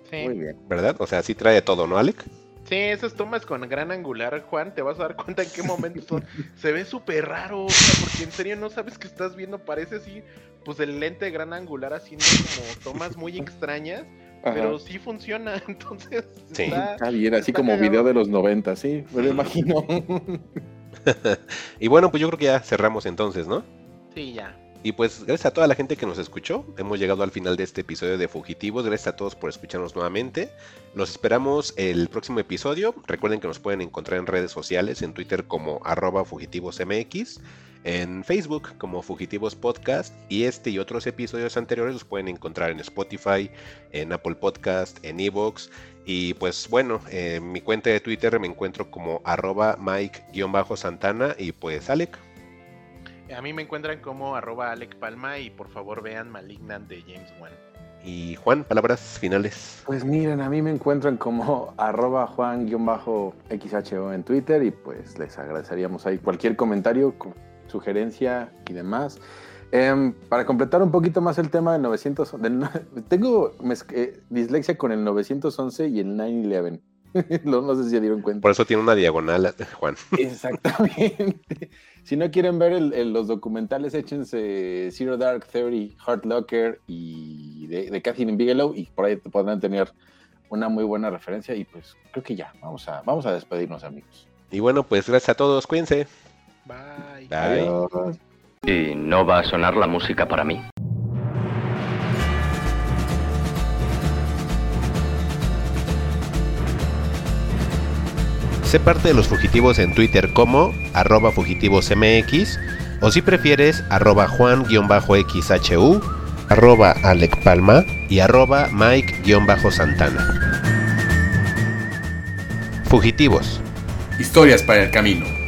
Sí. Muy bien. ¿verdad? O sea, sí trae todo, ¿no, Alec? Sí, esas tomas con gran angular, Juan, te vas a dar cuenta en qué momento son. Se ve súper raro, o sea, porque en serio no sabes qué estás viendo. Parece así, pues el lente de gran angular haciendo como tomas muy extrañas, Ajá. pero sí funciona. Entonces, Sí. está, Está bien, así está como cagado. video de los 90, sí, me lo imagino. Y bueno, pues yo creo que ya cerramos entonces, ¿no? Sí, ya. Y pues gracias a toda la gente que nos escuchó. Hemos llegado al final de este episodio de Fugitivos. Gracias a todos por escucharnos nuevamente. Los esperamos el próximo episodio. Recuerden que nos pueden encontrar en redes sociales, en Twitter como arroba fugitivosmx, en Facebook como Fugitivos Podcast. Y este y otros episodios anteriores los pueden encontrar en Spotify, en Apple Podcast, en Evox. Y pues bueno, en mi cuenta de Twitter me encuentro como arroba Mike-Santana. Y pues Alec. A mí me encuentran como arroba Alec Palma y por favor vean Malignant de James Wan. Y Juan, palabras finales. Pues miren, a mí me encuentran como arroba juan-xho en Twitter y pues les agradeceríamos ahí cualquier comentario, co- sugerencia y demás. Em, para completar un poquito más el tema del 900, del no- tengo eh, dislexia con el 911 y el 9-11. no, no sé si se dieron cuenta. Por eso tiene una diagonal, Juan. Exactamente. si no quieren ver el- el- los documentales, échense Zero Dark Theory, Heart Locker y de, de Catherine Bigelow y por ahí podrán tener una muy buena referencia y pues creo que ya, vamos a, vamos a despedirnos amigos. Y bueno, pues gracias a todos, cuídense. Bye. Bye. Adiós. Y no va a sonar la música para mí. Sé parte de los fugitivos en Twitter como arroba fugitivosmx o si prefieres arroba juan-xhu, arroba Alec Palma y arroba Mike-Santana. Fugitivos. Historias para el camino.